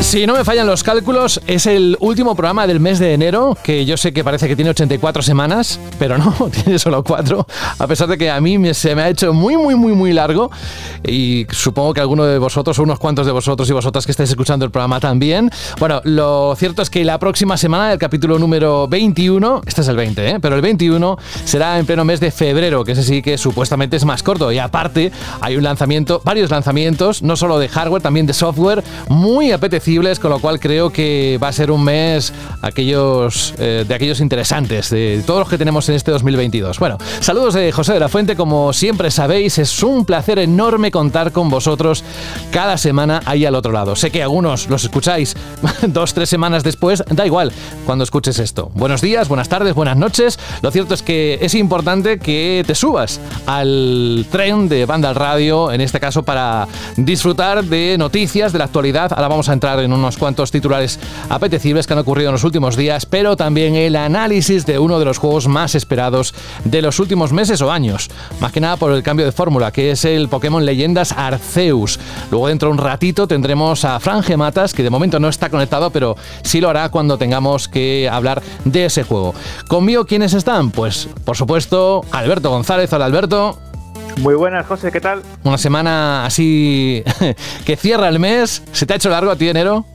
Si no me fallan los cálculos, es el último programa del mes de enero, que yo sé que parece que tiene 84 semanas, pero no, tiene solo 4, a pesar de que a mí se me ha hecho muy, muy, muy, muy largo, y supongo que alguno de vosotros, unos cuantos de vosotros y vosotras que estáis escuchando el programa también. Bueno, lo cierto es que la próxima semana, el capítulo número 21, este es el 20, ¿eh? pero el 21 será en pleno mes de febrero, que ese sí que supuestamente es más corto, y aparte hay un lanzamiento, varios lanzamientos, no solo de hardware, también de software, muy apetecibles, con lo cual creo que va a ser un mes aquellos, eh, de aquellos interesantes, de todos los que tenemos en este 2022. Bueno, saludos de José de la Fuente, como siempre sabéis, es un placer enorme contar con vosotros cada semana ahí al otro lado. Sé que algunos los escucháis dos, tres semanas después, da igual cuando escuches esto. Buenos días, buenas tardes, buenas noches. Lo cierto es que es importante que te subas al tren de banda al radio, en este caso para disfrutar de noticias de la actualidad. Ahora vamos a entrar en unos cuantos titulares apetecibles que han ocurrido en los últimos días, pero también el análisis de uno de los juegos más esperados de los últimos meses o años. Más que nada por el cambio de fórmula, que es el Pokémon Leyendas Arceus. Luego dentro de un ratito tendremos a Fran Gematas, que de momento no está conectado, pero sí lo hará cuando tengamos que hablar de ese juego. ¿Conmigo quiénes están? Pues por supuesto Alberto González. Hola Alberto. Muy buenas, José, ¿qué tal? Una semana así que cierra el mes. ¿Se te ha hecho largo a ti enero?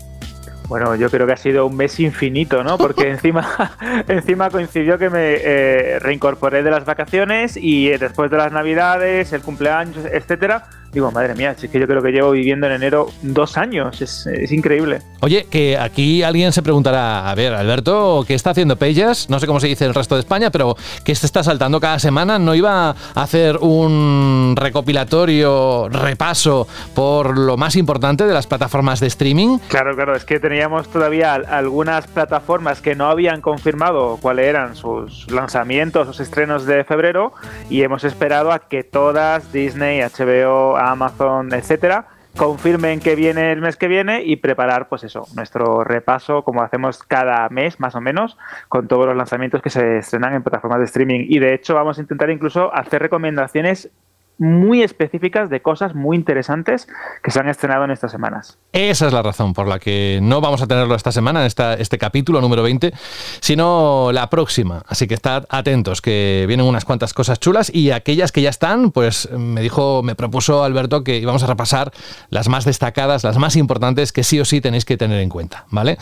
Bueno, yo creo que ha sido un mes infinito, ¿no? Porque encima, encima coincidió que me eh, reincorporé de las vacaciones y eh, después de las navidades, el cumpleaños, etcétera, digo, madre mía, es que yo creo que llevo viviendo en enero dos años, es, increíble. Oye, que aquí alguien se preguntará, a ver, Alberto, ¿qué está haciendo Pellas? No sé cómo se dice en el resto de España, pero ¿qué se está saltando cada semana? ¿No iba a hacer un recopilatorio, repaso por lo más importante de las plataformas de streaming? Claro, claro, es que teníamos todavía algunas plataformas que no habían confirmado cuáles eran sus lanzamientos, sus estrenos de febrero, y hemos esperado a que todas, Disney, HBO, Amazon, etcétera, confirmen que viene el mes que viene y preparar, pues eso, nuestro repaso, como hacemos cada mes, más o menos, con todos los lanzamientos que se estrenan en plataformas de streaming. Y de hecho, vamos a intentar incluso hacer recomendaciones muy específicas de cosas muy interesantes que se han estrenado en estas semanas. Esa es la razón por la que no vamos a tenerlo esta semana, en esta, este capítulo número 20, sino la próxima. Así que estad atentos, que vienen unas cuantas cosas chulas y aquellas que ya están, pues me dijo, me propuso Alberto que íbamos a repasar las más destacadas, las más importantes que sí o sí tenéis que tener en cuenta, ¿vale?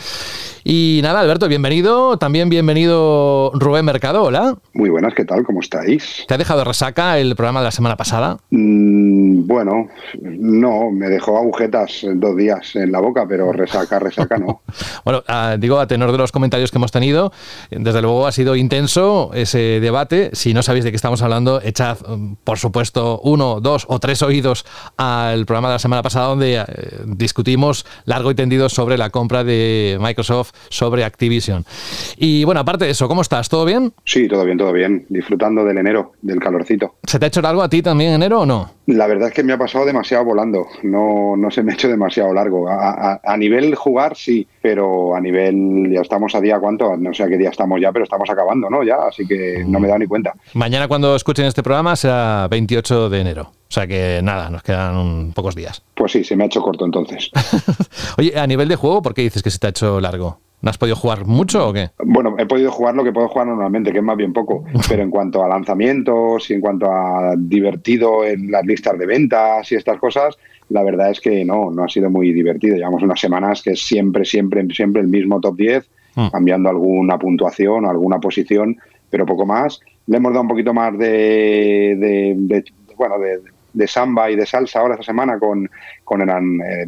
Y nada, Alberto, bienvenido. También bienvenido Rubén Mercado, hola. Muy buenas, ¿qué tal? ¿Cómo estáis? ¿Te ha dejado resaca el programa de la semana pasada? Mm, bueno, no, me dejó agujetas dos días en la boca, pero resaca, resaca no. bueno, digo, a tenor de los comentarios que hemos tenido, desde luego ha sido intenso ese debate. Si no sabéis de qué estamos hablando, echad, por supuesto, uno, dos o tres oídos al programa de la semana pasada donde eh, discutimos largo y tendido sobre la compra de Microsoft sobre Activision. Y bueno, aparte de eso, ¿cómo estás? ¿Todo bien? Sí, todo bien, todo bien. Disfrutando del enero, del calorcito. ¿Se te ha hecho largo a ti también? Enero o no? La verdad es que me ha pasado demasiado volando, no, no se me ha hecho demasiado largo. A, nivel jugar sí, pero a nivel, ya estamos a día cuánto, no sé a qué día estamos ya, pero estamos acabando, ¿no? Ya, así que no me he dado ni cuenta. Mañana cuando escuchen este programa será 28 de enero. O sea que nada, nos quedan pocos días. Pues sí, se me ha hecho corto entonces. Oye, a nivel de juego, ¿por qué dices que se te ha hecho largo? ¿No has podido jugar mucho o qué? Bueno, he podido jugar lo que puedo jugar normalmente, que es más bien poco. Pero en cuanto a lanzamientos y en cuanto a divertido en las listas de ventas y estas cosas, la verdad es que no, no ha sido muy divertido. Llevamos unas semanas que es siempre, siempre, siempre el mismo top 10, mm. cambiando alguna puntuación o alguna posición, pero poco más. Le hemos dado un poquito más de, de bueno, de, de samba y de salsa ahora esta semana con, con el,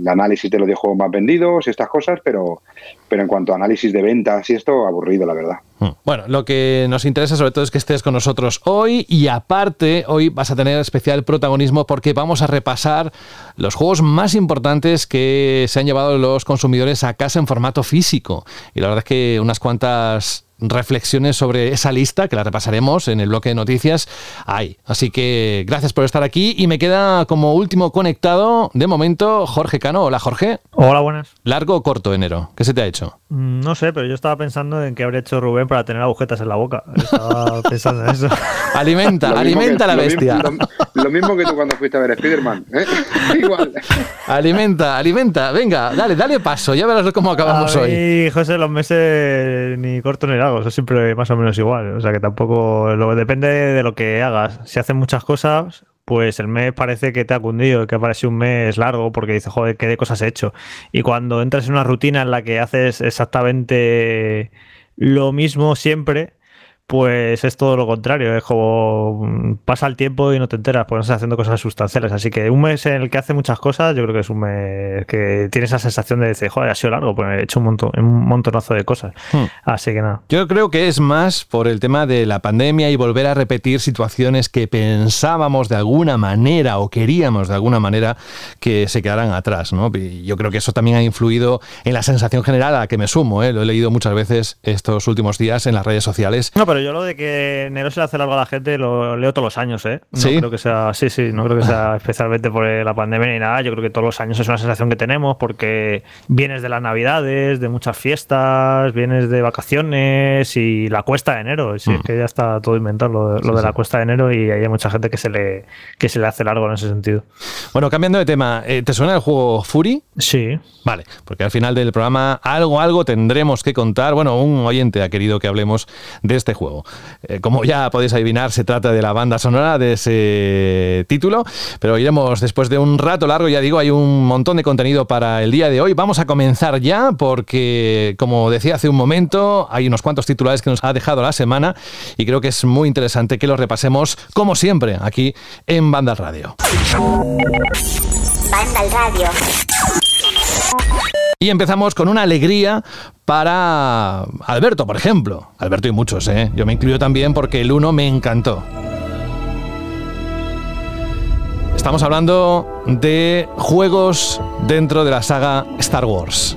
análisis de los 10 juegos más vendidos y estas cosas, pero, pero en cuanto a análisis de ventas y esto, aburrido, la verdad. Hmm. Bueno, lo que nos interesa sobre todo es que estés con nosotros hoy y aparte hoy vas a tener especial protagonismo porque vamos a repasar los juegos más importantes que se han llevado los consumidores a casa en formato físico. Y la verdad es que unas cuantas reflexiones sobre esa lista, que la repasaremos en el bloque de noticias, hay. Así que gracias por estar aquí y me queda como último conectado, de momento, momento Jorge Cano. Hola Jorge. Hola, buenas. ¿Largo o corto enero? ¿Qué se te ha hecho? Mm, no sé, pero yo estaba pensando en qué habría hecho Rubén para tener agujetas en la boca. Estaba pensando en eso. Alimenta, alimenta a la bestia. Lo, mismo que tú cuando fuiste a ver Spider-Man. ¿eh? Igual. Alimenta, alimenta. Venga, dale, dale paso. Ya verás cómo acabamos a mí, hoy. José, los meses ni corto ni largo. Eso siempre más o menos igual. O sea que tampoco. Lo, depende de lo que hagas. Si haces muchas cosas, pues el mes parece que te ha cundido, que ha parecido un mes largo porque dices, joder, qué de cosas he hecho. Y cuando entras en una rutina en la que haces exactamente lo mismo siempre, pues es todo lo contrario. Es como mm, pasa el tiempo y no te enteras, pues estás haciendo cosas sustanciales. Así que un mes en el que hace muchas cosas, yo creo que es un mes que tiene esa sensación de decir, joder, ha sido largo, pues he hecho un, montón, un montonazo de cosas. Hmm. Así que nada. Yo creo que es más por el tema de la pandemia y volver a repetir situaciones que pensábamos de alguna manera o queríamos de alguna manera que se quedaran atrás. ¿no? Y yo creo que eso también ha influido en la sensación general a la que me sumo. ¿eh? Lo he leído muchas veces estos últimos días en las redes sociales. No, pero yo lo de que enero se le hace largo a la gente lo leo todos los años, ¿eh? No creo que sea, sí, sí, no creo que sea especialmente por la pandemia ni nada. Yo creo que todos los años es una sensación que tenemos porque vienes de las navidades, de muchas fiestas, vienes de vacaciones y la cuesta de enero. Sí, es mm. que ya está todo inventado lo, de la cuesta de enero y hay mucha gente que se le que se le hace largo en ese sentido. Bueno, cambiando de tema, eh, ¿te suena el juego Fury? Sí. Vale, porque al final del programa algo, algo tendremos que contar. Bueno, un oyente ha querido que hablemos de este juego. Eh, como ya podéis adivinar, se trata de la banda sonora de ese título, pero iremos después de un rato largo, ya digo, hay un montón de contenido para el día de hoy. Vamos a comenzar ya porque, como decía hace un momento, hay unos cuantos titulares que nos ha dejado la semana y creo que es muy interesante que los repasemos, como siempre, aquí en Banda Radio. Banda Radio. Y empezamos con una alegría para Alberto, por ejemplo. Alberto y muchos, ¿eh? Yo me incluyo también porque el 1 me encantó. Estamos hablando de juegos dentro de la saga Star Wars.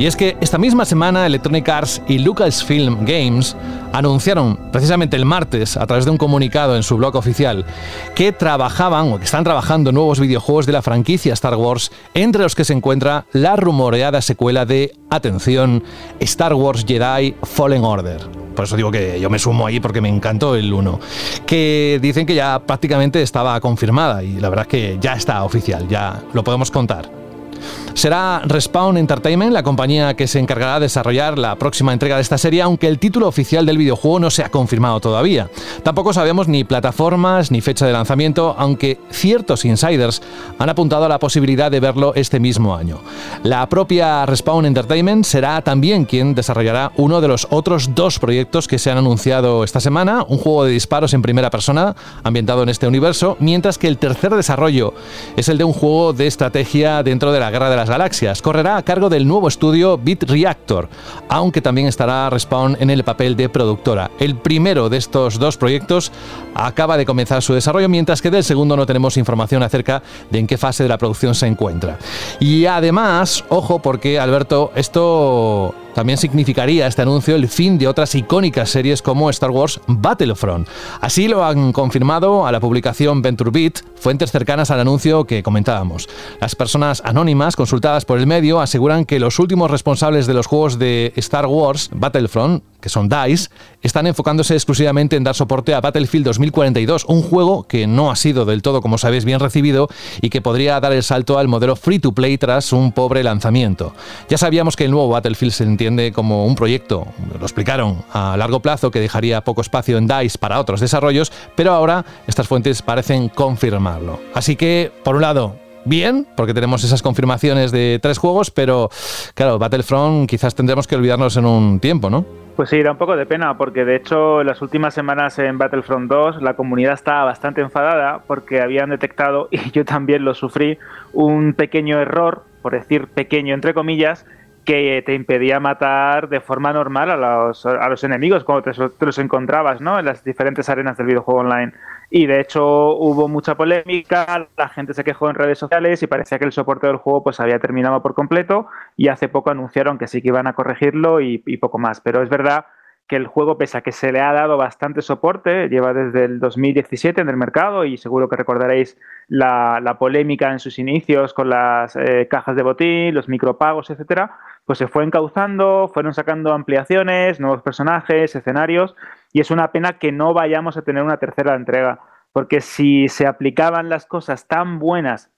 Y es que esta misma semana Electronic Arts y Lucasfilm Games anunciaron precisamente el martes a través de un comunicado en su blog oficial que trabajaban o que están trabajando nuevos videojuegos de la franquicia Star Wars, entre los que se encuentra la rumoreada secuela de, atención, Star Wars Jedi Fallen Order. Por eso digo que yo me sumo ahí porque me encantó el 1. Que dicen que ya prácticamente estaba confirmada y la verdad es que ya está oficial, ya lo podemos contar. Será Respawn Entertainment la compañía que se encargará de desarrollar la próxima entrega de esta serie, aunque el título oficial del videojuego no se ha confirmado todavía. Tampoco sabemos ni plataformas ni fecha de lanzamiento, aunque ciertos insiders han apuntado a la posibilidad de verlo este mismo año. La propia Respawn Entertainment será también quien desarrollará uno de los otros dos proyectos que se han anunciado esta semana, un juego de disparos en primera persona ambientado en este universo, mientras que el tercer desarrollo es el de un juego de estrategia dentro de la Guerra de las Galaxias. Correrá a cargo del nuevo estudio Bit Reactor, aunque también estará Respawn en el papel de productora. El primero de estos dos proyectos acaba de comenzar su desarrollo, mientras que del segundo no tenemos información acerca de en qué fase de la producción se encuentra. Y además, ojo, porque Alberto, esto también significaría este anuncio el fin de otras icónicas series como Star Wars Battlefront. Así lo han confirmado a la publicación VentureBeat fuentes cercanas al anuncio que comentábamos. Las personas anónimas consultadas por el medio aseguran que los últimos responsables de los juegos de Star Wars Battlefront, que son DICE, están enfocándose exclusivamente en dar soporte a Battlefield 2042, un juego que no ha sido del todo, como sabéis, bien recibido y que podría dar el salto al modelo free to play tras un pobre lanzamiento. Ya sabíamos que el nuevo Battlefield se entiende como un proyecto, lo explicaron, a largo plazo que dejaría poco espacio en DICE para otros desarrollos, pero ahora estas fuentes parecen confirmarlo. Así que, por un lado, bien, porque tenemos esas confirmaciones de tres juegos, pero claro, Battlefront quizás tendremos que olvidarnos en un tiempo, ¿no? Pues sí, da un poco de pena, porque de hecho en las últimas semanas en Battlefront 2 la comunidad estaba bastante enfadada porque habían detectado, y yo también lo sufrí, un pequeño error, por decir pequeño entre comillas, que te impedía matar de forma normal a los, a los enemigos cuando te, los encontrabas ¿no? en las diferentes arenas del videojuego online. Y de hecho hubo mucha polémica, la gente se quejó en redes sociales y parecía que el soporte del juego pues había terminado por completo y hace poco anunciaron que sí que iban a corregirlo y, poco más. Pero es verdad que el juego, pese a que se le ha dado bastante soporte, lleva desde el 2017 en el mercado y seguro que recordaréis la, polémica en sus inicios con las eh, cajas de botín, los micropagos, etcétera, pues se fue encauzando, fueron sacando ampliaciones, nuevos personajes, escenarios, y es una pena que no vayamos a tener una tercera entrega, porque si se aplicaban las cosas tan buenas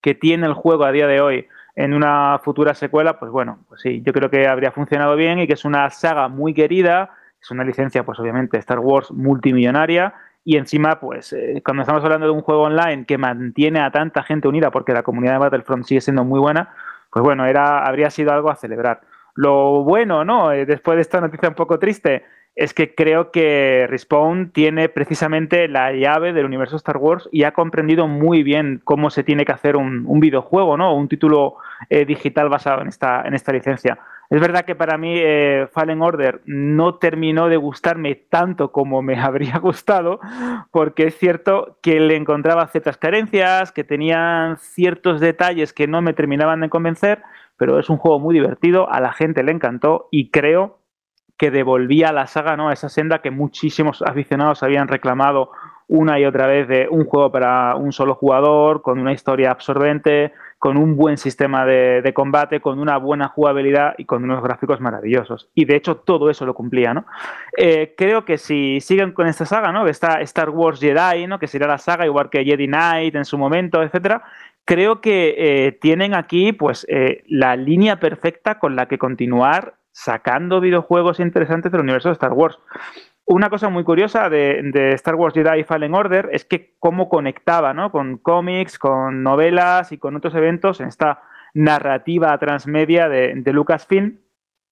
que tiene el juego a día de hoy, en una futura secuela, pues bueno, pues sí, yo creo que habría funcionado bien y que es una saga muy querida, es una licencia, pues obviamente, Star Wars multimillonaria y encima, pues eh, cuando estamos hablando de un juego online que mantiene a tanta gente unida, porque la comunidad de Battlefront sigue siendo muy buena, pues bueno, era, habría sido algo a celebrar. Lo bueno, ¿no? Eh, después de esta noticia un poco triste, es que creo que Respawn tiene precisamente la llave del universo Star Wars y ha comprendido muy bien cómo se tiene que hacer un, videojuego, ¿no? Un título eh, digital basado en esta, en esta licencia. Es verdad que para mí eh, Fallen Order no terminó de gustarme tanto como me habría gustado, porque es cierto que le encontraba ciertas carencias, que tenían ciertos detalles que no me terminaban de convencer, pero es un juego muy divertido, a la gente le encantó y creo que devolvía a la saga ¿no? esa senda que muchísimos aficionados habían reclamado una y otra vez de un juego para un solo jugador, con una historia absorbente, con un buen sistema de, combate, con una buena jugabilidad y con unos gráficos maravillosos. Y de hecho todo eso lo cumplía, ¿no? Eh, creo que si siguen con esta saga, ¿no? Está Star Wars Jedi, ¿no? Que sería la saga igual que Jedi Knight en su momento, etcétera. Creo que eh, tienen aquí, pues, eh, la línea perfecta con la que continuar sacando videojuegos interesantes del universo de Star Wars. Una cosa muy curiosa de, Star Wars Jedi Fallen Order es que cómo conectaba ¿no? con cómics, con novelas y con otros eventos en esta narrativa transmedia de, Lucasfilm.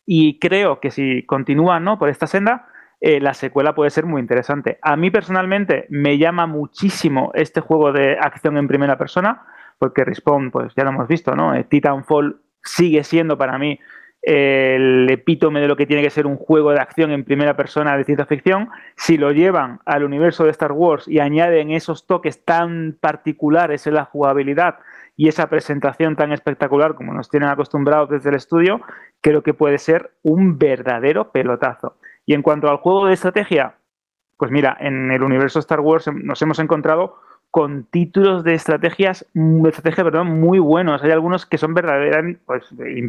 Y creo que si continúan ¿no? por esta senda, eh, la secuela puede ser muy interesante. A mí personalmente me llama muchísimo este juego de acción en primera persona, porque Respawn, pues ya lo hemos visto, ¿no? Eh, Titanfall sigue siendo para mí el epítome de lo que tiene que ser un juego de acción en primera persona de ciencia ficción, si lo llevan al universo de Star Wars y añaden esos toques tan particulares en la jugabilidad y esa presentación tan espectacular como nos tienen acostumbrados desde el estudio, creo que puede ser un verdadero pelotazo. Y en cuanto al juego de estrategia, pues mira, en el universo Star Wars nos hemos encontrado con títulos de estrategias, de estrategia, perdón, muy buenos. Hay algunos que son verdaderos, pues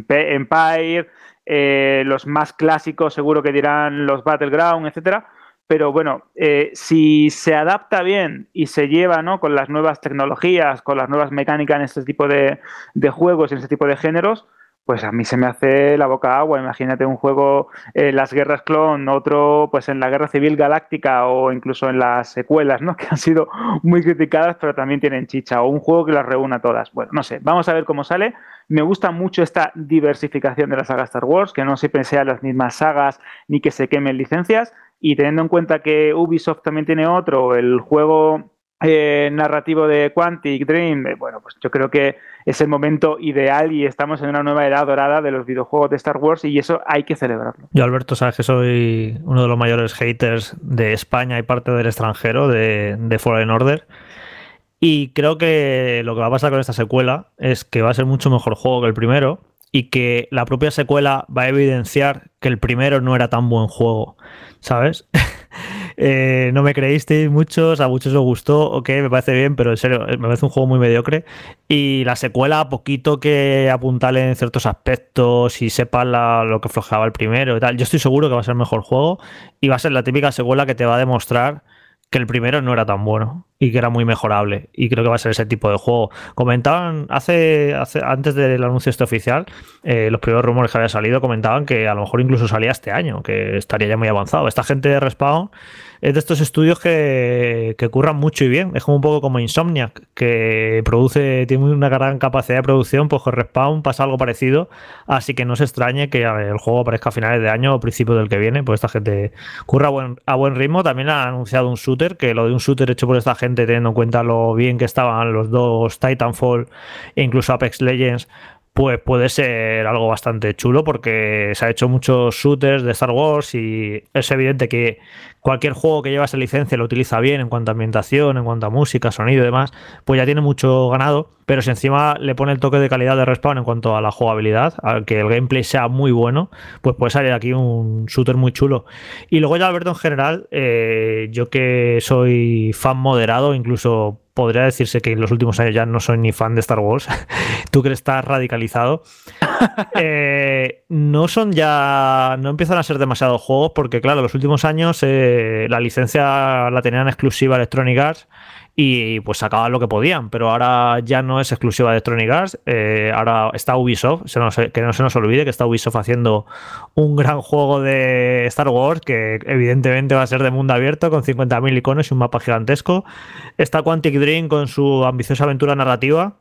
Empire, eh, los más clásicos seguro que dirán los Battleground, etcétera. Pero bueno, eh, si se adapta bien y se lleva ¿no? con las nuevas tecnologías, con las nuevas mecánicas en este tipo de, de juegos, en este tipo de géneros, pues a mí se me hace la boca agua. Imagínate un juego, en las guerras clon, otro pues en la guerra civil galáctica o incluso en las secuelas, ¿no? Que han sido muy criticadas, pero también tienen chicha. O un juego que las reúna todas. Bueno, no sé, vamos a ver cómo sale. Me gusta mucho esta diversificación de la saga Star Wars, que no siempre sean las mismas sagas ni que se quemen licencias. Y teniendo en cuenta que Ubisoft también tiene otro, el juego eh, narrativo de Quantic Dream, eh, bueno, pues yo creo que es el momento ideal y estamos en una nueva edad dorada de los videojuegos de Star Wars y eso hay que celebrarlo. Yo, Alberto, sabes que soy uno de los mayores haters de España y parte del extranjero de, de Fallen Order. Y creo que lo que va a pasar con esta secuela es que va a ser mucho mejor juego que el primero y que la propia secuela va a evidenciar que el primero no era tan buen juego, ¿sabes? Eh, no me creísteis muchos, a muchos os gustó, ok, me parece bien, pero en serio, me parece un juego muy mediocre. Y la secuela, poquito que apuntale en ciertos aspectos y sepan lo que flojeaba el primero y tal, yo estoy seguro que va a ser el mejor juego y va a ser la típica secuela que te va a demostrar que el primero no era tan bueno y que era muy mejorable. Y creo que va a ser ese tipo de juego. Comentaban hace, hace antes del anuncio este oficial, eh, los primeros rumores que había salido comentaban que a lo mejor incluso salía este año, que estaría ya muy avanzado. Esta gente de Respawn es de estos estudios que, que curran mucho y bien. Es como un poco como Insomniac, que produce, tiene una gran capacidad de producción, pues con Respawn pasa algo parecido. Así que no se extrañe que el juego aparezca a finales de año o principios del que viene, pues esta gente curra a buen, a buen ritmo. También ha anunciado un shooter, que lo de un shooter hecho por esta gente, teniendo en cuenta lo bien que estaban los dos Titanfall e incluso Apex Legends, pues puede ser algo bastante chulo porque se ha hecho muchos shooters de Star Wars y es evidente que cualquier juego que lleva esa licencia lo utiliza bien en cuanto a ambientación, en cuanto a música, sonido y demás, pues ya tiene mucho ganado pero si encima le pone el toque de calidad de Respawn en cuanto a la jugabilidad, a que el gameplay sea muy bueno, pues puede salir aquí un shooter muy chulo. Y luego ya Alberto en general, eh, yo que soy fan moderado, incluso podría decirse que en los últimos años ya no soy ni fan de Star Wars, tú que estás radicalizado, eh, no son ya, no empiezan a ser demasiados juegos porque claro, los últimos años eh, la licencia la tenían exclusiva Electronic Arts y pues sacaban lo que podían, pero ahora ya no es exclusiva de Electronic eh, ahora está Ubisoft, que no se nos olvide que está Ubisoft haciendo un gran juego de Star Wars que evidentemente va a ser de mundo abierto con 50.000 iconos y un mapa gigantesco, está Quantic Dream con su ambiciosa aventura narrativa,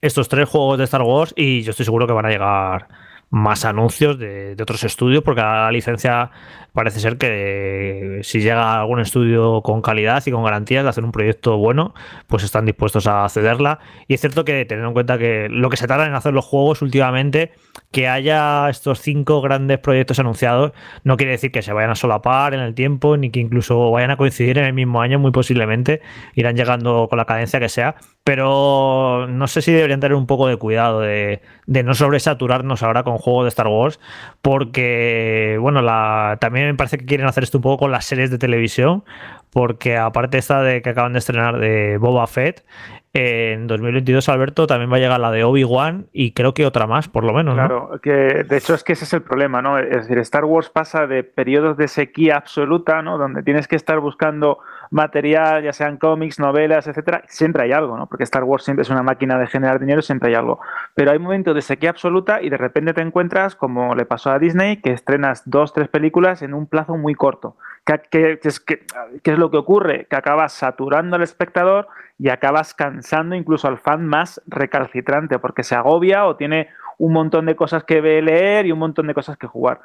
estos tres juegos de Star Wars y yo estoy seguro que van a llegar más anuncios de, otros estudios, porque la licencia parece ser que si llega algún estudio con calidad y con garantías de hacer un proyecto bueno, pues están dispuestos a cederla. Y es cierto que teniendo en cuenta que lo que se tarda en hacer los juegos últimamente, que haya estos cinco grandes proyectos anunciados, no quiere decir que se vayan a solapar en el tiempo, ni que incluso vayan a coincidir en el mismo año, muy posiblemente, irán llegando con la cadencia que sea, pero no sé si deberían tener un poco de cuidado de, no sobresaturarnos ahora con juegos de Star Wars, porque, bueno, la, también me parece que quieren hacer esto un poco con las series de televisión, porque aparte esta de que acaban de estrenar de Boba Fett, en 2022, Alberto, también va a llegar la de Obi-Wan y creo que otra más, por lo menos. Claro, que de hecho es que ese es el problema, ¿no? Es decir, Star Wars pasa de periodos de sequía absoluta, ¿no? Donde tienes que estar buscando material, ya sean cómics, novelas, etcétera, siempre hay algo, ¿no? Porque Star Wars siempre es una máquina de generar dinero, siempre hay algo. Pero hay momentos de sequía absoluta y de repente te encuentras, como le pasó a Disney, que estrenas dos, tres películas en un plazo muy corto. ¿Qué, es, qué es lo que ocurre? Que acabas saturando al espectador y acabas cansando incluso al fan más recalcitrante porque se agobia o tiene un montón de cosas que leer y un montón de cosas que jugar.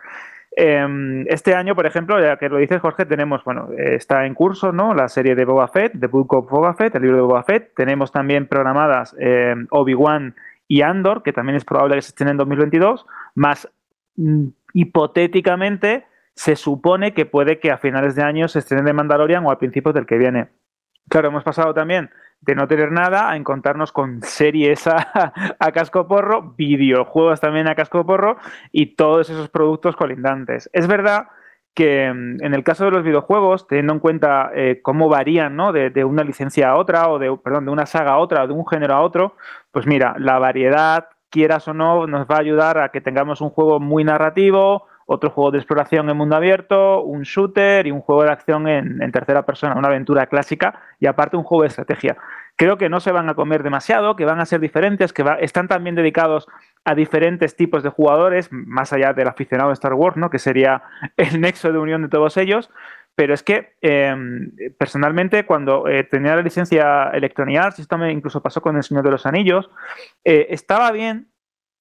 Em, este año, por ejemplo, ya que lo dices Jorge, tenemos, bueno, está en curso, ¿no? La serie de Boba Fett, The Book of Boba Fett, el libro de Boba Fett. Tenemos también programadas em, Obi-Wan y Andor, que también es probable que se estén en 2022, más mm, hipotéticamente se supone que puede que a finales de año se estrene de Mandalorian o a principios del que viene. Claro, hemos pasado también de no tener nada a encontrarnos con series a, casco porro, videojuegos también a casco porro y todos esos productos colindantes. Es verdad que mm, en el caso de los videojuegos, teniendo en cuenta eh, cómo varían ¿no? de, de, una licencia a otra, o de, perdón, de una saga a otra, o de un género a otro, pues mira, la variedad, quieras o no, nos va a ayudar a que tengamos un juego muy narrativo, otro juego de exploración en mundo abierto, un shooter y un juego de acción en, tercera persona, una aventura clásica y aparte un juego de estrategia. Creo que no se van a comer demasiado, que van a ser diferentes, que están también dedicados a diferentes tipos de jugadores, más allá del aficionado de Star Wars, ¿no? que sería el nexo de unión de todos ellos. Pero es que em, personalmente cuando eh, tenía la licencia Electronic Arts, esto me incluso pasó con El Señor de los Anillos, eh, estaba bien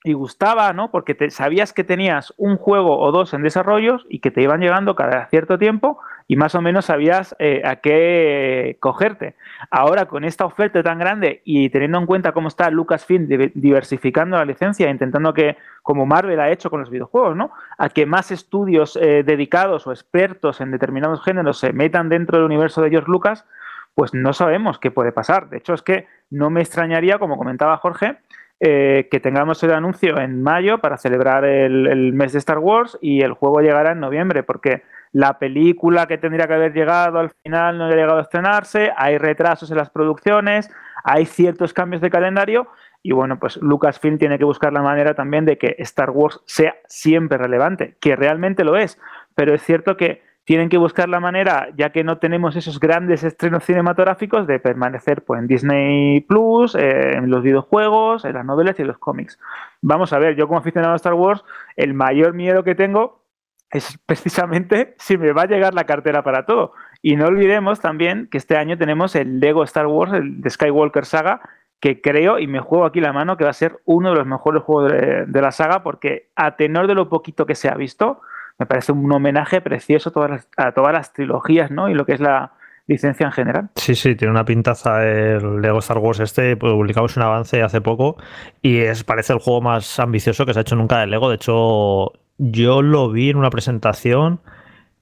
y gustaba, ¿no? Porque te, sabías que tenías un juego o dos en desarrollos y que te iban llegando cada cierto tiempo y más o menos sabías eh, a qué cogerte. Ahora, con esta oferta tan grande y teniendo en cuenta cómo está Lucasfilm diversificando la licencia, intentando que, como Marvel ha hecho con los videojuegos, ¿no? A que más estudios eh, dedicados o expertos en determinados géneros se metan dentro del universo de George Lucas, pues no sabemos qué puede pasar. De hecho, es que no me extrañaría, como comentaba Jorge, eh, que tengamos el anuncio en mayo para celebrar el, mes de Star Wars y el juego llegará en noviembre, porque la película que tendría que haber llegado al final no ha llegado a estrenarse, hay retrasos en las producciones, hay ciertos cambios de calendario y bueno, pues Lucasfilm tiene que buscar la manera también de que Star Wars sea siempre relevante, que realmente lo es, pero es cierto que tienen que buscar la manera, ya que no tenemos esos grandes estrenos cinematográficos, de permanecer pues, en Disney Plus, eh, en los videojuegos, en las novelas y en los cómics. Vamos a ver, yo como aficionado a Star Wars, el mayor miedo que tengo es precisamente si me va a llegar la cartera para todo. Y no olvidemos también que este año tenemos el Lego Star Wars, el de Skywalker Saga, que creo, y me juego aquí la mano, que va a ser uno de los mejores juegos de la saga, porque a tenor de lo poquito que se ha visto, me parece un homenaje precioso a todas las, a todas las trilogías, ¿no? Y lo que es la licencia en general. Sí, sí, tiene una pintaza el Lego Star Wars este, publicamos un avance hace poco y es, parece el juego más ambicioso que se ha hecho nunca de Lego. De hecho, yo lo vi en una presentación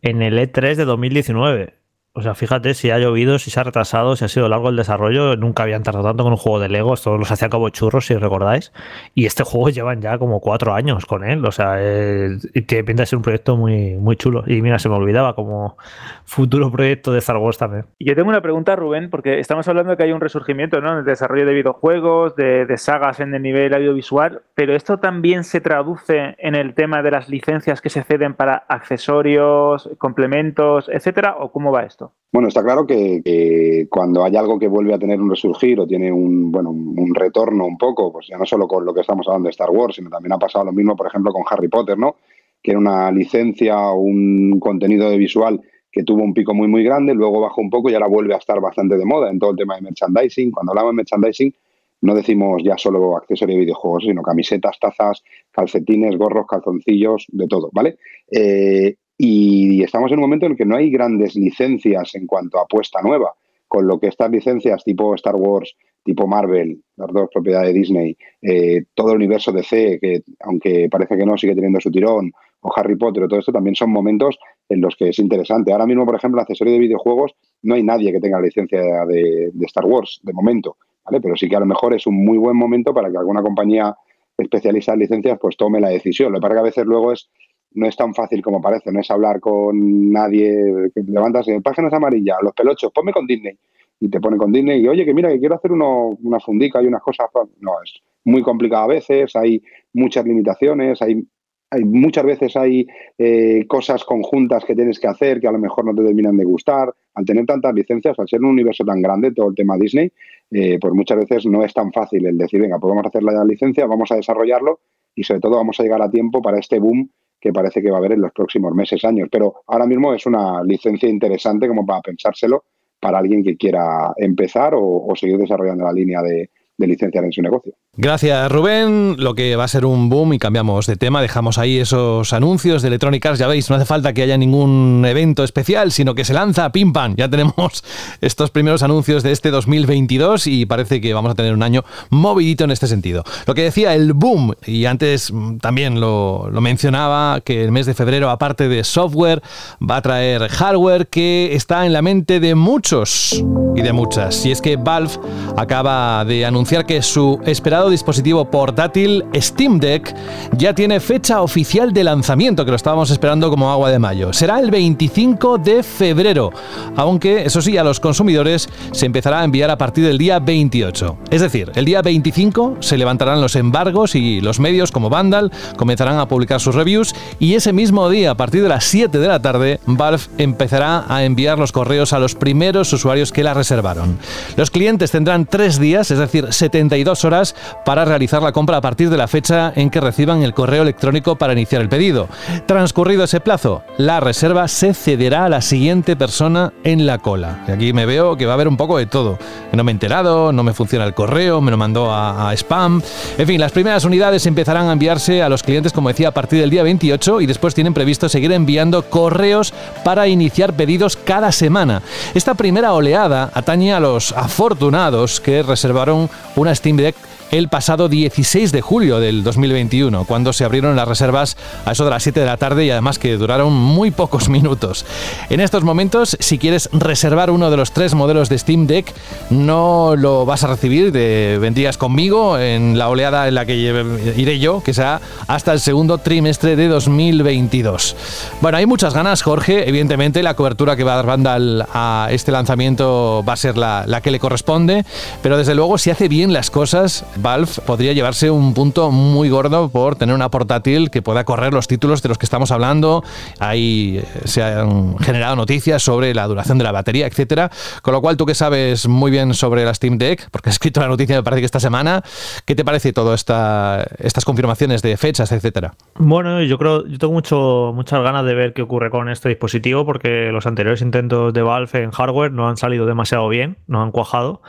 en el E3 de 2019 O sea, fíjate si ha llovido, si se ha retrasado, si ha sido largo el desarrollo. Nunca habían tardado tanto con un juego de Lego. Todos los hacía como churros, si recordáis. Y este juego llevan ya como cuatro años con él. O sea, eh, tiene pinta de ser un proyecto muy, muy chulo. Y mira, se me olvidaba como futuro proyecto de Star Wars también. Yo tengo una pregunta, Rubén, porque estamos hablando de que hay un resurgimiento ¿no? en el desarrollo de videojuegos, de, de sagas en el nivel audiovisual. Pero esto también se traduce en el tema de las licencias que se ceden para accesorios, complementos, etcétera. ¿O cómo va esto? Bueno, está claro que, cuando hay algo que vuelve a tener un resurgir o tiene un, bueno, un retorno un poco, pues ya no solo con lo que estamos hablando de Star Wars, sino también ha pasado lo mismo, por ejemplo, con Harry Potter, ¿no? Que era una licencia o un contenido de visual que tuvo un pico muy, muy grande, luego bajó un poco y ahora vuelve a estar bastante de moda en todo el tema de merchandising. Cuando hablamos de merchandising, no decimos ya solo accesorios de videojuegos, sino camisetas, tazas, calcetines, gorros, calzoncillos, de todo, ¿vale? Eh, y estamos en un momento en el que no hay grandes licencias en cuanto a apuesta nueva, con lo que estas licencias tipo Star Wars, tipo Marvel, las dos propiedades de Disney, eh, todo el universo DC, que aunque parece que no, sigue teniendo su tirón, o Harry Potter, o todo esto también son momentos en los que es interesante. Ahora mismo, por ejemplo, en accesorio de videojuegos, no hay nadie que tenga la licencia de, Star Wars, de momento, ¿vale? Pero sí que a lo mejor es un muy buen momento para que alguna compañía especialista en licencias pues tome la decisión. Lo que pasa que a veces luego es no es tan fácil como parece, no es hablar con nadie que levantas páginas amarillas, los pelochos, ponme con Disney y te pone con Disney y oye que mira que quiero hacer una fundica y unas cosas, no, es muy complicado a veces, hay muchas limitaciones, hay, hay muchas veces hay eh, cosas conjuntas que tienes que hacer que a lo mejor no te terminan de gustar, al tener tantas licencias, al ser un universo tan grande, todo el tema Disney, eh, pues muchas veces no es tan fácil el decir, venga, pues vamos a hacer la licencia, vamos a desarrollarlo y sobre todo vamos a llegar a tiempo para este boom que parece que va a haber en los próximos meses, años. Pero ahora mismo es una licencia interesante como para pensárselo para alguien que quiera empezar o, o seguir desarrollando la línea de, de licenciar en su negocio. Gracias, Rubén. Lo que va a ser un boom y cambiamos de tema. Dejamos ahí esos anuncios de Electronic Arts. Ya veis, no hace falta que haya ningún evento especial, sino que se lanza pim pam. Ya tenemos estos primeros anuncios de este 2022 y parece que vamos a tener un año movidito en este sentido. Lo que decía el boom, y antes mm, también lo, lo mencionaba, que el mes de febrero, aparte de software, va a traer hardware que está en la mente de muchos y de muchas. Y es que Valve acaba de anunciar que su esperado dispositivo portátil Steam Deck ya tiene fecha oficial de lanzamiento, que lo estábamos esperando como agua de mayo. Será el 25 de febrero, aunque eso sí, a los consumidores se empezará a enviar a partir del día 28. Es decir, el día 25 se levantarán los embargos y los medios como Vandal comenzarán a publicar sus reviews y ese mismo día, a partir de las 7 de la tarde, Valve empezará a enviar los correos a los primeros usuarios que la reservaron. Los clientes tendrán tres días, es decir, 72 horas, para realizar la compra a partir de la fecha en que reciban el correo electrónico para iniciar el pedido. Transcurrido ese plazo, la reserva se cederá a la siguiente persona en la cola. Y aquí me veo que va a haber un poco de todo. No me he enterado, no me funciona el correo, me lo mandó a, a spam. En fin, las primeras unidades empezarán a enviarse a los clientes, como decía, a partir del día 28 y después tienen previsto seguir enviando correos para iniciar pedidos cada semana. Esta primera oleada atañe a los afortunados que reservaron una Steam Deck el pasado 16 de julio del 2021, cuando se abrieron las reservas a eso de las 7 de la tarde y además que duraron muy pocos minutos. En estos momentos, si quieres reservar uno de los tres modelos de Steam Deck, no lo vas a recibir, de, vendrías conmigo en la oleada en la que iré yo, que será hasta el segundo trimestre de 2022. Bueno, hay muchas ganas, Jorge. Evidentemente, la cobertura que va a dar Vandal a este lanzamiento va a ser la, la que le corresponde, pero desde luego, si hace bien las cosas, Valve podría llevarse un punto muy gordo por tener una portátil que pueda correr los títulos de los que estamos hablando. Ahí eh, se han generado noticias sobre la duración de la batería, etcétera. Con lo cual, tú que sabes muy bien sobre la Steam Deck, porque has escrito la noticia, me parece que esta semana, ¿qué te parece todo esta, estas confirmaciones de fechas, etcétera? Bueno, yo creo, yo tengo mucho, muchas ganas de ver qué ocurre con este dispositivo, porque los anteriores intentos de Valve en hardware no han salido demasiado bien, no han cuajado.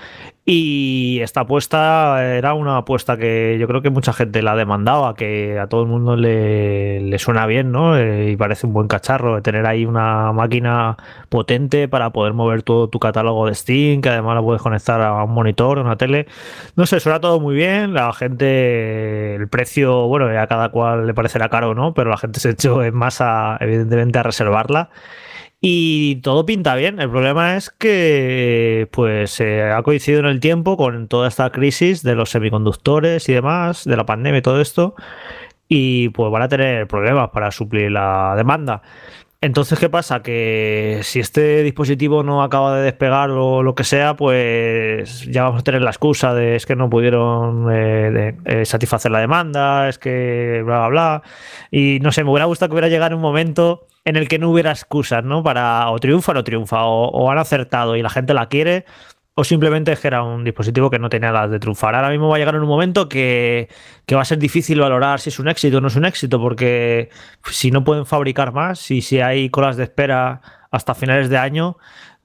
Y esta apuesta era una apuesta que yo creo que mucha gente la ha demandado, a que a todo el mundo le, suena bien, ¿no? Eh, y parece un buen cacharro tener ahí una máquina potente para poder mover todo tu catálogo de Steam, que además lo puedes conectar a un monitor, a una tele. No sé, suena todo muy bien. La gente, el precio, bueno, a cada cual le parecerá caro, ¿no? Pero la gente se echó en masa, evidentemente, a reservarla. Y todo pinta bien. El problema es que pues ha coincidido en el tiempo con toda esta crisis de los semiconductores y demás, de la pandemia y todo esto. Y pues van a tener problemas para suplir la demanda. Entonces, ¿qué pasa? Que si este dispositivo no acaba de despegar o lo que sea, pues ya vamos a tener la excusa de es que no pudieron eh, eh, satisfacer la demanda, es que bla, bla, bla. Y no sé, me hubiera gustado que hubiera llegado un momento en el que no hubiera excusas, ¿no? Para o triunfa o no triunfa, o han acertado y la gente la quiere, o simplemente es que era un dispositivo que no tenía las de triunfar. Ahora mismo va a llegar en un momento que, va a ser difícil valorar si es un éxito o no es un éxito, porque si no pueden fabricar más y si hay colas de espera hasta finales de año,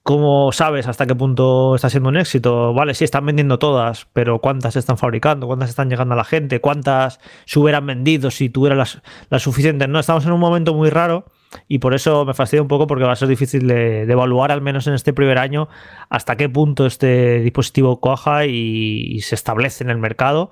¿cómo sabes hasta qué punto está siendo un éxito? Vale, sí, están vendiendo todas, pero ¿cuántas están fabricando? ¿Cuántas están llegando a la gente? ¿Cuántas se hubieran vendido si tuvieran las, las suficientes? No, estamos en un momento muy raro y por eso me fastidia un poco porque va a ser difícil de, evaluar, al menos en este primer año, hasta qué punto este dispositivo coja y, se establece en el mercado.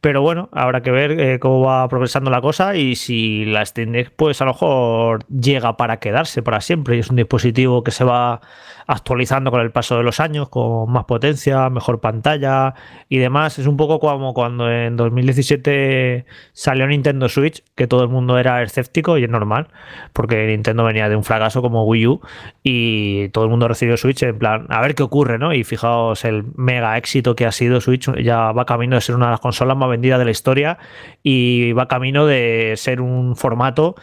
Pero bueno, habrá que ver eh, cómo va progresando la cosa y si la Steam Deck, pues a lo mejor llega para quedarse para siempre. Y es un dispositivo que se va actualizando con el paso de los años, con más potencia, mejor pantalla y demás. Es un poco como cuando en 2017 salió Nintendo Switch, que todo el mundo era escéptico y es normal, porque Nintendo venía de un fracaso como Wii U y todo el mundo recibió Switch en plan, a ver qué ocurre, ¿no? Y fijaos el mega éxito que ha sido Switch, ya va camino de ser una de las consolas más vendidas de la historia y va camino de ser un formato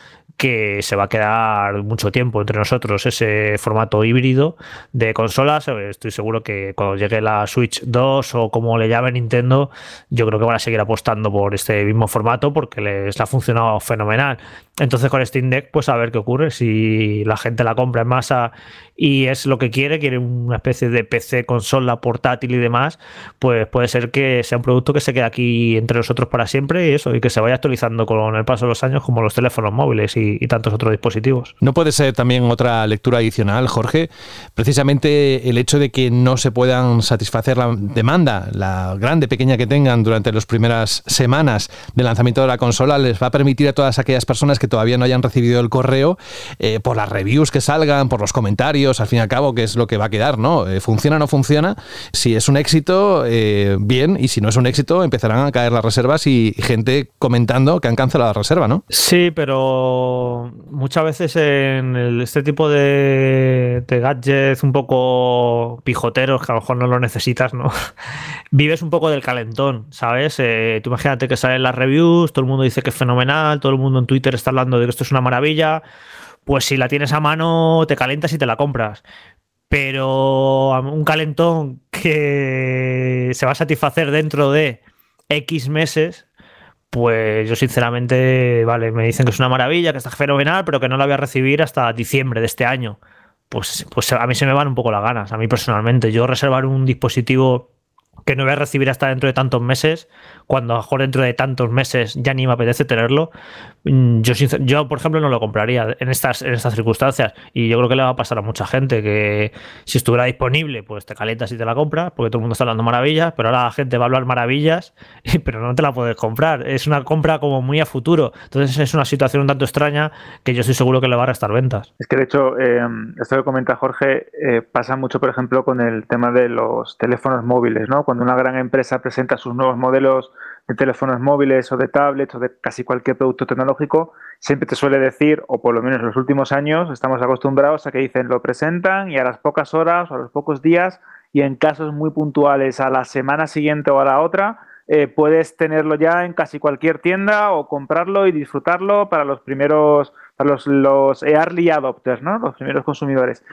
que se va a quedar mucho tiempo entre nosotros ese formato híbrido de consolas. Estoy seguro que cuando llegue la Switch 2 o como le llame Nintendo, yo creo que van a seguir apostando por este mismo formato porque les ha funcionado fenomenal. Entonces con Steam Deck, pues a ver qué ocurre si la gente la compra en masa y es lo que quiere, quiere una especie de PC, consola, portátil y demás, pues puede ser que sea un producto que se quede aquí entre nosotros para siempre y eso, y que se vaya actualizando con el paso de los años como los teléfonos móviles y, tantos otros dispositivos. ¿No puede ser también otra lectura adicional, Jorge? Precisamente el hecho de que no se puedan satisfacer la demanda, la grande, pequeña que tengan durante las primeras semanas de lanzamiento de la consola, les va a permitir a todas aquellas personas que todavía no hayan recibido el correo, eh, por las reviews que salgan, por los comentarios, al fin y al cabo, que es lo que va a quedar, ¿no? Eh, ¿Funciona o no funciona? Si es un éxito, eh, bien, y si no es un éxito, empezarán a caer las reservas y gente comentando que han cancelado la reserva, ¿no? Sí, pero muchas veces en este tipo de, gadgets un poco pijoteros, que a lo mejor no lo necesitas, ¿no? Vives un poco del calentón, ¿sabes? Tú imagínate que salen las reviews, todo el mundo dice que es fenomenal, todo el mundo en Twitter está hablando de que esto es una maravilla pues si la tienes a mano te calentas y te la compras. Pero un calentón que se va a satisfacer dentro de X meses, pues yo sinceramente, vale, me dicen que es una maravilla, que está fenomenal, pero que no la voy a recibir hasta diciembre de este año. Pues, pues a mí se me van un poco las ganas, a mí personalmente. Yo reservar un dispositivo que no voy a recibir hasta dentro de tantos meses, cuando a lo mejor dentro de tantos meses ya ni me apetece tenerlo, mm, yo, yo por ejemplo no lo compraría en estas, en estas circunstancias y yo creo que le va a pasar a mucha gente que si estuviera disponible pues te calientas y te la compras porque todo el mundo está hablando maravillas, pero ahora la gente va a hablar maravillas, pero no te la puedes comprar, es una compra como muy a futuro, entonces es una situación un tanto extraña que yo estoy seguro que le va a restar ventas. Es que de hecho, eh, esto que comenta Jorge eh, pasa mucho por ejemplo con el tema de los teléfonos móviles, ¿no? Cuando una gran empresa presenta sus nuevos modelos de teléfonos móviles o de tablets o de casi cualquier producto tecnológico, siempre te suele decir, o por lo menos en los últimos años, estamos acostumbrados a que dicen lo presentan y a las pocas horas o a los pocos días y en casos muy puntuales a la semana siguiente o a la otra, eh, puedes tenerlo ya en casi cualquier tienda o comprarlo y disfrutarlo para los primeros, para los, los early adopters, ¿no? los primeros consumidores.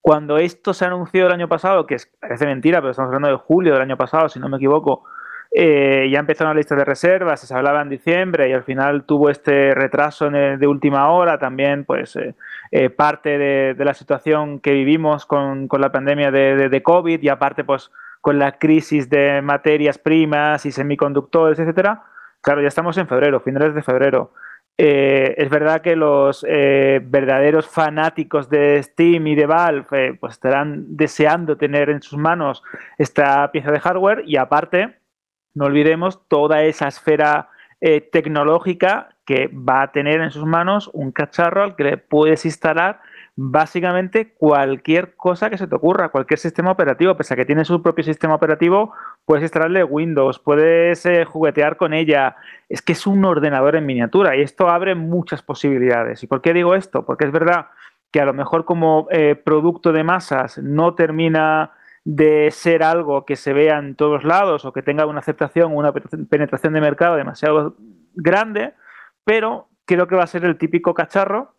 Cuando esto se anunció el año pasado, que parece mentira, pero estamos hablando de julio del año pasado, si no me equivoco, eh, ya empezó una lista de reservas, se hablaba en diciembre y al final tuvo este retraso de última hora, también pues eh, eh, parte de, la situación que vivimos con, la pandemia de, de, COVID y aparte pues con la crisis de materias primas y semiconductores, etcétera. Claro, ya estamos en febrero, finales de febrero. Eh, es verdad que los eh, verdaderos fanáticos de Steam y de Valve eh, pues estarán deseando tener en sus manos esta pieza de hardware y aparte, no olvidemos toda esa esfera tecnológica que va a tener en sus manos un cacharro al que le puedes instalar básicamente cualquier cosa que se te ocurra, cualquier sistema operativo, pese a que tiene su propio sistema operativo, puedes instalarle Windows, puedes eh, juguetear con ella. Es que es un ordenador en miniatura y esto abre muchas posibilidades. ¿Y por qué digo esto? Porque es verdad que a lo mejor como eh, producto de masas no termina de ser algo que se vea en todos lados o que tenga una aceptación o una penetración de mercado demasiado grande, pero creo que va a ser el típico cacharro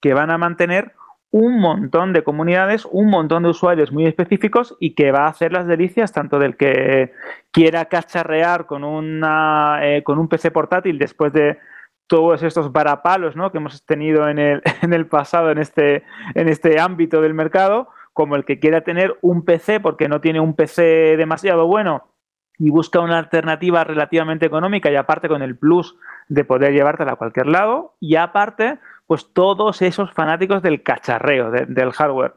que van a mantener un montón de comunidades, un montón de usuarios muy específicos y que va a hacer las delicias tanto del que quiera cacharrear con, una, eh, con un PC portátil después de todos estos varapalos ¿no? que hemos tenido en el, en el pasado en este, en este ámbito del mercado, como el que quiera tener un PC porque no tiene un PC demasiado bueno y busca una alternativa relativamente económica y aparte con el plus de poder llevártela a cualquier lado y aparte pues todos esos fanáticos del cacharreo, del hardware.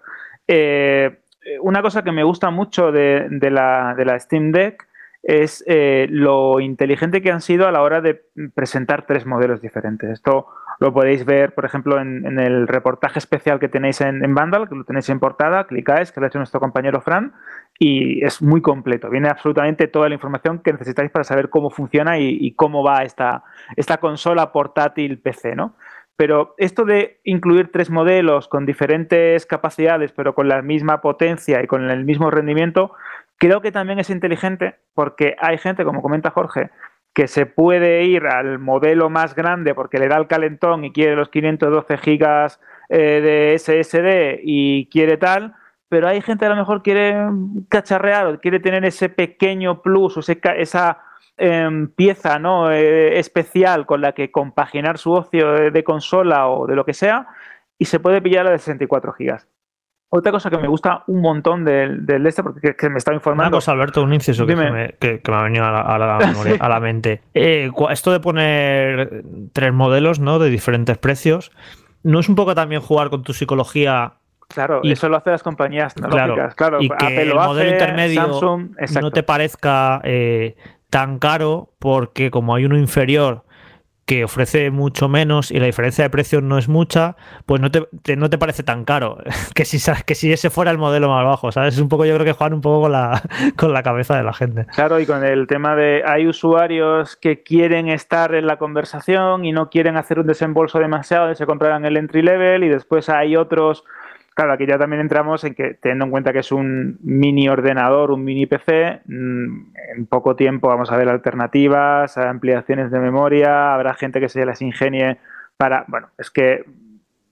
Eh, una cosa que me gusta mucho de, la, Steam Deck es eh, lo inteligente que han sido a la hora de presentar tres modelos diferentes. Esto lo podéis ver, por ejemplo, en, el reportaje especial que tenéis en, Vandal, que lo tenéis en portada, clicáis, que lo ha hecho nuestro compañero Fran, y es muy completo. Viene absolutamente toda la información que necesitáis para saber cómo funciona y, y cómo va esta, esta consola portátil PC, ¿no? Pero esto de incluir tres modelos con diferentes capacidades, pero con la misma potencia y con el mismo rendimiento, creo que también es inteligente porque hay gente, como comenta Jorge, que se puede ir al modelo más grande porque le da el calentón y quiere los 512 gigas eh, de SSD y quiere tal, pero hay gente a lo mejor quiere cacharrear o quiere tener ese pequeño plus o esa Em, pieza ¿no? Eh, especial con la que compaginar su ocio de, consola o de lo que sea y se puede pillar la de 64 gigas. Otra cosa que me gusta un montón del, del este, porque que, me estaba informando. Una cosa, Alberto, un inciso que, me, que, me, ha venido a la, a la, mente. Eh, esto de poner tres modelos ¿no? de diferentes precios, ¿no es un poco también jugar con tu psicología Claro, y, eso lo hacen las compañías tecnológicas. Claro, y que el modelo intermedio no te parezca eh, tan caro porque como hay uno inferior que ofrece mucho menos y la diferencia de precios no es mucha, pues no te, no te parece tan caro que si, que si ese fuera el modelo más bajo, ¿sabes? Es un poco, yo creo que juegan un poco con la, con la cabeza de la gente. Claro, y con el tema de hay usuarios que quieren estar en la conversación y no quieren hacer un desembolso demasiado y se comprarán el entry level y después hay otros Claro, aquí ya también entramos en que, teniendo en cuenta que es un mini ordenador, un mini PC, mm, en poco tiempo vamos a ver alternativas, ampliaciones de memoria, habrá gente que se las ingenie para. Bueno, es que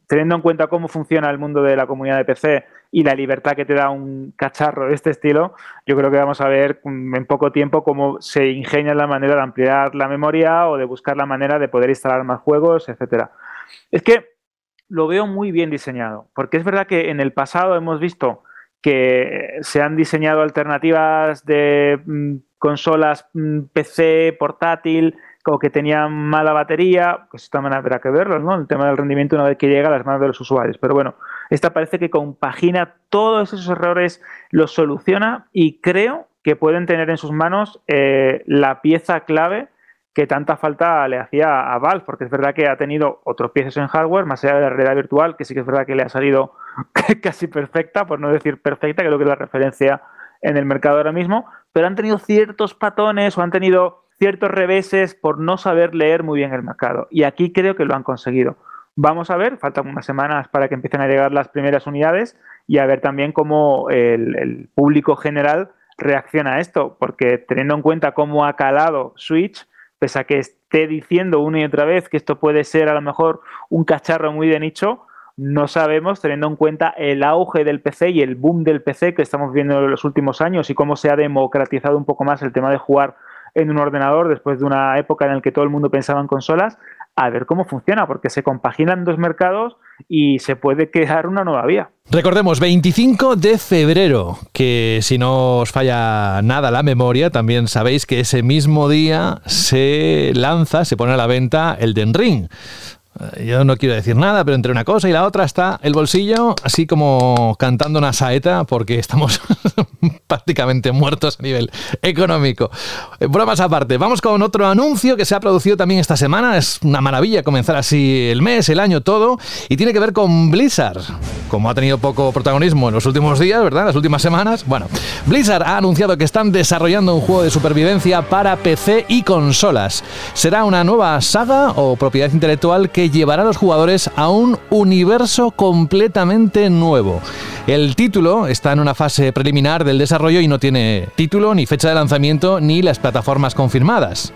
teniendo en cuenta cómo funciona el mundo de la comunidad de PC y la libertad que te da un cacharro de este estilo, yo creo que vamos a ver mm, en poco tiempo cómo se ingenia la manera de ampliar la memoria o de buscar la manera de poder instalar más juegos, etcétera. Es que lo veo muy bien diseñado, porque es verdad que en el pasado hemos visto que se han diseñado alternativas de mm, consolas mm, PC portátil o que tenían mala batería, pues también habrá que verlo, ¿no? El tema del rendimiento una vez que llega a las manos de los usuarios. Pero bueno, esta parece que compagina todos esos errores, los soluciona y creo que pueden tener en sus manos eh, la pieza clave que tanta falta le hacía a Valve, porque es verdad que ha tenido otros piezas en hardware, más allá de la realidad virtual, que sí que es verdad que le ha salido casi perfecta, por no decir perfecta, creo que es la referencia en el mercado ahora mismo, pero han tenido ciertos patones o han tenido ciertos reveses por no saber leer muy bien el mercado. Y aquí creo que lo han conseguido. Vamos a ver, faltan unas semanas para que empiecen a llegar las primeras unidades y a ver también cómo el, el público general reacciona a esto, porque teniendo en cuenta cómo ha calado Switch, pese a que esté diciendo una y otra vez que esto puede ser a lo mejor un cacharro muy de nicho, no sabemos, teniendo en cuenta el auge del PC y el boom del PC que estamos viendo en los últimos años y cómo se ha democratizado un poco más el tema de jugar en un ordenador después de una época en la que todo el mundo pensaba en consolas, a ver cómo funciona, porque se compaginan dos mercados y se puede crear una nueva vía. Recordemos, 25 de febrero, que si no os falla nada la memoria, también sabéis que ese mismo día se lanza, se pone a la venta el Den Ring. Yo no quiero decir nada, pero entre una cosa y la otra está el bolsillo, así como cantando una saeta, porque estamos prácticamente muertos a nivel económico. Eh, bromas aparte, vamos con otro anuncio que se ha producido también esta semana. Es una maravilla comenzar así el mes, el año, todo, y tiene que ver con Blizzard. Como ha tenido poco protagonismo en los últimos días, ¿verdad? Las últimas semanas. Bueno, Blizzard ha anunciado que están desarrollando un juego de supervivencia para PC y consolas. Será una nueva saga o propiedad intelectual que llevará a los jugadores a un universo completamente nuevo. El título está en una fase preliminar del desarrollo y no tiene título, ni fecha de lanzamiento, ni las plataformas confirmadas.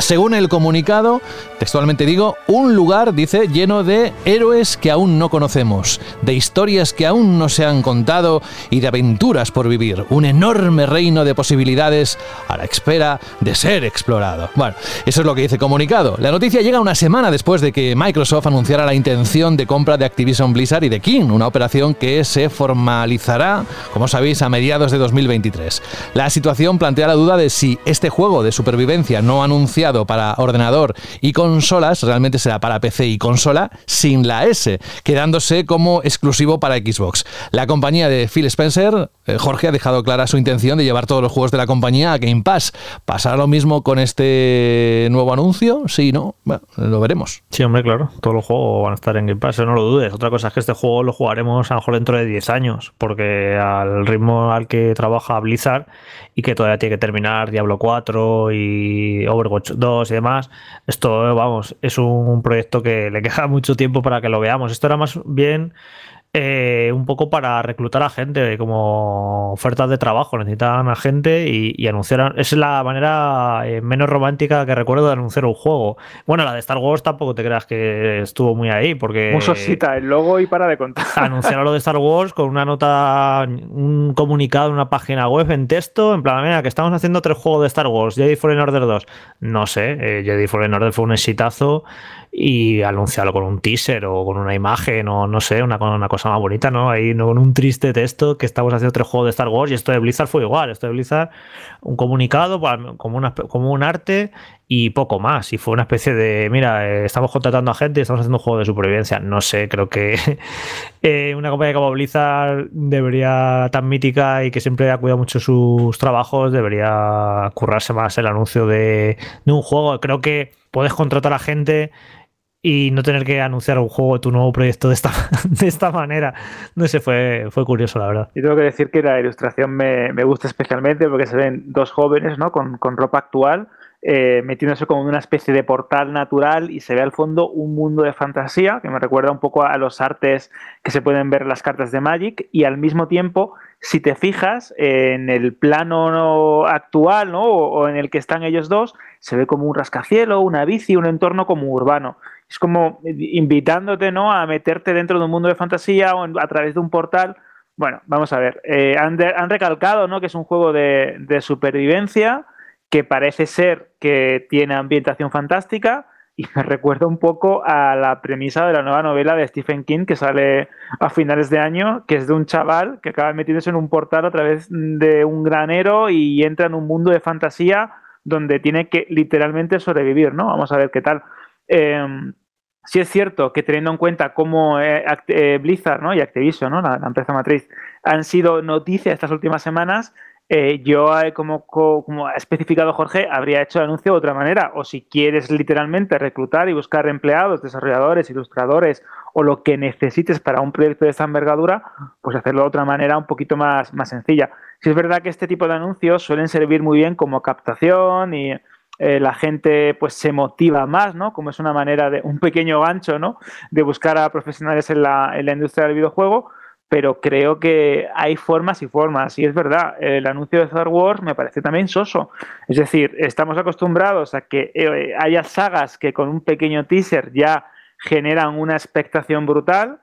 Según el comunicado, textualmente digo, un lugar, dice, lleno de héroes que aún no conocemos, de historias que aún no se han contado y de aventuras por vivir. Un enorme reino de posibilidades a la espera de ser explorado. Bueno, eso es lo que dice el comunicado. La noticia llega una semana después de que Microsoft anunciara la intención de compra de Activision Blizzard y de King, una operación que se formalizará, como sabéis, a mediados de 2023. La situación plantea la duda de si este juego de supervivencia no anunciado para ordenador y consolas realmente será para PC y consola sin la S, quedándose como exclusivo para Xbox. La compañía de Phil Spencer, eh, Jorge, ha dejado clara su intención de llevar todos los juegos de la compañía a Game Pass. ¿Pasará lo mismo con este nuevo anuncio? Sí, ¿no? Bueno, lo veremos. Sí, hombre, claro. Todos los juegos van a estar en Game Pass, no lo dudes. Otra cosa es que este juego lo jugaremos a lo mejor dentro de 10 años, porque al ritmo al que trabaja Blizzard y que todavía tiene que terminar Diablo 4 y Overwatch 2 y demás. Esto, vamos, es un proyecto que le queda mucho tiempo para que lo veamos. Esto era más bien eh, un poco para reclutar a gente, como ofertas de trabajo, necesitan a gente y, y anunciar. Es la manera eh, menos romántica que recuerdo de anunciar un juego. Bueno, la de Star Wars tampoco te creas que estuvo muy ahí, porque. Musosita, el logo y para de contar. Anunciaron lo de Star Wars con una nota, un comunicado en una página web en texto, en plan, mira, que estamos haciendo tres juegos de Star Wars, Jedi Fallen Order 2. No sé, eh, Jedi Fallen Order fue un exitazo y anunciarlo con un teaser o con una imagen o no sé, una, una cosa más bonita, ¿no? Ahí no con un triste texto que estamos haciendo tres juegos de Star Wars y esto de Blizzard fue igual, esto de Blizzard un comunicado como, una, como un arte y poco más. Y fue una especie de, mira, eh, estamos contratando a gente y estamos haciendo un juego de supervivencia. No sé, creo que eh, una compañía como Blizzard debería, tan mítica y que siempre ha cuidado mucho sus trabajos, debería currarse más el anuncio de un juego. Creo que puedes contratar a gente y no tener que anunciar un juego tu nuevo proyecto de esta, de esta manera. No sé, fue, fue curioso, la verdad. Y tengo que decir que la ilustración me, me gusta especialmente porque se ven dos jóvenes ¿no? con, con ropa actual eh, metiéndose como en una especie de portal natural y se ve al fondo un mundo de fantasía que me recuerda un poco a los artes que se pueden ver en las cartas de Magic y al mismo tiempo, si te fijas en el plano actual ¿no? o en el que están ellos dos, se ve como un rascacielo, una bici, un entorno como urbano es como invitándote ¿no? a meterte dentro de un mundo de fantasía o a través de un portal. Bueno, vamos a ver. Eh, han, recalcado ¿no? que es un juego de, supervivencia que parece ser que tiene ambientación fantástica y me recuerda un poco a la premisa de la nueva novela de Stephen King que sale a finales de año, que es de un chaval que acaba metiéndose en un portal a través de un granero y entra en un mundo de fantasía donde tiene que literalmente sobrevivir, ¿no? Vamos a ver qué tal. Eh, sí es cierto que teniendo en cuenta cómo eh, eh, Blizzard y Activision, la, empresa matriz, han sido noticias estas últimas semanas, eh, yo, como, como, ha especificado Jorge, habría hecho el anuncio de otra manera. O si quieres literalmente reclutar y buscar empleados, desarrolladores, ilustradores o lo que necesites para un proyecto de esta envergadura, pues hacerlo de otra manera un poquito más, más sencilla. Si es verdad que este tipo de anuncios suelen servir muy bien como captación y eh, la gente pues se motiva más, ¿no? Como es una manera de un pequeño gancho, ¿no? De buscar a profesionales en la, en la industria del videojuego, pero creo que hay formas y formas. Y es verdad, el anuncio de Star Wars me parece también soso. Es decir, estamos acostumbrados a que eh, haya sagas que con un pequeño teaser ya generan una expectación brutal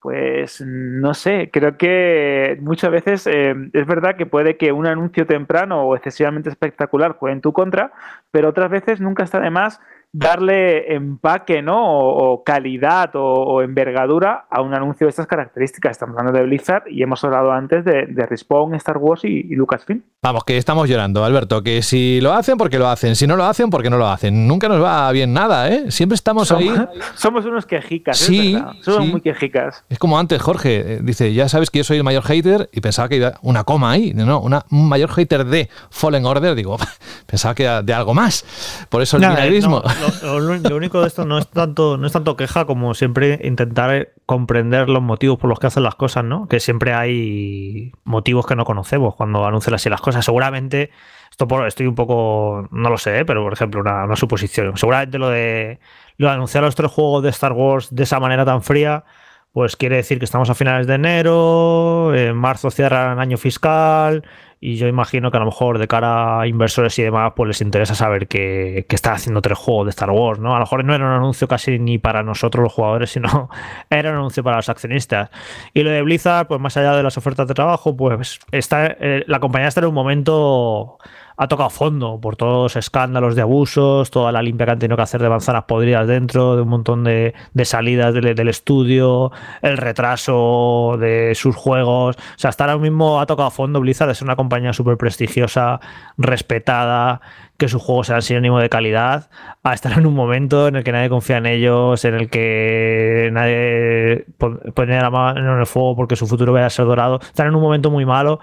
pues no sé, creo que muchas veces eh, es verdad que puede que un anuncio temprano o excesivamente espectacular juegue en tu contra, pero otras veces nunca está de más darle empaque, ¿no? O, calidad o, envergadura a un anuncio de estas características. Estamos hablando de Blizzard y hemos hablado antes de, Respawn, Star Wars y, Lucasfilm. Vamos, que estamos llorando, Alberto, que si lo hacen, porque lo hacen, si no lo hacen, porque no lo hacen. Nunca nos va bien nada, ¿eh? Siempre estamos ahí. Somos unos quejicas, sí, Somos muy quejicas. Es como antes, Jorge, eh, dice, ya sabes que yo soy el mayor hater y pensaba que iba una coma ahí, no, una, un mayor hater de Fallen Order, digo, pensaba que era de algo más. Por eso el eh, lo, único de esto no es tanto, no es tanto queja como siempre intentar comprender los motivos por los que hacen las cosas, ¿no? Que siempre hay motivos que no conocemos cuando anuncian así las cosas. Seguramente, esto por, estoy un poco, no lo sé, pero por ejemplo, una, suposición. Seguramente lo de, lo de anunciar los tres juegos de Star Wars de esa manera tan fría pues quiere decir que estamos a finales de enero, en marzo cierran año fiscal, y yo imagino que a lo mejor de cara a inversores y demás, pues les interesa saber que, que están haciendo tres juegos de Star Wars, ¿no? A lo mejor no era un anuncio casi ni para nosotros los jugadores, sino era un anuncio para los accionistas. Y lo de Blizzard, pues más allá de las ofertas de trabajo, pues está, eh, la compañía está en un momento ha tocado fondo por todos los escándalos de abusos, toda la limpia que han tenido que hacer de manzanas podridas dentro, de un montón de, salidas del, estudio, el retraso de sus juegos. O sea, hasta ahora mismo ha tocado fondo Blizzard, es una compañía súper prestigiosa, respetada, que sus juegos sean sinónimo de calidad, a estar en un momento en el que nadie confía en ellos, en el que nadie pone la mano en el fuego porque su futuro vaya a ser dorado. Están en un momento muy malo.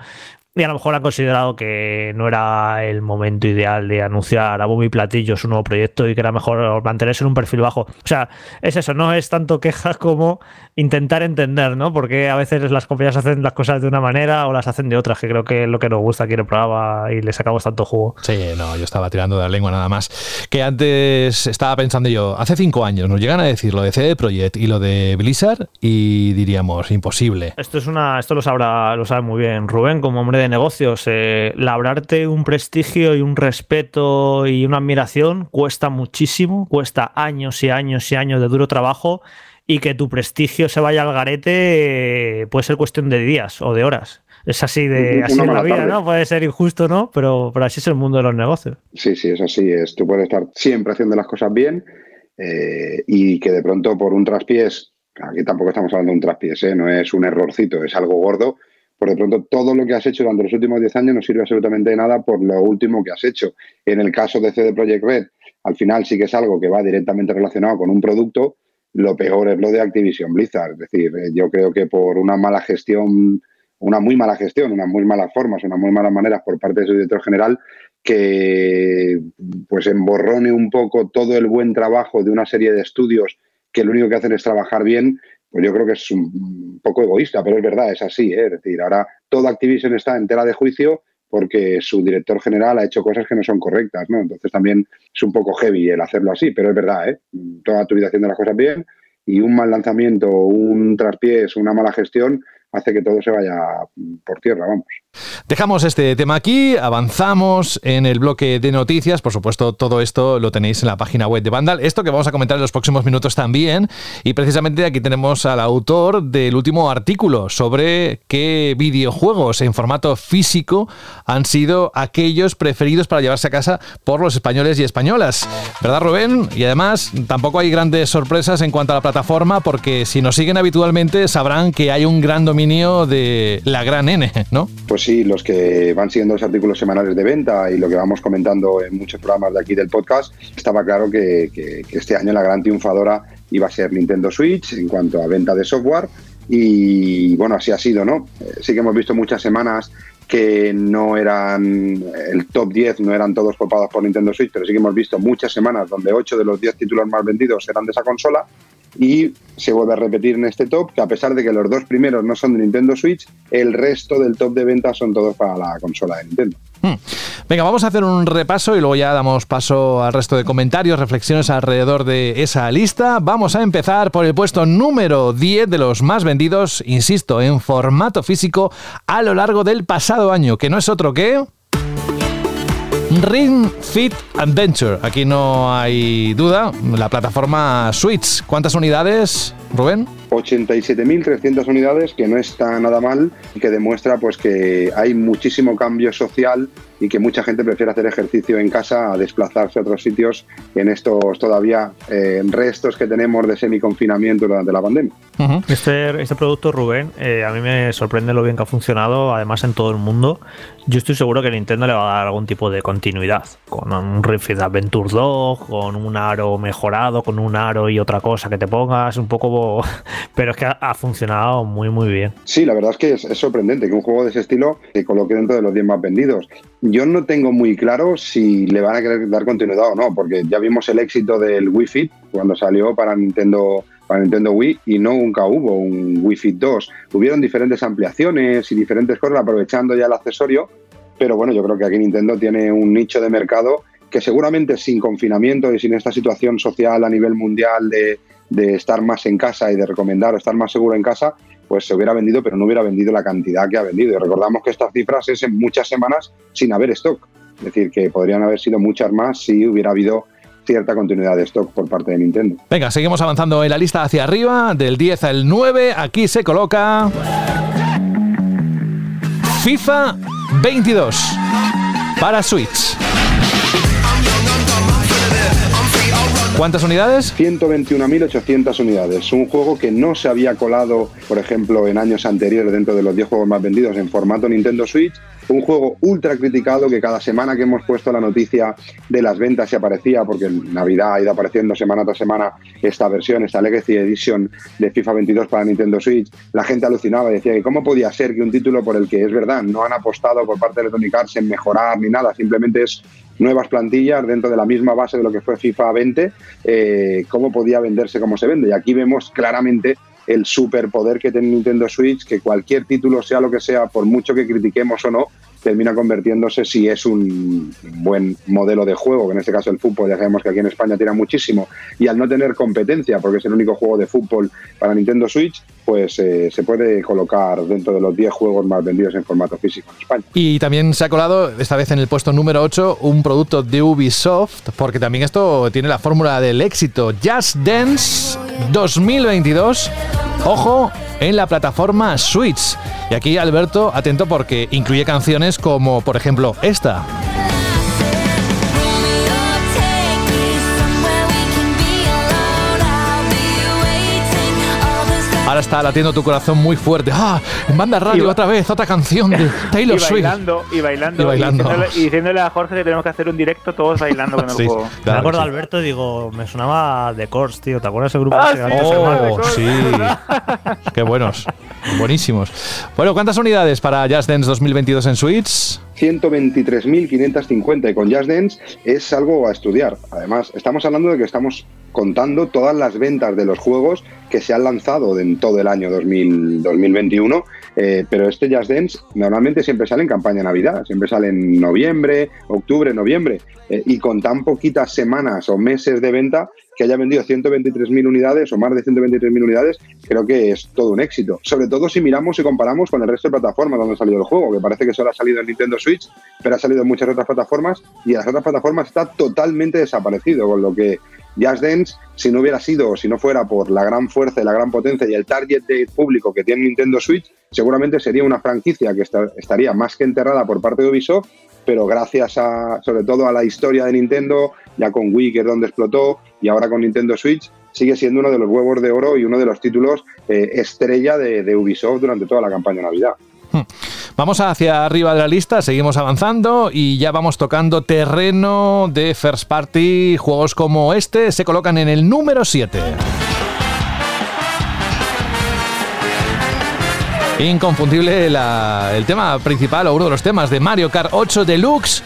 Y a lo mejor han considerado que no era el momento ideal de anunciar a bombo y platillo su nuevo proyecto y que era mejor mantenerse en un perfil bajo. O sea, es eso, no es tanto quejas como intentar entender, ¿no? Porque a veces las compañías hacen las cosas de una manera o las hacen de otra, que creo que es lo que nos gusta aquí en el programa y le sacamos tanto jugo. Sí, no, yo estaba tirando de la lengua nada más. Que antes estaba pensando yo, hace cinco años nos llegan a decir lo de CD Projekt y lo de Blizzard y diríamos, imposible. Esto es una, esto lo sabrá, lo sabe muy bien Rubén, como hombre de negocios, eh, labrarte un prestigio y un respeto y una admiración cuesta muchísimo, cuesta años y años y años de duro trabajo y que tu prestigio se vaya al garete eh, puede ser cuestión de días o de horas. Es así de así la vida, ¿no? Puede ser injusto, ¿no? Pero, pero así es el mundo de los negocios. Sí, sí, es así. Es, tú puedes estar siempre haciendo las cosas bien eh, y que de pronto por un traspiés, aquí tampoco estamos hablando de un traspiés, no es un errorcito, es algo gordo, por de pronto todo lo que has hecho durante los últimos 10 años no sirve absolutamente de nada por lo último que has hecho. En el caso de CD Projekt Red, al final sí que es algo que va directamente relacionado con un producto, lo peor es lo de Activision Blizzard. Es decir, eh, yo creo que por una mala gestión, una muy mala gestión, unas muy malas formas, unas muy malas maneras por parte de su director general, que pues emborrone un poco todo el buen trabajo de una serie de estudios que lo único que hacen es trabajar bien, pues yo creo que es un poco egoísta, pero es verdad, es así. ¿eh? Es decir, ahora toda Activision está entera de juicio porque su director general ha hecho cosas que no son correctas, ¿no? Entonces también es un poco heavy el hacerlo así, pero es verdad, ¿eh? Toda tu vida haciendo las cosas bien y un mal lanzamiento, un traspiés, una mala gestión hace que todo se vaya por tierra, vamos. Dejamos este tema aquí, avanzamos en el bloque de noticias. Por supuesto, todo esto lo tenéis en la página web de Vandal. Esto que vamos a comentar en los próximos minutos también. Y precisamente aquí tenemos al autor del último artículo sobre qué videojuegos en formato físico han sido aquellos preferidos para llevarse a casa por los españoles y españolas. ¿Verdad, Rubén? Y además, tampoco hay grandes sorpresas en cuanto a la plataforma, porque si nos siguen habitualmente sabrán que hay un gran dominio de la gran N, ¿no? Pues sí, los que van siguiendo los artículos semanales de venta y lo que vamos comentando en muchos programas de aquí del podcast, estaba claro que, este año la gran triunfadora iba a ser Nintendo Switch en cuanto a venta de software y bueno, así ha sido, ¿no? Eh, sí que hemos visto muchas semanas que no eran el top 10, no eran todos copados por Nintendo Switch, pero sí que hemos visto muchas semanas donde 8 de los 10 títulos más vendidos eran de esa consola y se vuelve a repetir en este top que a pesar de que los dos primeros no son de Nintendo Switch, el resto del top de ventas son todos para la consola de Nintendo. Hmm. Venga, vamos a hacer un repaso y luego ya damos paso al resto de comentarios, reflexiones alrededor de esa lista. Vamos a empezar por el puesto número 10 de los más vendidos, insisto, en formato físico a lo largo del pasado año, que no es otro que... Ring Fit Adventure. Aquí no hay duda. La plataforma Switch. ¿Cuántas unidades, Rubén? 87.300 unidades, que no está nada mal y que demuestra pues que hay muchísimo cambio social y que mucha gente prefiere hacer ejercicio en casa a desplazarse a otros sitios en estos todavía eh, restos que tenemos de semi-confinamiento durante la pandemia. este, este producto, Rubén, eh, a mí me sorprende lo bien que ha funcionado, además en todo el mundo. Yo estoy seguro que Nintendo le va a dar algún tipo de continuidad, con un Refit Adventure 2, con un aro mejorado, con un aro y otra cosa que te pongas, un poco... Pero es que ha, funcionado muy, muy bien. Sí, la verdad es que es, sorprendente que un juego de ese estilo se coloque dentro de los 10 más vendidos. Yo no tengo muy claro si le van a querer dar continuidad o no, porque ya vimos el éxito del Wii Fit cuando salió para Nintendo para Nintendo Wii y no nunca hubo un Wii Fit 2. Hubieron diferentes ampliaciones y diferentes cosas aprovechando ya el accesorio, pero bueno, yo creo que aquí Nintendo tiene un nicho de mercado que seguramente sin confinamiento y sin esta situación social a nivel mundial de, de estar más en casa y de recomendar estar más seguro en casa, pues se hubiera vendido, pero no hubiera vendido la cantidad que ha vendido. Y recordamos que estas cifras es en muchas semanas sin haber stock. Es decir, que podrían haber sido muchas más si hubiera habido cierta continuidad de stock por parte de Nintendo. Venga, seguimos avanzando en la lista hacia arriba, del 10 al 9. Aquí se coloca FIFA 22 para Switch. ¿Cuántas unidades? 121.800 unidades. Un juego que no se había colado, por ejemplo, en años anteriores dentro de los 10 juegos más vendidos en formato Nintendo Switch. Un juego ultra criticado que cada semana que hemos puesto la noticia de las ventas se aparecía, porque en Navidad ha ido apareciendo semana tras semana esta versión, esta Legacy Edition de FIFA 22 para Nintendo Switch, la gente alucinaba y decía que cómo podía ser que un título por el que es verdad, no han apostado por parte de Electronic Arts en mejorar ni nada, simplemente es nuevas plantillas dentro de la misma base de lo que fue FIFA 20, eh, cómo podía venderse como se vende. Y aquí vemos claramente el superpoder que tiene Nintendo Switch, que cualquier título, sea lo que sea, por mucho que critiquemos o no, termina convirtiéndose si es un buen modelo de juego, que en este caso el fútbol, ya sabemos que aquí en España tira muchísimo, y al no tener competencia, porque es el único juego de fútbol para Nintendo Switch, pues eh, se puede colocar dentro de los 10 juegos más vendidos en formato físico en España. Y también se ha colado, esta vez en el puesto número 8, un producto de Ubisoft, porque también esto tiene la fórmula del éxito, Just Dance 2022. Ojo, en la plataforma Switch. Y aquí Alberto, atento porque incluye canciones como por ejemplo esta. Ahora está latiendo tu corazón muy fuerte. ¡Ah! En banda radio otra vez, otra canción de Taylor Swift. Y bailando, y bailando. Y, bailando. Y, diciéndole, a Jorge que tenemos que hacer un directo todos bailando con el juego. me acuerdo, Alberto, digo, me sonaba de Course, tío. ¿Te acuerdas ese grupo? Ah, oh, sí. Qué buenos. Buenísimos. Bueno, ¿cuántas unidades para Just Dance 2022 en Switch? 123.550 y con Just Dance es algo a estudiar. Además, estamos hablando de que estamos contando todas las ventas de los juegos que se han lanzado en todo el año 2021, eh, pero este Just Dance normalmente siempre sale en campaña Navidad, siempre sale en noviembre, octubre, noviembre, eh, y con tan poquitas semanas o meses de venta que haya vendido 123.000 unidades o más de 123.000 unidades, creo que es todo un éxito. Sobre todo si miramos y comparamos con el resto de plataformas donde ha salido el juego, que parece que solo ha salido en Nintendo Switch, pero ha salido en muchas otras plataformas y en las otras plataformas está totalmente desaparecido, con lo que Just Dance, si no hubiera sido si no fuera por la gran fuerza y la gran potencia y el target de público que tiene Nintendo Switch, seguramente sería una franquicia que estaría más que enterrada por parte de Ubisoft, pero gracias a, sobre todo a la historia de Nintendo, ya con Wii, que es donde explotó, y ahora con Nintendo Switch, sigue siendo uno de los huevos de oro y uno de los títulos eh, estrella de, Ubisoft durante toda la campaña de Navidad. Hmm. Vamos hacia arriba de la lista, seguimos avanzando y ya vamos tocando terreno de First Party. Juegos como este se colocan en el número 7. Inconfundible el tema principal o uno de los temas de Mario Kart 8 Deluxe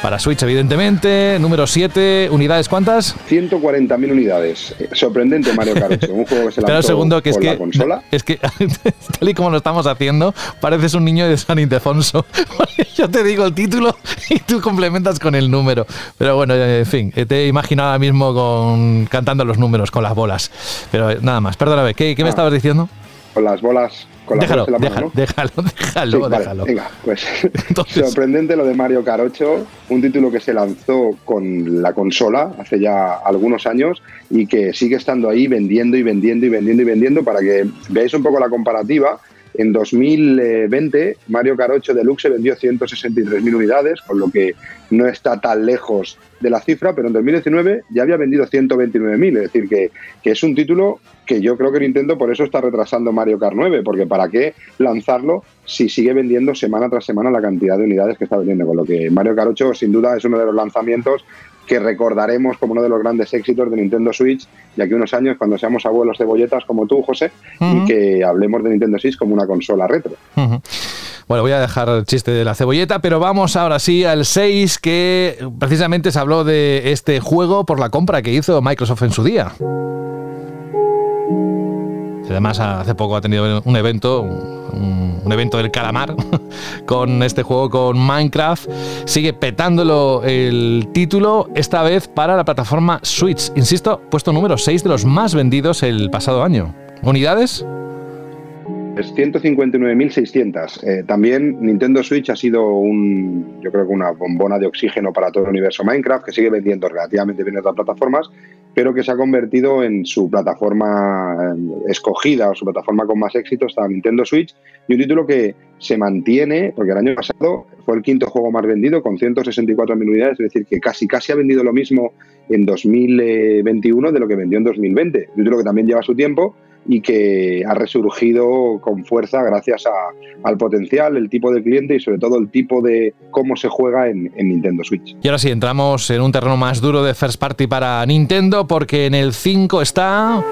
para Switch, evidentemente. Número 7, ¿unidades cuántas? 140.000 unidades. Eh, sorprendente Mario Kart 8, un juego que se lanzó segundo, que es que, la consola. Es que, tal y como lo estamos haciendo, pareces un niño de San Ildefonso. Yo te digo el título y tú complementas con el número. Pero bueno, en fin, eh, te he imaginado ahora mismo con, cantando los números con las bolas. Pero eh, nada más, perdóname, ¿qué, qué me ah. estabas diciendo? Con las bolas déjalo, déjalo, déjalo, déjalo, déjalo. venga, pues sorprendente lo de Mario Kart 8, un título que se lanzó con la consola hace ya algunos años y que sigue estando ahí vendiendo y vendiendo y vendiendo y vendiendo para que veáis un poco la comparativa. En 2020, Mario Kart 8 Deluxe vendió 163.000 unidades, con lo que no está tan lejos de la cifra, pero en 2019 ya había vendido 129.000, es decir, que, que, es un título que yo creo que Nintendo por eso está retrasando Mario Kart 9, porque ¿para qué lanzarlo si sigue vendiendo semana tras semana la cantidad de unidades que está vendiendo? Con lo que Mario Kart 8 sin duda es uno de los lanzamientos que recordaremos como uno de los grandes éxitos de Nintendo Switch de aquí a unos años cuando seamos abuelos de bolletas como tú, José, y que hablemos de Nintendo Switch como una consola retro. Bueno, voy a dejar el chiste de la cebolleta, pero vamos ahora sí al 6, que precisamente se habló de este juego por la compra que hizo Microsoft en su día. Además, hace poco ha tenido un evento, un, evento del calamar, con este juego, con Minecraft. Sigue petándolo el título, esta vez para la plataforma Switch. Insisto, puesto número 6 de los más vendidos el pasado año. ¿Unidades? 159.600. Eh, también Nintendo Switch ha sido un, yo creo que una bombona de oxígeno para todo el universo Minecraft, que sigue vendiendo relativamente bien en otras plataformas, pero que se ha convertido en su plataforma eh, escogida o su plataforma con más éxito, está Nintendo Switch, y un título que se mantiene, porque el año pasado fue el quinto juego más vendido con 164.000 unidades, es decir, que casi casi ha vendido lo mismo en 2021 de lo que vendió en 2020. Un título que también lleva su tiempo, y que ha resurgido con fuerza gracias al potencial, el tipo de cliente y sobre todo el tipo de cómo se juega en, en, Nintendo Switch. Y ahora sí, entramos en un terreno más duro de First Party para Nintendo porque en el 5 está...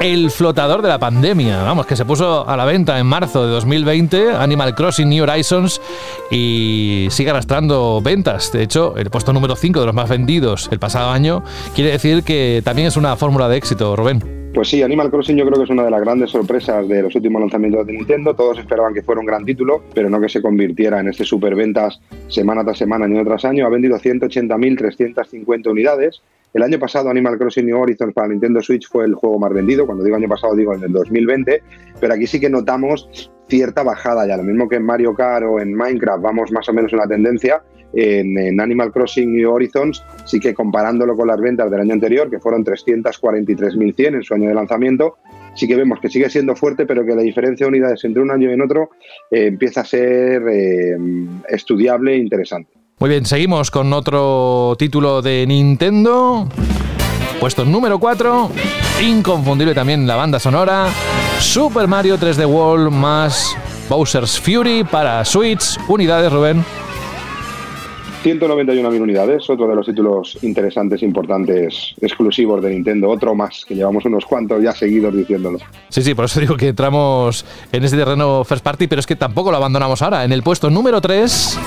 El flotador de la pandemia, vamos, que se puso a la venta en marzo de 2020, Animal Crossing New Horizons, y sigue arrastrando ventas. De hecho, el puesto número 5 de los más vendidos el pasado año quiere decir que también es una fórmula de éxito, Rubén. Pues sí, Animal Crossing yo creo que es una de las grandes sorpresas de los últimos lanzamientos de Nintendo. Todos esperaban que fuera un gran título, pero no que se convirtiera en este superventas semana tras semana, año tras año. Ha vendido 180.350 unidades. El año pasado Animal Crossing New Horizons para Nintendo Switch fue el juego más vendido. Cuando digo año pasado digo en el 2020. Pero aquí sí que notamos cierta bajada ya. Lo mismo que en Mario Kart o en Minecraft vamos más o menos en la tendencia en, Animal Crossing New Horizons, sí que comparándolo con las ventas del año anterior, que fueron 343.100 en su año de lanzamiento, sí que vemos que sigue siendo fuerte, pero que la diferencia de unidades entre un año y en otro eh, empieza a ser eh, estudiable e interesante. Muy bien, seguimos con otro título de Nintendo. Puesto número 4, inconfundible también la banda sonora, Super Mario 3D World más Bowser's Fury para Switch, unidades Rubén. 191.000 unidades, otro de los títulos interesantes, importantes, exclusivos de Nintendo, otro más, que llevamos unos cuantos ya seguidos diciéndolo. Sí, sí, por eso digo que entramos en ese terreno first party, pero es que tampoco lo abandonamos ahora. En el puesto número 3,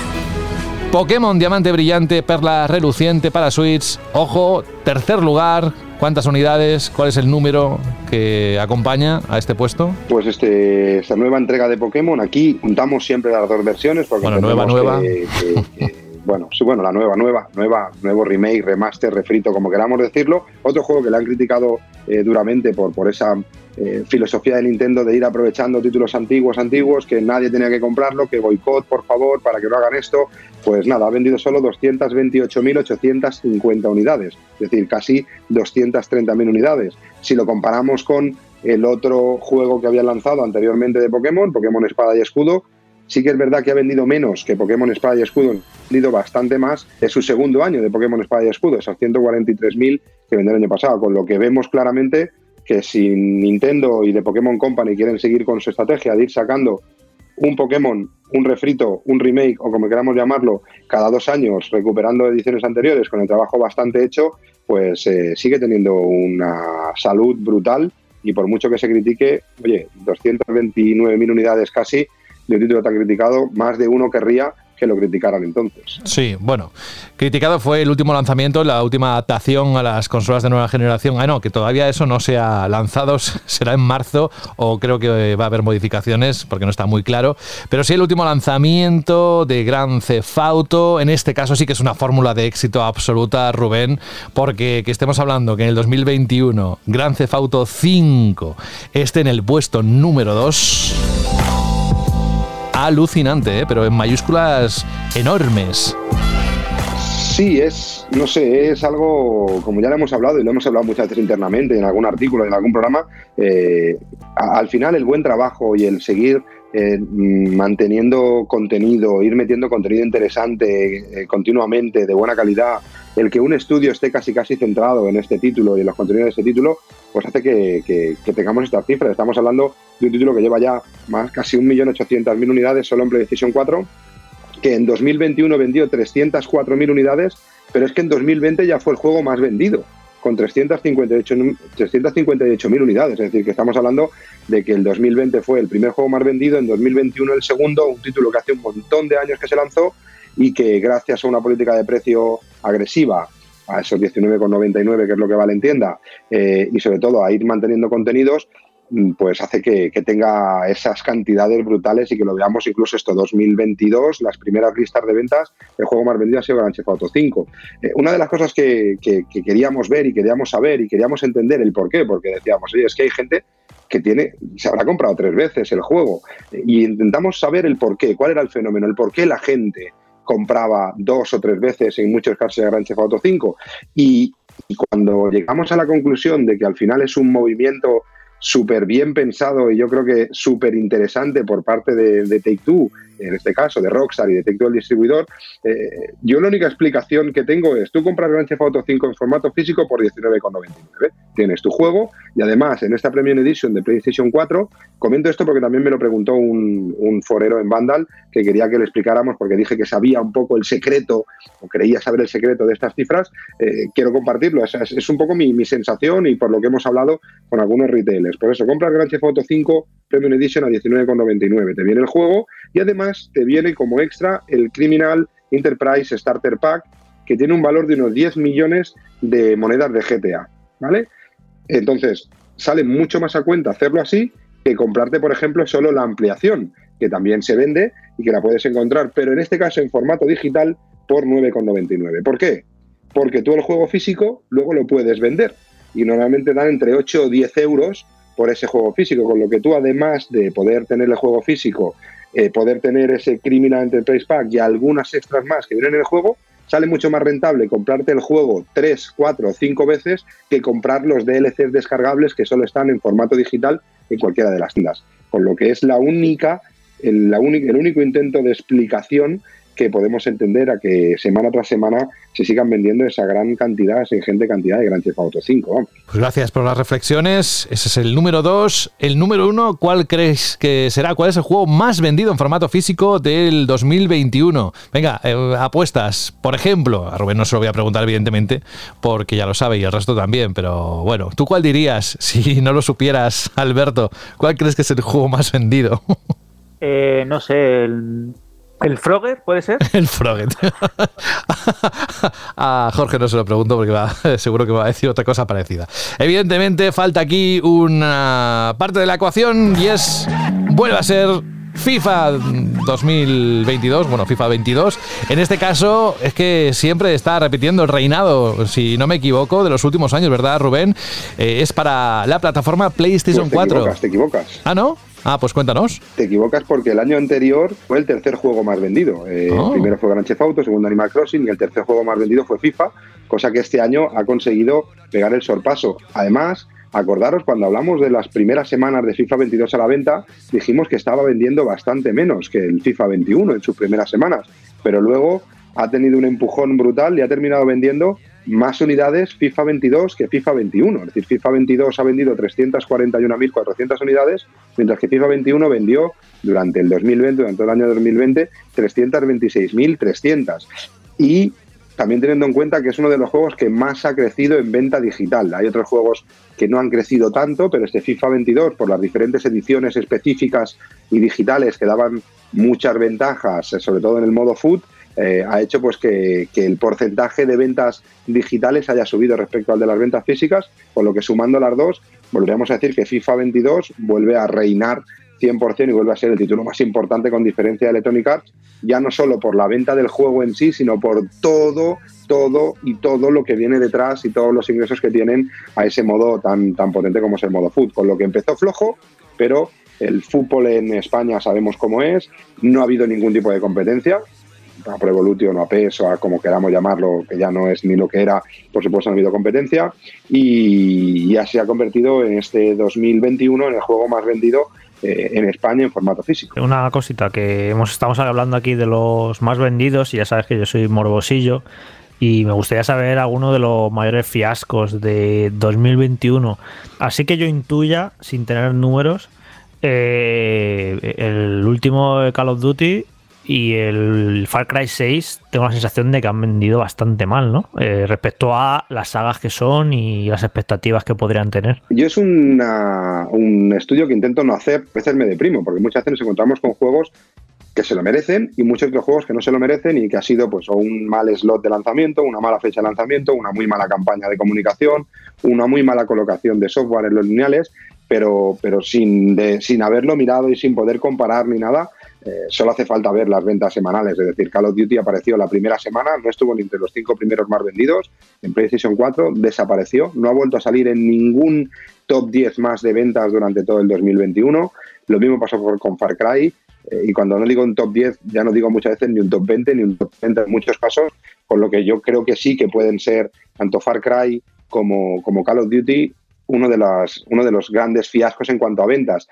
Pokémon Diamante Brillante, Perla Reluciente para Switch. Ojo, tercer lugar, ¿Cuántas unidades? ¿Cuál es el número que acompaña a este puesto? Pues este, esta nueva entrega de Pokémon, aquí juntamos siempre las dos versiones. Porque bueno, nueva, nueva. Que, que, que, bueno, bueno, la nueva, nueva, nueva, nuevo remake, remaster, refrito, como queramos decirlo. Otro juego que le han criticado eh, duramente por, por esa eh, filosofía de Nintendo de ir aprovechando títulos antiguos, antiguos, que nadie tenía que comprarlo, que boicot, por favor, para que no hagan esto. Pues nada, ha vendido solo 228.850 unidades, es decir, casi 230.000 unidades. Si lo comparamos con el otro juego que había lanzado anteriormente de Pokémon, Pokémon Espada y Escudo, sí que es verdad que ha vendido menos que Pokémon Espada y Escudo, ha vendido bastante más. Es su segundo año de Pokémon Espada y Escudo, esas 143.000 que vendió el año pasado, con lo que vemos claramente que si Nintendo y The Pokémon Company quieren seguir con su estrategia de ir sacando un Pokémon, un refrito, un remake o como queramos llamarlo, cada dos años recuperando ediciones anteriores con el trabajo bastante hecho, pues eh, sigue teniendo una salud brutal y por mucho que se critique, oye, 229.000 unidades casi de un título tan criticado, más de uno querría que lo criticaran entonces. Sí, bueno, criticado fue el último lanzamiento, la última adaptación a las consolas de nueva generación. Ah, no, que todavía eso no se ha lanzado, será en marzo o creo que va a haber modificaciones porque no está muy claro. Pero sí el último lanzamiento de Gran Cefauto, en este caso sí que es una fórmula de éxito absoluta, Rubén, porque que estemos hablando que en el 2021 Gran Cefauto 5 esté en el puesto número 2 alucinante, ¿eh? pero en mayúsculas enormes. Sí, es, no sé, es algo, como ya lo hemos hablado y lo hemos hablado muchas veces internamente en algún artículo, en algún programa, eh, al final el buen trabajo y el seguir eh, manteniendo contenido, ir metiendo contenido interesante continuamente, de buena calidad, el que un estudio esté casi casi centrado en este título y en los contenidos de este título, pues hace que, tengamos estas cifras. Estamos hablando de un título que lleva ya más casi 1.800.000 unidades solo en PlayStation 4, que en 2021 vendió 304.000 unidades, pero es que en 2020 ya fue el juego más vendido con 358.000 unidades. Es decir, que estamos hablando de que el 2020 fue el primer juego más vendido, en 2021 el segundo, un título que hace un montón de años que se lanzó y que gracias a una política de precio agresiva, a esos 19,99 que es lo que vale en tienda, eh, y sobre todo a ir manteniendo contenidos, Mm, pues hace que, tenga esas cantidades brutales y que lo veamos incluso esto 2022, las primeras listas de ventas, el juego más vendido ha sido Grand Theft Auto 5. Eh, una de las cosas que, queríamos ver y queríamos saber y queríamos entender el por qué, porque decíamos, oye, es que hay gente que tiene, se habrá comprado tres veces el juego y intentamos saber el por qué, cuál era el fenómeno, el por qué la gente compraba dos o tres veces en muchos casos de Grand Theft Auto 5 y, y cuando llegamos a la conclusión de que al final es un movimiento súper bien pensado y yo creo que súper interesante por parte de, de Take Two en este caso de Rockstar y de el distribuidor, eh, yo la única explicación que tengo es, tú compras Grand Theft Auto 5 en formato físico por 19,99. Tienes tu juego y además en esta Premium Edition de PlayStation 4, comento esto porque también me lo preguntó un, forero en Vandal que quería que le explicáramos porque dije que sabía un poco el secreto o creía saber el secreto de estas cifras. Eh, quiero compartirlo, es, un poco mi, mi, sensación y por lo que hemos hablado con algunos retailers. Por eso, compras Grand Theft Auto 5 Premium Edition a 19,99. Te viene el juego y además te viene como extra el Criminal Enterprise Starter Pack, que tiene un valor de unos 10 millones de monedas de GTA, ¿vale? Entonces, sale mucho más a cuenta hacerlo así que comprarte, por ejemplo, solo la ampliación, que también se vende y que la puedes encontrar, pero en este caso en formato digital por 9,99. ¿Por qué? Porque tú el juego físico luego lo puedes vender y normalmente dan entre 8 o 10 euros por ese juego físico, con lo que tú además de poder tener el juego físico eh, poder tener ese Criminal Enterprise Pack y algunas extras más que vienen en el juego, sale mucho más rentable comprarte el juego 3, 4 o 5 veces que comprar los DLCs descargables que solo están en formato digital en cualquiera de las tiendas. Con lo que es la única, el, la única, el único intento de explicación que podemos entender a que semana tras semana se sigan vendiendo esa gran cantidad, esa ingente cantidad de Grand Theft Auto 5. Pues gracias por las reflexiones. Ese es el número 2. El número 1, ¿cuál crees que será? ¿Cuál es el juego más vendido en formato físico del 2021? Venga, eh, apuestas. Por ejemplo, a Rubén no se lo voy a preguntar evidentemente, porque ya lo sabe y el resto también, pero bueno, ¿tú cuál dirías si no lo supieras, Alberto? ¿Cuál crees que es el juego más vendido? Eh, no sé, el ¿El Frogger puede ser? El Frogger. a Jorge no se lo pregunto porque va, seguro que va a decir otra cosa parecida. Evidentemente falta aquí una parte de la ecuación y es, vuelve a ser FIFA 2022, bueno, FIFA 22. En este caso es que siempre está repitiendo el reinado, si no me equivoco, de los últimos años, ¿verdad, Rubén? Eh, es para la plataforma PlayStation pues te 4. Equivocas, te equivocas. Ah, ¿no? Ah, pues cuéntanos. Te equivocas porque el año anterior fue el tercer juego más vendido. Eh, oh. primero fue Grand Theft Auto, segundo Animal Crossing y el tercer juego más vendido fue FIFA, cosa que este año ha conseguido pegar el sorpaso. Además, acordaros cuando hablamos de las primeras semanas de FIFA 22 a la venta, dijimos que estaba vendiendo bastante menos que el FIFA 21 en sus primeras semanas, pero luego ha tenido un empujón brutal y ha terminado vendiendo más unidades FIFA 22 que FIFA 21. Es decir, FIFA 22 ha vendido 341.400 unidades, mientras que FIFA 21 vendió durante el 2020, durante el año 2020, 326.300. Y también teniendo en cuenta que es uno de los juegos que más ha crecido en venta digital. Hay otros juegos que no han crecido tanto, pero este FIFA 22, por las diferentes ediciones específicas y digitales que daban muchas ventajas, sobre todo en el modo food, eh, ha hecho pues que, el porcentaje de ventas digitales haya subido respecto al de las ventas físicas, con lo que sumando las dos, volveríamos a decir que FIFA 22 vuelve a reinar 100% y vuelve a ser el título más importante con diferencia de Electronic Arts, ya no solo por la venta del juego en sí, sino por todo, todo y todo lo que viene detrás y todos los ingresos que tienen a ese modo tan, tan potente como es el modo foot, con lo que empezó flojo, pero el fútbol en España sabemos cómo es, no ha habido ningún tipo de competencia, a Pro Evolution o a PES o a como queramos llamarlo, que ya no es ni lo que era, por supuesto no ha habido competencia, y ya se ha convertido en este 2021 en el juego más vendido eh, en España en formato físico. Una cosita que hemos, estamos hablando aquí de los más vendidos y ya sabes que yo soy morbosillo y me gustaría saber alguno de los mayores fiascos de 2021. Así que yo intuya, sin tener números, eh, el último Call of Duty y el Far Cry 6 tengo la sensación de que han vendido bastante mal, ¿no? Eh, respecto a las sagas que son y las expectativas que podrían tener. Yo es un estudio que intento no hacer, a veces me deprimo, porque muchas veces nos encontramos con juegos que se lo merecen y muchos otros juegos que no se lo merecen y que ha sido pues un mal slot de lanzamiento, una mala fecha de lanzamiento, una muy mala campaña de comunicación, una muy mala colocación de software en los lineales, pero, pero sin, sin haberlo mirado y sin poder comparar ni nada, eh, solo hace falta ver las ventas semanales. Es decir, Call of Duty apareció la primera semana, no estuvo ni entre los cinco primeros más vendidos en PlayStation 4, desapareció, no ha vuelto a salir en ningún top 10 más de ventas durante todo el 2021. Lo mismo pasó con Far Cry, eh, y cuando no digo un top 10, ya no digo muchas veces ni un top 20 ni un top 30 en muchos casos, con lo que yo creo que sí que pueden ser tanto Far Cry como, como Call of Duty uno de, las, uno de los grandes fiascos en cuanto a ventas.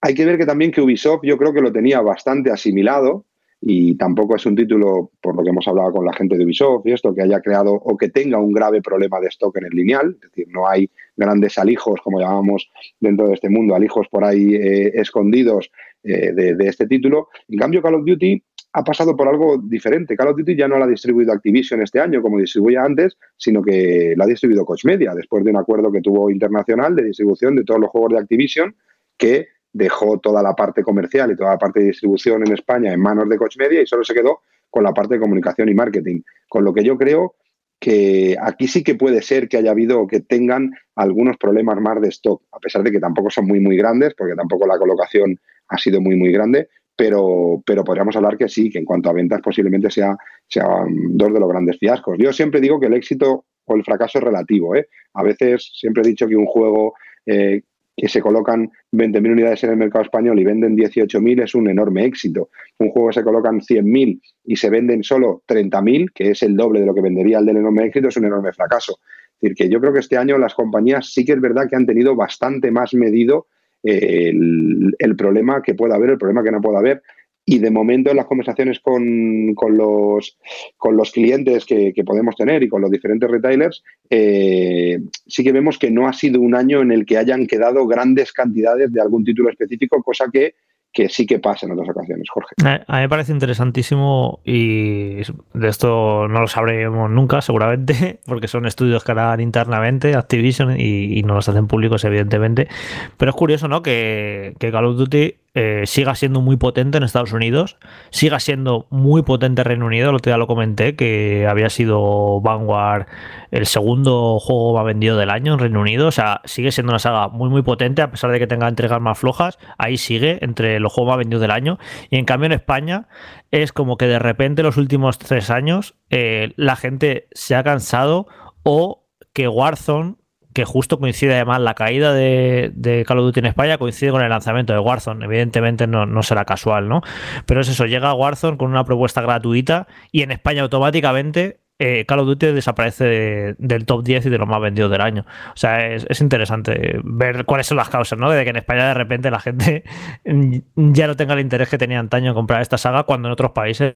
Hay que ver que también que Ubisoft yo creo que lo tenía bastante asimilado y tampoco es un título, por lo que hemos hablado con la gente de Ubisoft y esto, que haya creado o que tenga un grave problema de stock en el lineal, es decir, no hay grandes alijos, como llamamos dentro de este mundo, alijos por ahí eh, escondidos eh, de, este título. En cambio, Call of Duty ha pasado por algo diferente. Call of Duty ya no la ha distribuido Activision este año como distribuía antes, sino que la ha distribuido Coach Media, después de un acuerdo que tuvo internacional de distribución de todos los juegos de Activision, que dejó toda la parte comercial y toda la parte de distribución en España en manos de Coach Media y solo se quedó con la parte de comunicación y marketing. Con lo que yo creo que aquí sí que puede ser que haya habido que tengan algunos problemas más de stock, a pesar de que tampoco son muy, muy grandes, porque tampoco la colocación ha sido muy, muy grande, pero, pero podríamos hablar que sí, que en cuanto a ventas posiblemente sea, sean dos de los grandes fiascos. Yo siempre digo que el éxito o el fracaso es relativo. ¿eh? A veces siempre he dicho que un juego eh, que se colocan 20.000 unidades en el mercado español y venden 18.000 es un enorme éxito. Un juego que se colocan 100.000 y se venden solo 30.000, que es el doble de lo que vendería el del enorme éxito, es un enorme fracaso. Es decir, que yo creo que este año las compañías sí que es verdad que han tenido bastante más medido eh, el, problema que pueda haber, el problema que no pueda haber. Y de momento en las conversaciones con, los, con los clientes que, podemos tener y con los diferentes retailers, eh, sí que vemos que no ha sido un año en el que hayan quedado grandes cantidades de algún título específico, cosa que que sí que pasa en otras ocasiones, Jorge. A mí me parece interesantísimo y de esto no lo sabremos nunca, seguramente, porque son estudios que harán internamente Activision y, no los hacen públicos, evidentemente. Pero es curioso, ¿no? Que, que Call of Duty eh, siga siendo muy potente en Estados Unidos, siga siendo muy potente en Reino Unido. El otro día lo comenté que había sido Vanguard el segundo juego más vendido del año en Reino Unido. O sea, sigue siendo una saga muy, muy potente, a pesar de que tenga entregas más flojas. Ahí sigue entre los juegos más vendidos del año. Y en cambio, en España es como que de repente, los últimos tres años, eh, la gente se ha cansado o que Warzone que justo coincide además la caída de, Call of Duty en España coincide con el lanzamiento de Warzone. Evidentemente no, será casual, ¿no? Pero es eso, llega Warzone con una propuesta gratuita y en España automáticamente eh, Call of Duty desaparece del top 10 y de los más vendidos del año. O sea, es, es, interesante ver cuáles son las causas, ¿no? De que en España de repente la gente ya no tenga el interés que tenía antaño en comprar esta saga cuando en otros países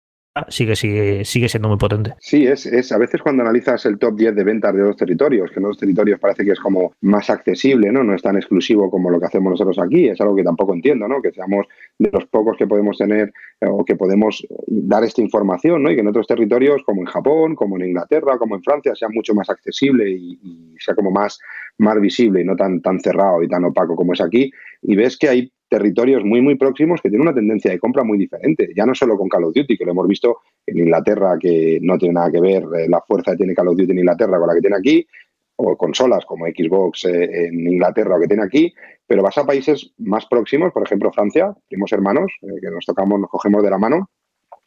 sigue, sigue, sigue siendo muy potente. Sí, es, es a veces cuando analizas el top 10 de ventas de los territorios, que en los territorios parece que es como más accesible, ¿no? No es tan exclusivo como lo que hacemos nosotros aquí, es algo que tampoco entiendo, ¿no? Que seamos de los pocos que podemos tener eh, o que podemos dar esta información, ¿no? Y que en otros territorios, como en Japón, como en Inglaterra, como en Francia, sea mucho más accesible y, y sea como más, más visible y no tan, tan cerrado y tan opaco como es aquí. Y ves que hay territorios muy, muy próximos que tienen una tendencia de compra muy diferente. Ya no solo con Call of Duty, que lo hemos visto en Inglaterra, que no tiene nada que ver eh, la fuerza que tiene Call of Duty en Inglaterra con la que tiene aquí, o consolas como Xbox eh, en Inglaterra o que tiene aquí, pero vas a países más próximos, por ejemplo Francia, primos hermanos, eh, que nos tocamos, nos cogemos de la mano,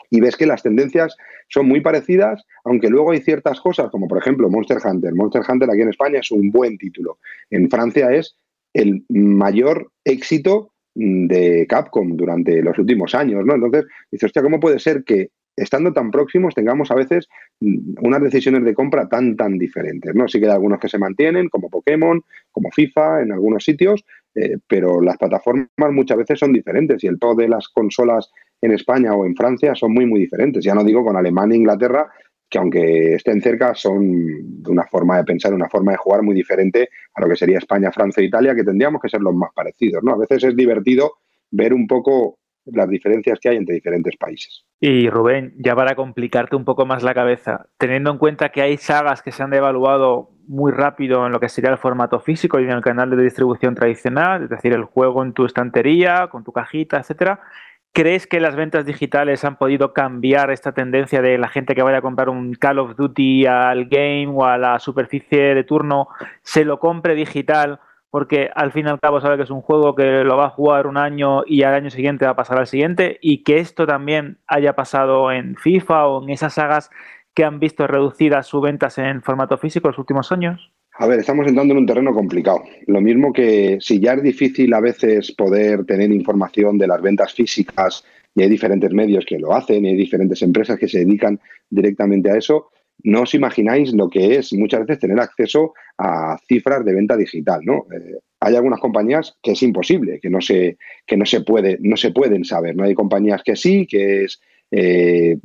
y ves que las tendencias son muy parecidas, aunque luego hay ciertas cosas, como por ejemplo Monster Hunter. Monster Hunter aquí en España es un buen título. En Francia es el mayor éxito de Capcom durante los últimos años, ¿no? Entonces, dices, hostia, ¿cómo puede ser que estando tan próximos, tengamos a veces mm, unas decisiones de compra tan, tan diferentes. ¿no? Sí que hay algunos que se mantienen, como Pokémon, como FIFA, en algunos sitios, eh, pero las plataformas muchas veces son diferentes y el todo de las consolas en España o en Francia son muy, muy diferentes. Ya no digo con Alemania e Inglaterra, que aunque estén cerca, son de una forma de pensar, una forma de jugar muy diferente a lo que sería España, Francia e Italia, que tendríamos que ser los más parecidos. ¿no? A veces es divertido ver un poco las diferencias que hay entre diferentes países. Y Rubén, ya para complicarte un poco más la cabeza, teniendo en cuenta que hay sagas que se han devaluado muy rápido en lo que sería el formato físico y en el canal de distribución tradicional, es decir, el juego en tu estantería, con tu cajita, etcétera, ¿Crees que las ventas digitales han podido cambiar esta tendencia de la gente que vaya a comprar un Call of Duty al game o a la superficie de turno, se lo compre digital porque al fin y al cabo sabe que es un juego que lo va a jugar un año y al año siguiente va a pasar al siguiente y que esto también haya pasado en FIFA o en esas sagas que han visto reducidas sus ventas en formato físico los últimos años? A ver, estamos entrando en un terreno complicado. Lo mismo que si ya es difícil a veces poder tener información de las ventas físicas y hay diferentes medios que lo hacen y hay diferentes empresas que se dedican directamente a eso, no os imagináis lo que es muchas veces tener acceso a cifras de venta digital, ¿no? Eh, hay algunas compañías que es imposible, que no se, que no se puede, no se pueden saber. Hay compañías que sí, que es eh,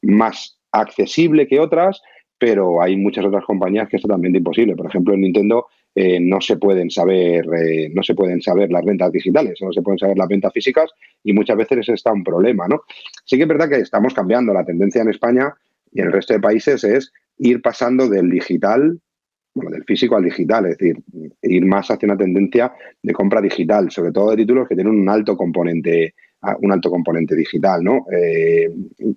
más accesible que otras, pero hay muchas otras compañías que es totalmente imposible. Por ejemplo, en Nintendo eh, no se pueden saber, no se pueden saber las ventas digitales, no se pueden saber las ventas físicas y muchas veces ese está un problema, ¿no? Sí que es verdad que estamos cambiando la tendencia en España y en el resto de países es ir pasando del digital, bueno, del físico al digital, es decir, ir más hacia una tendencia de compra digital, sobre todo de títulos que tienen un alto componente un alto componente digital, ¿no? Eh,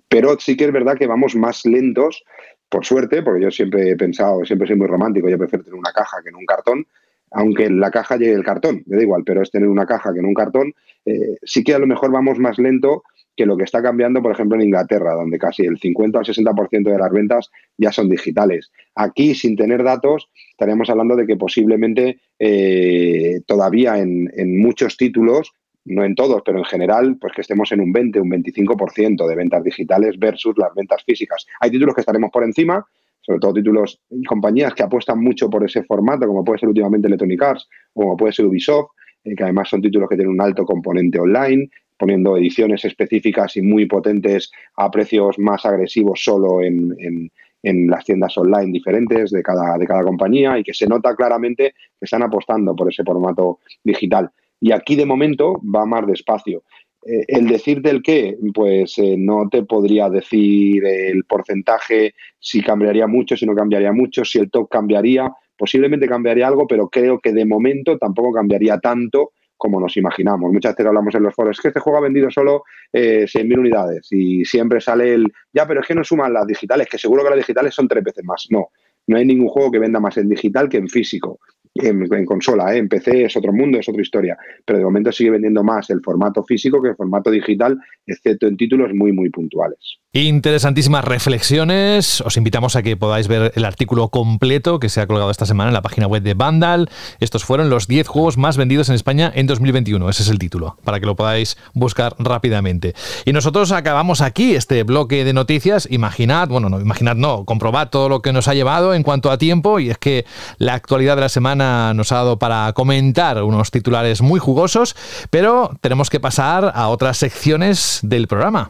pero sí que es verdad que vamos más lentos, por suerte, porque yo siempre he pensado, siempre soy muy romántico, yo prefiero tener una caja que en un cartón, aunque en la caja llegue el cartón, me da igual, pero es tener una caja que en un cartón, eh, sí que a lo mejor vamos más lento que lo que está cambiando, por ejemplo, en Inglaterra, donde casi el 50 o 60% de las ventas ya son digitales. Aquí, sin tener datos, estaríamos hablando de que posiblemente eh, todavía en, muchos títulos, no en todos, pero en general, pues que estemos en un 20, un 25% de ventas digitales versus las ventas físicas. Hay títulos que estaremos por encima, sobre todo títulos y compañías que apuestan mucho por ese formato, como puede ser últimamente Electronic Arts o como puede ser Ubisoft, eh, que además son títulos que tienen un alto componente online, poniendo ediciones específicas y muy potentes a precios más agresivos solo en, las tiendas online diferentes de cada, de cada compañía y que se nota claramente que están apostando por ese formato digital. Y aquí de momento va más despacio. Eh, el decirte el qué, pues eh, no te podría decir el porcentaje, si cambiaría mucho, si no cambiaría mucho, si el top cambiaría, posiblemente cambiaría algo, pero creo que de momento tampoco cambiaría tanto como nos imaginamos. Muchas veces hablamos en los foros, es que este juego ha vendido solo eh, 100.000 unidades y siempre sale el, ya, pero es que no suman las digitales, que seguro que las digitales son tres veces más. No, no hay ningún juego que venda más en digital que en físico en, consola, ¿eh? en PC es otro mundo, es otra historia, pero de momento sigue vendiendo más el formato físico que el formato digital, excepto en títulos muy, muy puntuales. Interesantísimas reflexiones. Os invitamos a que podáis ver el artículo completo que se ha colgado esta semana en la página web de Vandal. Estos fueron los 10 juegos más vendidos en España en 2021. Ese es el título, para que lo podáis buscar rápidamente. Y nosotros acabamos aquí este bloque de noticias. Imaginad, bueno, no, imaginad, no, comprobad todo lo que nos ha llevado en cuanto a tiempo. Y es que la actualidad de la semana nos ha dado para comentar unos titulares muy jugosos, pero tenemos que pasar a otras secciones del programa.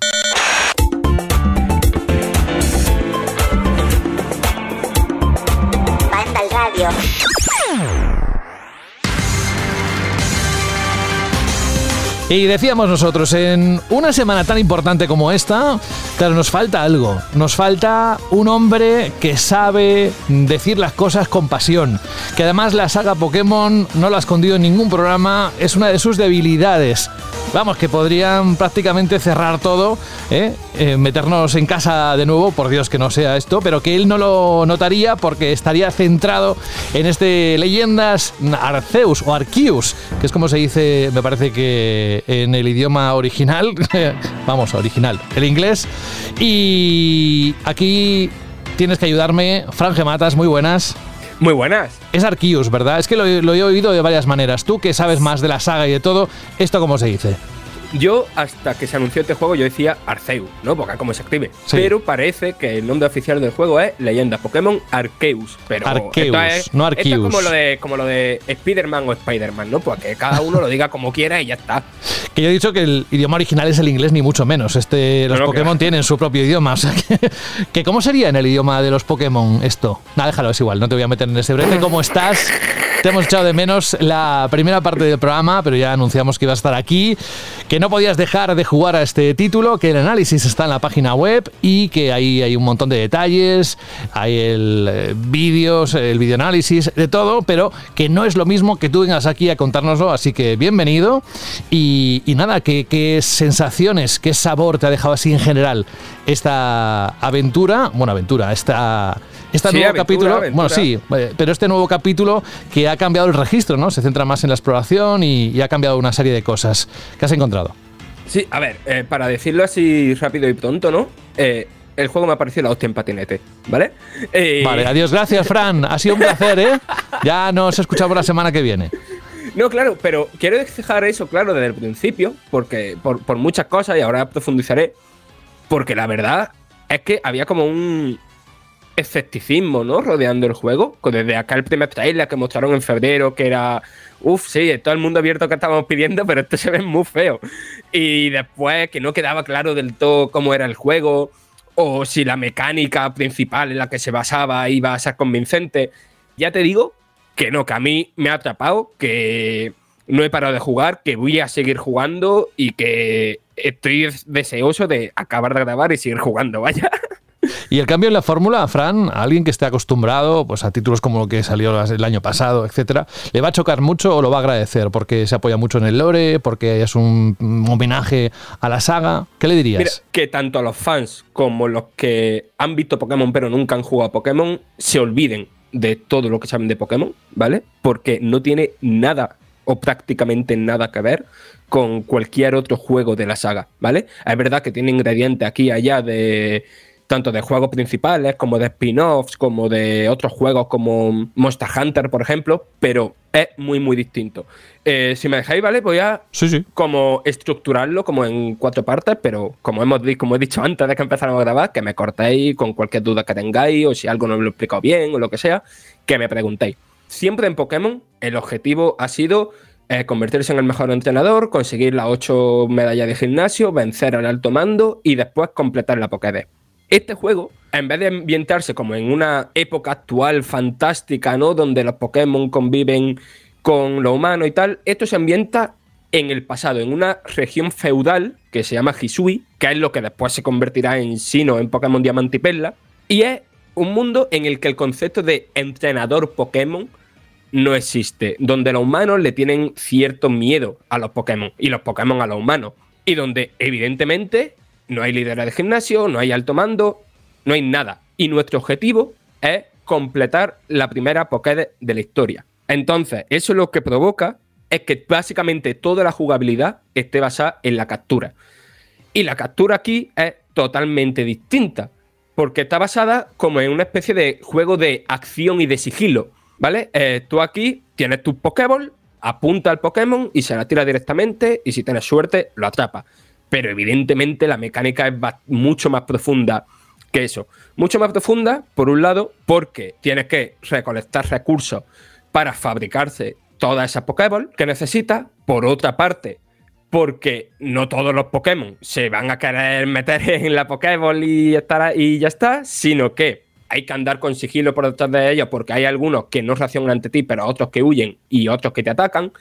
Y decíamos nosotros, en una semana tan importante como esta, claro, nos falta algo. Nos falta un hombre que sabe decir las cosas con pasión. Que además la saga Pokémon no la ha escondido en ningún programa, es una de sus debilidades. Vamos, que podrían prácticamente cerrar todo, ¿eh? Eh, meternos en casa de nuevo, por Dios que no sea esto, pero que él no lo notaría porque estaría centrado en este Leyendas Arceus o Arceus, que es como se dice, me parece que en el idioma original, vamos, original, el inglés. Y aquí tienes que ayudarme, Franje Matas, muy buenas. Muy buenas. Es Arceus, ¿verdad? Es que lo, he oído de varias maneras. Tú que sabes más de la saga y de todo, ¿esto cómo se dice? Yo, hasta que se anunció este juego, yo decía Arceus, ¿no? Porque como se escribe. Pero parece que el nombre oficial del juego es Leyenda Pokémon Arceus. Pero Arceus, es, no Arceus. es como lo de, como lo de Spider-Man o Spider-Man, ¿no? Pues que cada uno lo diga como quiera y ya está. Que yo he dicho que el idioma original es el inglés, ni mucho menos. Este, los Pokémon tienen su propio idioma. O sea que, ¿cómo sería en el idioma de los Pokémon esto? Nada, déjalo, es igual, no te voy a meter en ese brete. ¿Cómo estás? Te hemos echado de menos la primera parte del programa, pero ya anunciamos que ibas a estar aquí, que no podías dejar de jugar a este título, que el análisis está en la página web y que ahí hay un montón de detalles, hay el eh, vídeos, el videoanálisis, de todo, pero que no es lo mismo que tú vengas aquí a contárnoslo, así que bienvenido. Y, nada, ¿qué, ¿qué sensaciones, qué sabor te ha dejado así en general esta aventura? Bueno, aventura, esta este nuevo capítulo, bueno, sí, eh, pero este nuevo capítulo que ha cambiado el registro, ¿no? Se centra más en la exploración y, ha cambiado una serie de cosas. ¿Qué has encontrado? Sí, a ver, eh, para decirlo así rápido y pronto, ¿no? Eh, el juego me ha parecido la hostia en patinete, ¿vale? Vale, adiós, gracias, Fran. Ha sido un placer, ¿eh? Ya nos escuchamos la semana que viene. No, claro, pero quiero dejar eso claro desde el principio, porque por, por muchas cosas, y ahora profundizaré, porque la verdad es que había como un, escepticismo, ¿no? Rodeando el juego. Desde acá el primer trailer que mostraron en febrero, que era. Uf, sí, todo el mundo abierto que estábamos pidiendo, pero este se ve muy feo. Y después que no quedaba claro del todo cómo era el juego, o si la mecánica principal en la que se basaba iba a ser convincente. Ya te digo que no, que a mí me ha atrapado, que no he parado de jugar, que voy a seguir jugando y que estoy deseoso de acabar de grabar y seguir jugando, vaya. Y el cambio en la fórmula, Fran, a alguien que esté acostumbrado pues, a títulos como lo que salió el año pasado, etcétera, ¿le va a chocar mucho o lo va a agradecer? Porque se apoya mucho en el lore, porque es un homenaje a la saga. ¿Qué le dirías? Mira, que tanto a los fans como los que han visto Pokémon pero nunca han jugado a Pokémon se olviden de todo lo que saben de Pokémon, ¿vale? Porque no tiene nada o prácticamente nada que ver con cualquier otro juego de la saga, ¿vale? Es verdad que tiene ingredientes aquí y allá de tanto de juegos principales como de spin-offs, como de otros juegos como Monster Hunter, por ejemplo, pero es muy, muy distinto. Eh, si me dejáis, ¿vale? Voy a como estructurarlo como en cuatro partes, pero como, hemos, como he dicho antes de que empezáramos a grabar, que me cortéis con cualquier duda que tengáis o si algo no me lo he explicado bien o lo que sea, que me preguntéis. Siempre en Pokémon el objetivo ha sido convertirse en el mejor entrenador, conseguir las ocho medallas de gimnasio, vencer al alto mando y después completar la Pokédex. Este juego, en vez de ambientarse como en una época actual fantástica, ¿no? Donde los Pokémon conviven con lo humano y tal, esto se ambienta en el pasado, en una región feudal que se llama Hisui, que es lo que después se convertirá en Sino en Pokémon Diamante y Perla, y es un mundo en el que el concepto de entrenador Pokémon no existe, donde los humanos le tienen cierto miedo a los Pokémon y los Pokémon a los humanos, y donde evidentemente no hay líderes de gimnasio, no hay alto mando, no hay nada. Y nuestro objetivo es completar la primera Pokédex de la historia. Entonces, eso lo que provoca es que básicamente toda la jugabilidad esté basada en la captura. Y la captura aquí es totalmente distinta, porque está basada como en una especie de juego de acción y de sigilo, ¿vale? Eh, tú aquí tienes tu Pokéball, apunta al Pokémon y se la tira directamente y si tienes suerte lo atrapa pero evidentemente la mecánica es mucho más profunda que eso. Mucho más profunda, por un lado, porque tienes que recolectar recursos para fabricarse toda esa Pokéball que necesitas. Por otra parte, porque no todos los Pokémon se van a querer meter en la Pokéball y, y ya está, sino que hay que andar con sigilo por detrás de ellos porque hay algunos que no reaccionan ante ti, pero otros que huyen y otros que te atacan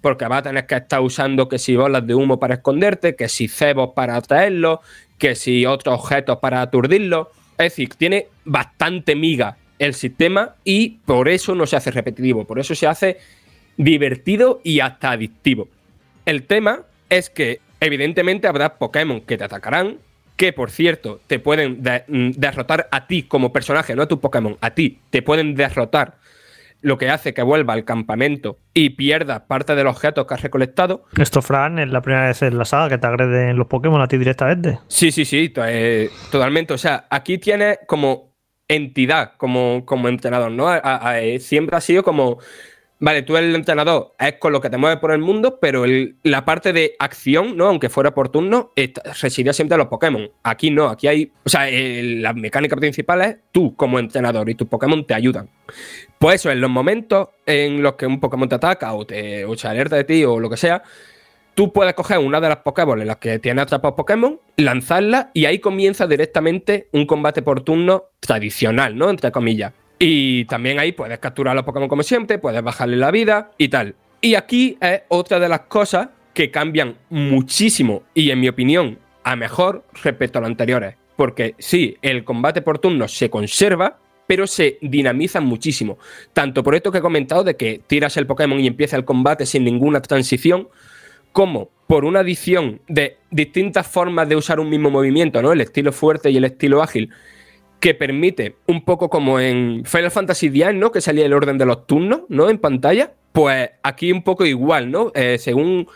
porque va a tener que estar usando que si bolas de humo para esconderte, que si cebos para atraerlo, que si otros objetos para aturdirlo. Es decir, tiene bastante miga el sistema y por eso no se hace repetitivo, por eso se hace divertido y hasta adictivo. El tema es que evidentemente habrá Pokémon que te atacarán, que por cierto te pueden mm, derrotar a ti como personaje, no a tu Pokémon, a ti, te pueden derrotar lo que hace que vuelva al campamento y pierda parte de los objetos que has recolectado. Esto, Fran, es la primera vez en la saga que te agreden los Pokémon a ti directamente. Sí, sí, sí, eh, totalmente. O sea, aquí tienes como entidad, como, como entrenador, ¿no? siempre ha sido como Vale, tú el entrenador, es con lo que te mueves por el mundo, pero la parte de acción, ¿no? Aunque fuera por turno, residía siempre en los Pokémon. Aquí no, aquí hay. O sea, la mecánica principal es tú como entrenador y tus Pokémon te ayudan. Pues eso, en los momentos en los que un Pokémon te ataca o, te, o se alerta de ti o lo que sea, tú puedes coger una de las Pokéball en las que tienes atrapados Pokémon, lanzarla y ahí comienza directamente un combate por turno tradicional, ¿no? Entre comillas. Y también ahí puedes capturar a los Pokémon como siempre, puedes bajarle la vida y tal. Y aquí es otra de las cosas que cambian muchísimo y en mi opinión a mejor respecto a los anteriores. Porque sí, el combate por turno se conserva, pero se dinamizan muchísimo. Tanto por esto que he comentado de que tiras el Pokémon y empieza el combate sin ninguna transición, como por una adición de distintas formas de usar un mismo movimiento, ¿no? El estilo fuerte y el estilo ágil, que permite, un poco como en Final Fantasy X, ¿no? Que salía el orden de los turnos, ¿no? En pantalla. Pues aquí un poco igual, ¿no? Eh, según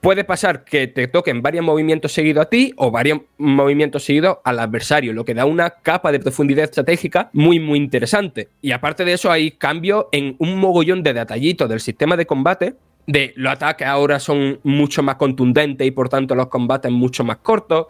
puede pasar que te toquen varios movimientos seguidos a ti o varios movimientos seguidos al adversario, lo que da una capa de profundidad estratégica muy, muy interesante. Y aparte de eso, hay cambios en un mogollón de detallitos del sistema de combate. De los ataques ahora son mucho más contundentes y por tanto los combates mucho más cortos.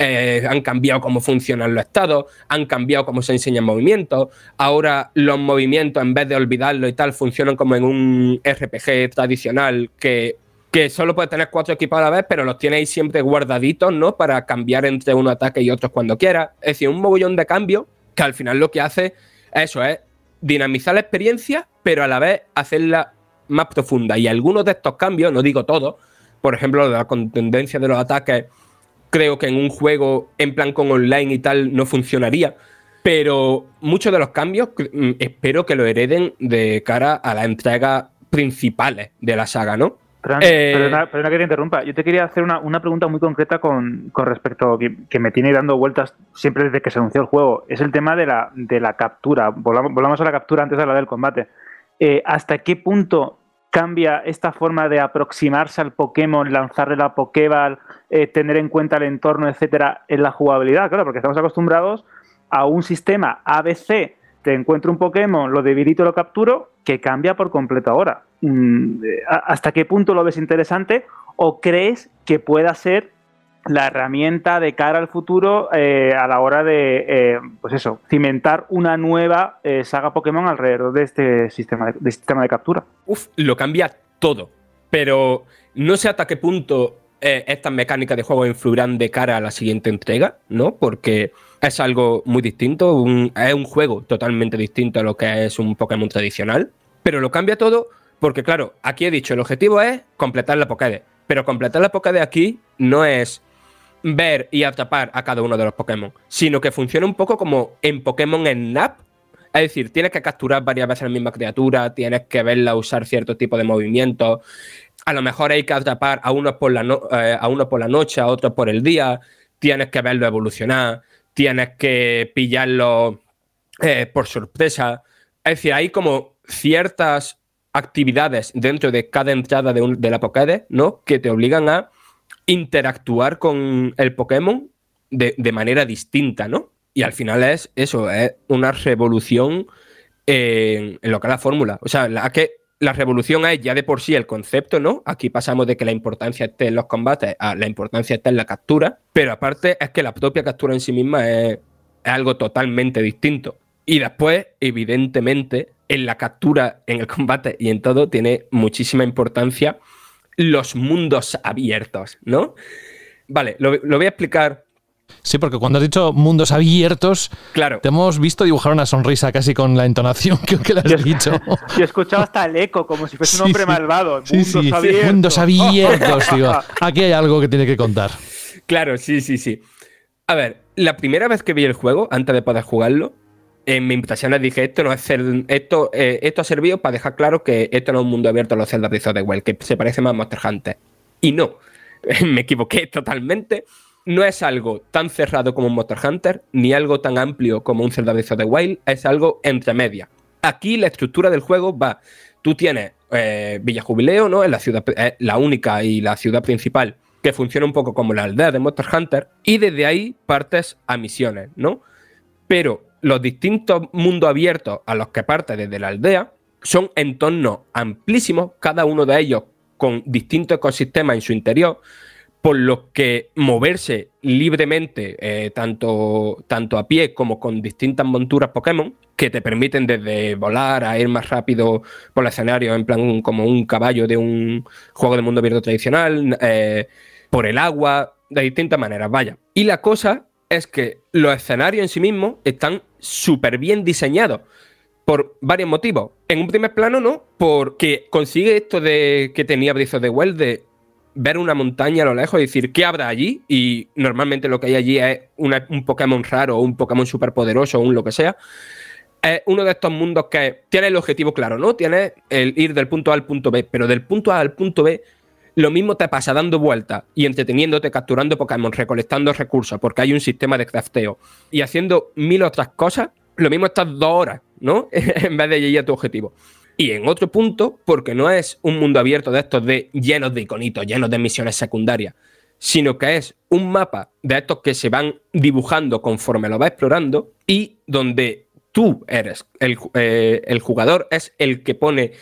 Eh, han cambiado cómo funcionan los estados, han cambiado cómo se enseñan movimientos. Ahora los movimientos, en vez de olvidarlo y tal, funcionan como en un RPG tradicional que, que solo puedes tener cuatro equipos a la vez, pero los tienes siempre guardaditos, ¿no? Para cambiar entre un ataque y otros cuando quieras. Es decir, un mogollón de cambios que al final lo que hace eso es dinamizar la experiencia, pero a la vez hacerla más profunda. Y algunos de estos cambios, no digo todos, por ejemplo, la contundencia de los ataques creo que en un juego en plan con online y tal no funcionaría. Pero muchos de los cambios mm, espero que lo hereden de cara a las entregas principales de la saga, ¿no? Fran, Eh, perdona, perdona que te interrumpa. Yo te quería hacer una, una pregunta muy concreta con, con respecto que, que me tiene dando vueltas siempre desde que se anunció el juego. Es el tema de la, de la captura. Volvamos, volvamos a la captura antes de la del combate. Eh, ¿Hasta qué punto cambia esta forma de aproximarse al Pokémon, lanzarle la Pokéball, eh, tener en cuenta el entorno, etcétera, en la jugabilidad? Claro, porque estamos acostumbrados a un sistema ABC. Te encuentro un Pokémon, lo debilito, lo capturo, que cambia por completo ahora. Mm, eh, ¿a- ¿Hasta qué punto lo ves interesante o crees que pueda ser la herramienta de cara al futuro eh, a la hora de, eh, pues eso, cimentar una nueva eh, saga Pokémon alrededor de este sistema de, sistema de captura? Uf, lo cambia todo. Pero no sé hasta qué punto estas mecánicas de juego influirán de cara a la siguiente entrega, ¿no? Porque es algo muy distinto, es un juego totalmente distinto a lo que es un Pokémon tradicional. Pero lo cambia todo porque, claro, aquí he dicho, el objetivo es completar la Pokédex. Pero completar la Pokédex aquí no es ver y atrapar a cada uno de los Pokémon, sino que funciona un poco como en Pokémon Snap, es decir, tienes que capturar varias veces la misma criatura, tienes que verla usar cierto tipo de movimientos. A lo mejor hay que atrapar a unos por la, no- eh, a unos por la noche, a otros por el día. Tienes que verlo evolucionar. Tienes que pillarlo eh, por sorpresa. Es decir, hay como ciertas actividades dentro de cada entrada de, un- de la Pokédex, ¿no? Que te obligan a interactuar con el Pokémon de, manera distinta, ¿no? Y al final es eso, es una revolución en, lo que es la fórmula. O sea, la que la revolución es ya de por sí el concepto, ¿no? Aquí pasamos de que la importancia esté en los combates a la importancia está en la captura, pero aparte es que la propia captura en sí misma es algo totalmente distinto. Y después, evidentemente, en la captura, en el combate y en todo, tiene muchísima importancia los mundos abiertos, ¿no? Vale, lo, lo voy a explicar. Sí, porque cuando has dicho mundos abiertos, Claro. te hemos visto dibujar una sonrisa casi con la entonación que, que le has dicho. Yo he escuchado hasta el eco, como si fuese un Sí, hombre sí. malvado. Sí, Mundos sí, abiertos. mundos abiertos, digo. Aquí hay algo que tiene que contar. Claro, sí, sí, sí. A ver, la primera vez que vi el juego, antes de poder jugarlo, en mis impresiones dije, esto no es cer- esto, eh, esto ha servido para dejar claro que esto no es un mundo abierto a los of the Wild, que se parece más a Monster Hunter. Y no, me equivoqué totalmente. No es algo tan cerrado como un Monster Hunter, ni algo tan amplio como un Zelda of the Wild, es algo entre medias. Aquí la estructura del juego va, tú tienes eh, Villa Jubileo, ¿no? Es la ciudad, la única y la ciudad principal que funciona un poco como la aldea de Monster Hunter, y desde ahí partes a misiones, ¿no? Pero los distintos mundos abiertos a los que partes desde la aldea son entornos amplísimos, cada uno de ellos con distintos ecosistemas en su interior, por los que moverse libremente, eh, tanto, tanto a pie como con distintas monturas Pokémon, que te permiten desde volar a ir más rápido por el escenario, en plan como un caballo de un juego de mundo abierto tradicional, eh, por el agua, de distintas maneras, vaya. Y la cosa es que los escenarios en sí mismos están súper bien diseñados por varios motivos. En un primer plano, ¿no? Porque consigue esto de que tenía Breath of the Wild de ver una montaña a lo lejos y decir, ¿qué habrá allí? Y normalmente lo que hay allí es un Pokémon raro o un Pokémon súper poderoso o un lo que sea. Es uno de estos mundos que tiene el objetivo claro, ¿no? Tiene el ir del punto A al punto B, pero del punto A al punto B lo mismo te pasa dando vueltas y entreteniéndote, capturando Pokémon, recolectando recursos, porque hay un sistema de crafteo y haciendo mil otras cosas, lo mismo estás dos horas, ¿no? en vez de llegar a tu objetivo. Y en otro punto, porque no es un mundo abierto de estos de llenos de iconitos, llenos de misiones secundarias, sino que es un mapa de estos que se van dibujando conforme lo vas explorando y donde tú eres el, eh, el jugador, es el que pone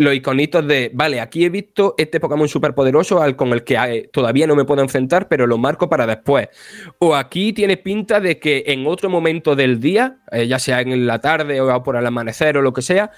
los iconitos de, vale, aquí he visto este Pokémon súper poderoso al con el que eh, todavía no me puedo enfrentar, pero lo marco para después. O aquí tiene pinta de que en otro momento del día, eh, ya sea en la tarde o por el amanecer o lo que sea,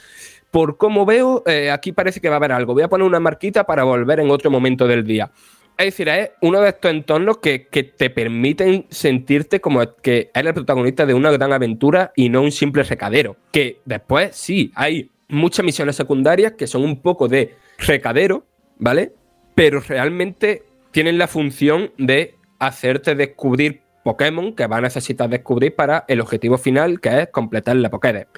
por cómo veo, eh, aquí parece que va a haber algo. Voy a poner una marquita para volver en otro momento del día. Es decir, es uno de estos entornos que, te permiten sentirte como que eres el protagonista de una gran aventura y no un simple recadero. Que después sí, hay muchas misiones secundarias que son un poco de recadero, ¿vale? Pero realmente tienen la función de hacerte descubrir Pokémon que va a necesitar descubrir para el objetivo final, que es completar la Pokédex.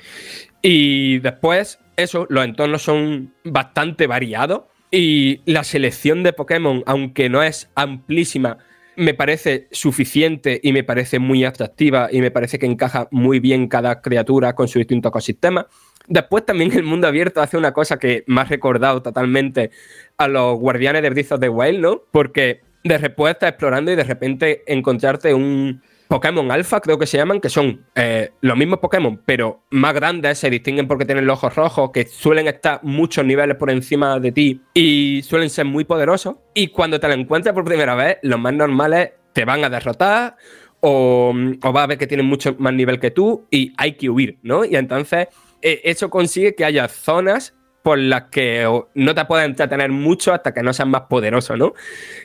Y después, eso, los entornos son bastante variados y la selección de Pokémon, aunque no es amplísima, me parece suficiente y me parece muy atractiva y me parece que encaja muy bien cada criatura con su distinto ecosistema. Después también el mundo abierto hace una cosa que me ha recordado totalmente a los guardianes de Breath of the Wild, ¿no? Porque de repente estás explorando y de repente encontrarte un Pokémon Alpha, creo que se llaman, que son eh, los mismos Pokémon, pero más grandes, se distinguen porque tienen los ojos rojos, que suelen estar muchos niveles por encima de ti y suelen ser muy poderosos. Y cuando te lo encuentras por primera vez, los más normales te van a derrotar o, o vas a ver que tienen mucho más nivel que tú y hay que huir, ¿no? Y entonces eh, eso consigue que haya zonas por las que no te puedes entretener mucho hasta que no seas más poderoso, ¿no?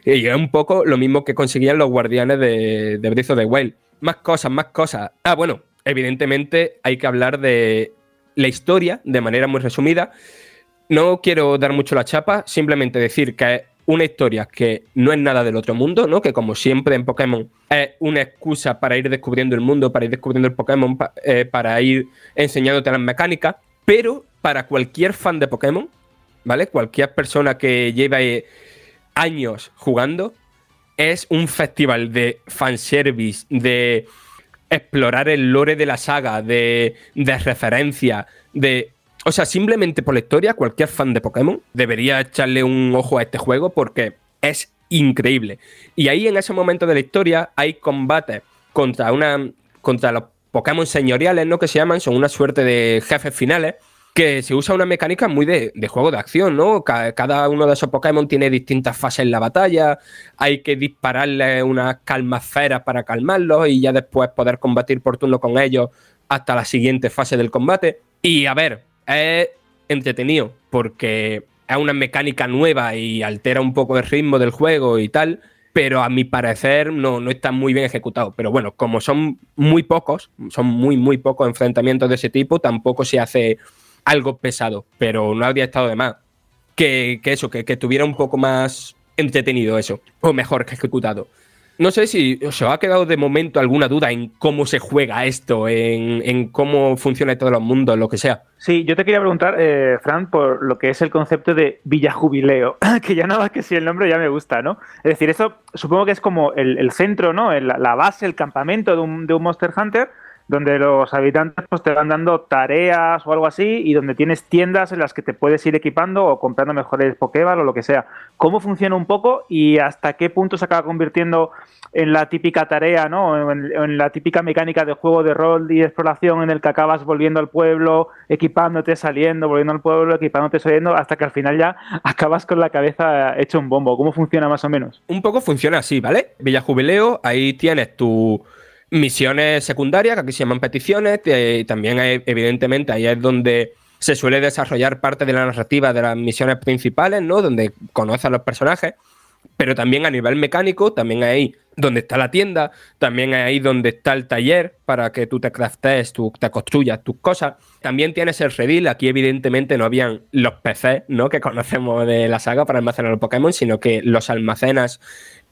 Y es un poco lo mismo que conseguían los guardianes de, de Breath Wild. Más cosas, más cosas. Ah, bueno, evidentemente hay que hablar de la historia de manera muy resumida. No quiero dar mucho la chapa, simplemente decir que es una historia que no es nada del otro mundo, ¿no? Que como siempre en Pokémon es una excusa para ir descubriendo el mundo, para ir descubriendo el Pokémon, eh, para ir enseñándote las mecánicas, pero para cualquier fan de Pokémon, ¿vale? Cualquier persona que lleve años jugando, es un festival de fanservice, de explorar el lore de la saga, de, de referencia, de... O sea, simplemente por la historia, cualquier fan de Pokémon debería echarle un ojo a este juego porque es increíble. Y ahí en ese momento de la historia hay combates contra una contra los Pokémon señoriales, ¿no? Que se llaman, son una suerte de jefes finales, que se usa una mecánica muy de, juego de acción, ¿no? Cada, uno de esos Pokémon tiene distintas fases en la batalla, hay que dispararle unas calmasferas para calmarlos y ya después poder combatir por turno con ellos hasta la siguiente fase del combate. Y a ver, es entretenido porque es una mecánica nueva y altera un poco el ritmo del juego y tal, pero a mi parecer no, no está muy bien ejecutado. Pero bueno, como son muy pocos, son muy, muy pocos enfrentamientos de ese tipo, tampoco se hace algo pesado, pero no habría estado de más. Que, eso, que, que tuviera un poco más entretenido eso, o mejor que ejecutado. No sé si os ha quedado de momento alguna duda en cómo se juega esto, en, cómo funciona todos los mundos, lo que sea. Sí, yo te quería preguntar, eh, Fran, por lo que es el concepto de Villa Jubileo, que ya nada más que si el nombre ya me gusta, ¿no? Es decir, eso supongo que es como el, centro, ¿no? la base, el campamento de un, de un Monster Hunter, donde los habitantes pues, te van dando tareas o algo así y donde tienes tiendas en las que te puedes ir equipando o comprando mejores Pokéball o lo que sea. ¿Cómo funciona un poco y hasta qué punto se acaba convirtiendo en la típica tarea, ¿no? En, la típica mecánica de juego de rol y exploración en el que acabas volviendo al pueblo, equipándote, saliendo, volviendo al pueblo, equipándote, saliendo, hasta que al final ya acabas con la cabeza hecho un bombo. ¿Cómo funciona más o menos? Un poco funciona así, ¿vale? Villa Jubileo, ahí tienes tu misiones secundarias, que aquí se llaman peticiones, y también evidentemente ahí es donde se suele desarrollar parte de la narrativa de las misiones principales, ¿no? Donde conoces a los personajes pero también a nivel mecánico, también ahí donde está la tienda, también ahí donde está el taller para que tú te craftes, tú te construyas tus cosas. También tienes el redil, aquí evidentemente no habían los PCs, ¿no? Que conocemos de la saga para almacenar los Pokémon, sino que los almacenas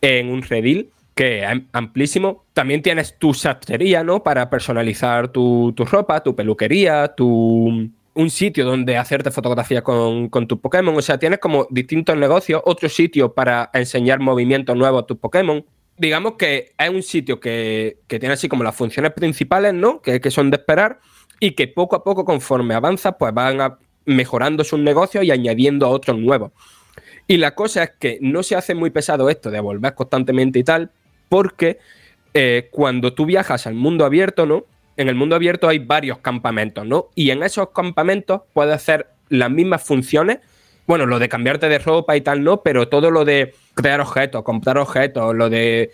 en un redil que es amplísimo. También tienes tu sastrería, ¿no? Para personalizar tu, tu ropa, tu peluquería, tu un sitio donde hacerte fotografía con, con tus Pokémon. O sea, tienes como distintos negocios, otro sitio para enseñar movimientos nuevos a tus Pokémon. Digamos que es un sitio que, tiene así como las funciones principales, ¿no? Que, que, son de esperar y que poco a poco, conforme avanza, pues van mejorando sus negocios y añadiendo otros nuevos. Y la cosa es que no se hace muy pesado esto de volver constantemente y tal, porque eh, cuando tú viajas al mundo abierto, ¿no? en el mundo abierto hay varios campamentos, ¿no? Y en esos campamentos puedes hacer las mismas funciones. Bueno, lo de cambiarte de ropa y tal, no, pero todo lo de crear objetos, comprar objetos, lo de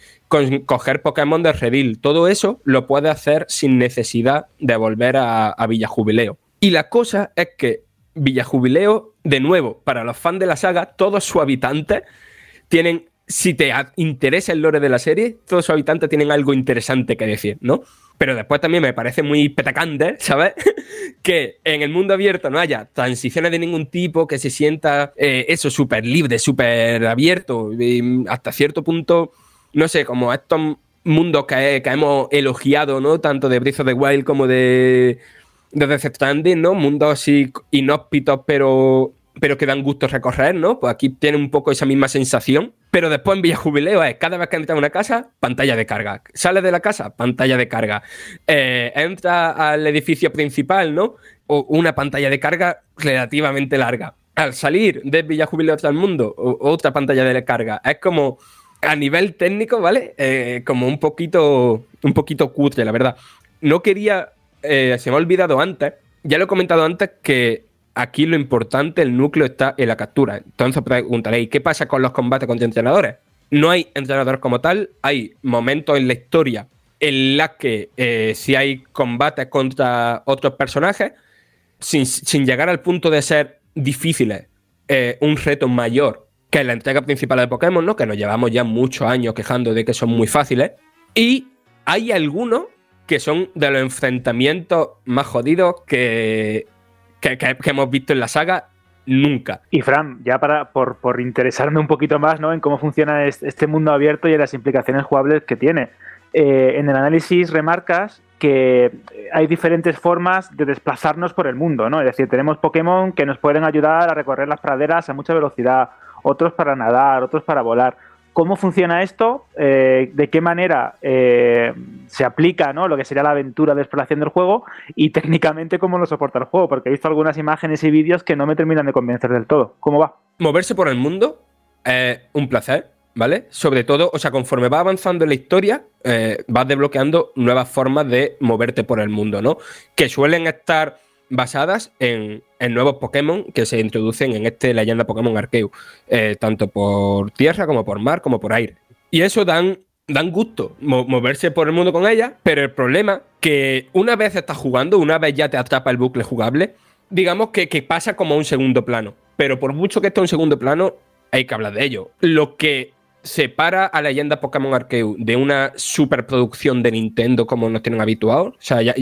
coger Pokémon de Redil, todo eso lo puedes hacer sin necesidad de volver a, a Villa Jubileo. Y la cosa es que Villa Jubileo, de nuevo, para los fans de la saga, todos sus habitantes tienen si te interesa el lore de la serie, todos sus habitantes tienen algo interesante que decir, ¿no? Pero después también me parece muy petacante, ¿sabes? que en el mundo abierto no haya transiciones de ningún tipo, que se sienta eh, eso súper libre, súper abierto, hasta cierto punto, no sé, como estos mundos que, que hemos elogiado, ¿no? Tanto de Breath of the Wild como de, de Death Stranding, ¿no? Mundos así inhóspitos, pero pero que dan gusto recorrer, ¿no? Pues aquí tiene un poco esa misma sensación. Pero después en Villa Jubileo es cada vez que entra a una casa, pantalla de carga. Sale de la casa, pantalla de carga. Eh, entra al edificio principal, ¿no? O una pantalla de carga relativamente larga. Al salir de Villa Jubileo al mundo, otra pantalla de carga. Es como a nivel técnico, ¿vale? Eh, como un poquito, un poquito cutre, la verdad. No quería, eh, se me ha olvidado antes, ya lo he comentado antes que aquí lo importante, el núcleo está en la captura. Entonces preguntaréis, ¿qué pasa con los combates contra entrenadores? No hay entrenadores como tal, hay momentos en la historia en los que eh, si hay combates contra otros personajes, sin, llegar al punto de ser difíciles, eh, un reto mayor que la entrega principal de Pokémon, ¿no? Que nos llevamos ya muchos años quejando de que son muy fáciles. Y hay algunos que son de los enfrentamientos más jodidos que que, hemos visto en la saga nunca. Y Fran, ya para por, por interesarme un poquito más ¿no? en cómo funciona este mundo abierto y en las implicaciones jugables que tiene. Eh, en el análisis remarcas que hay diferentes formas de desplazarnos por el mundo, ¿no? Es decir, tenemos Pokémon que nos pueden ayudar a recorrer las praderas a mucha velocidad, otros para nadar, otros para volar. ¿Cómo funciona esto? Eh, ¿De qué manera eh, se aplica ¿no? lo que sería la aventura de exploración del juego? Y técnicamente cómo lo soporta el juego, porque he visto algunas imágenes y vídeos que no me terminan de convencer del todo. ¿Cómo va? Moverse por el mundo es un placer, ¿vale? Sobre todo, o sea, conforme va avanzando en la historia, eh, vas desbloqueando nuevas formas de moverte por el mundo, ¿no? Que suelen estar basadas en, nuevos Pokémon que se introducen en este leyenda Pokémon Arceus, eh, tanto por tierra como por mar como por aire. Y eso dan, dan gusto, moverse por el mundo con ellas, pero el problema que una vez estás jugando, una vez ya te atrapa el bucle jugable, digamos que, que pasa como a un segundo plano. Pero por mucho que esté en un segundo plano, hay que hablar de ello. Lo que separa a Leyenda Pokémon Arceus de una superproducción de Nintendo como nos tienen habituados. O sea, ya,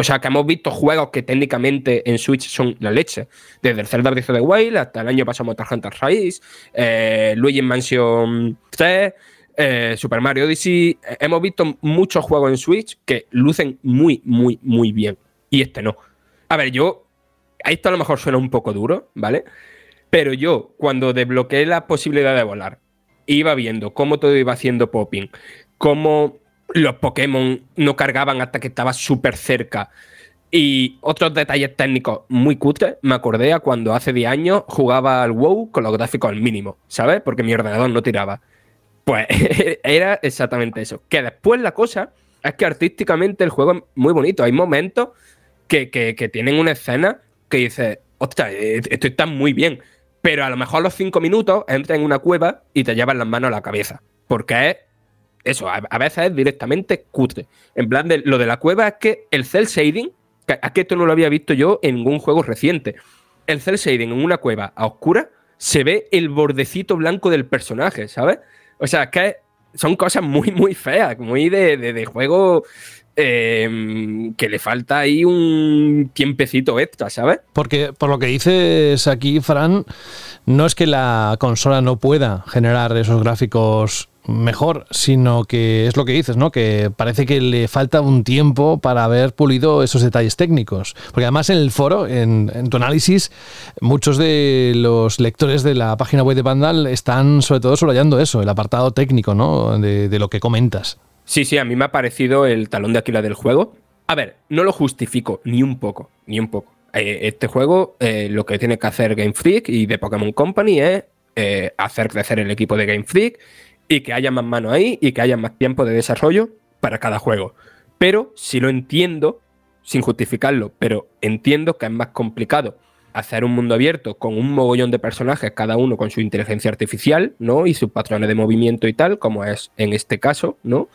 o sea, que hemos visto juegos que técnicamente en Switch son la leche. Desde el Zelda Breath of the Wild hasta el año pasado Monster Hunter Rise, eh, Luigi Mansion 3, eh, Super Mario Odyssey. Eh, hemos visto muchos juegos en Switch que lucen muy, muy, muy bien. Y este no. A ver, yo. Esto a lo mejor suena un poco duro, ¿vale? Pero yo, cuando desbloqueé la posibilidad de volar, iba viendo cómo todo iba haciendo popping, cómo los Pokémon no cargaban hasta que estaba súper cerca. Y otros detalles técnicos muy cutres, me acordé a cuando hace 10 años jugaba al WoW con los gráficos al mínimo, ¿sabes? Porque mi ordenador no tiraba. Pues era exactamente eso. Que después la cosa es que artísticamente el juego es muy bonito. Hay momentos que, que tienen una escena que dices, ostras, eh, esto está muy bien. Pero a lo mejor a los 5 minutos entras en una cueva y te llevas las manos a la cabeza. Porque es eso, a, veces es directamente cutre. En plan, de, lo de la cueva es que el cel shading, que, es que esto no lo había visto yo en ningún juego reciente. El cel shading en una cueva a oscura se ve el bordecito blanco del personaje, ¿sabes? O sea, que son cosas muy, muy feas, muy de, de, juego em, que le falta ahí un tiempecito extra, ¿sabes? Porque por lo que dices aquí, Fran, no es que la consola no pueda generar esos gráficos mejor, sino que es lo que dices, ¿no? Que parece que le falta un tiempo para haber pulido esos detalles técnicos. Porque además en el foro, en, tu análisis, muchos de los lectores de la página web de Vandal están sobre todo subrayando eso, el apartado técnico, ¿no? De, lo que comentas. Sí, sí, a mí me ha parecido el talón de Aquila del juego. A ver, no lo justifico ni un poco, ni un poco. Eh, este juego, eh, lo que tiene que hacer Game Freak y de Pokémon Company es eh, hacer crecer el equipo de Game Freak y que haya más mano ahí y que haya más tiempo de desarrollo para cada juego. Pero si lo entiendo, sin justificarlo, pero entiendo que es más complicado hacer un mundo abierto con un mogollón de personajes, cada uno con su inteligencia artificial, ¿no? Y sus patrones de movimiento y tal, como es en este caso, ¿no?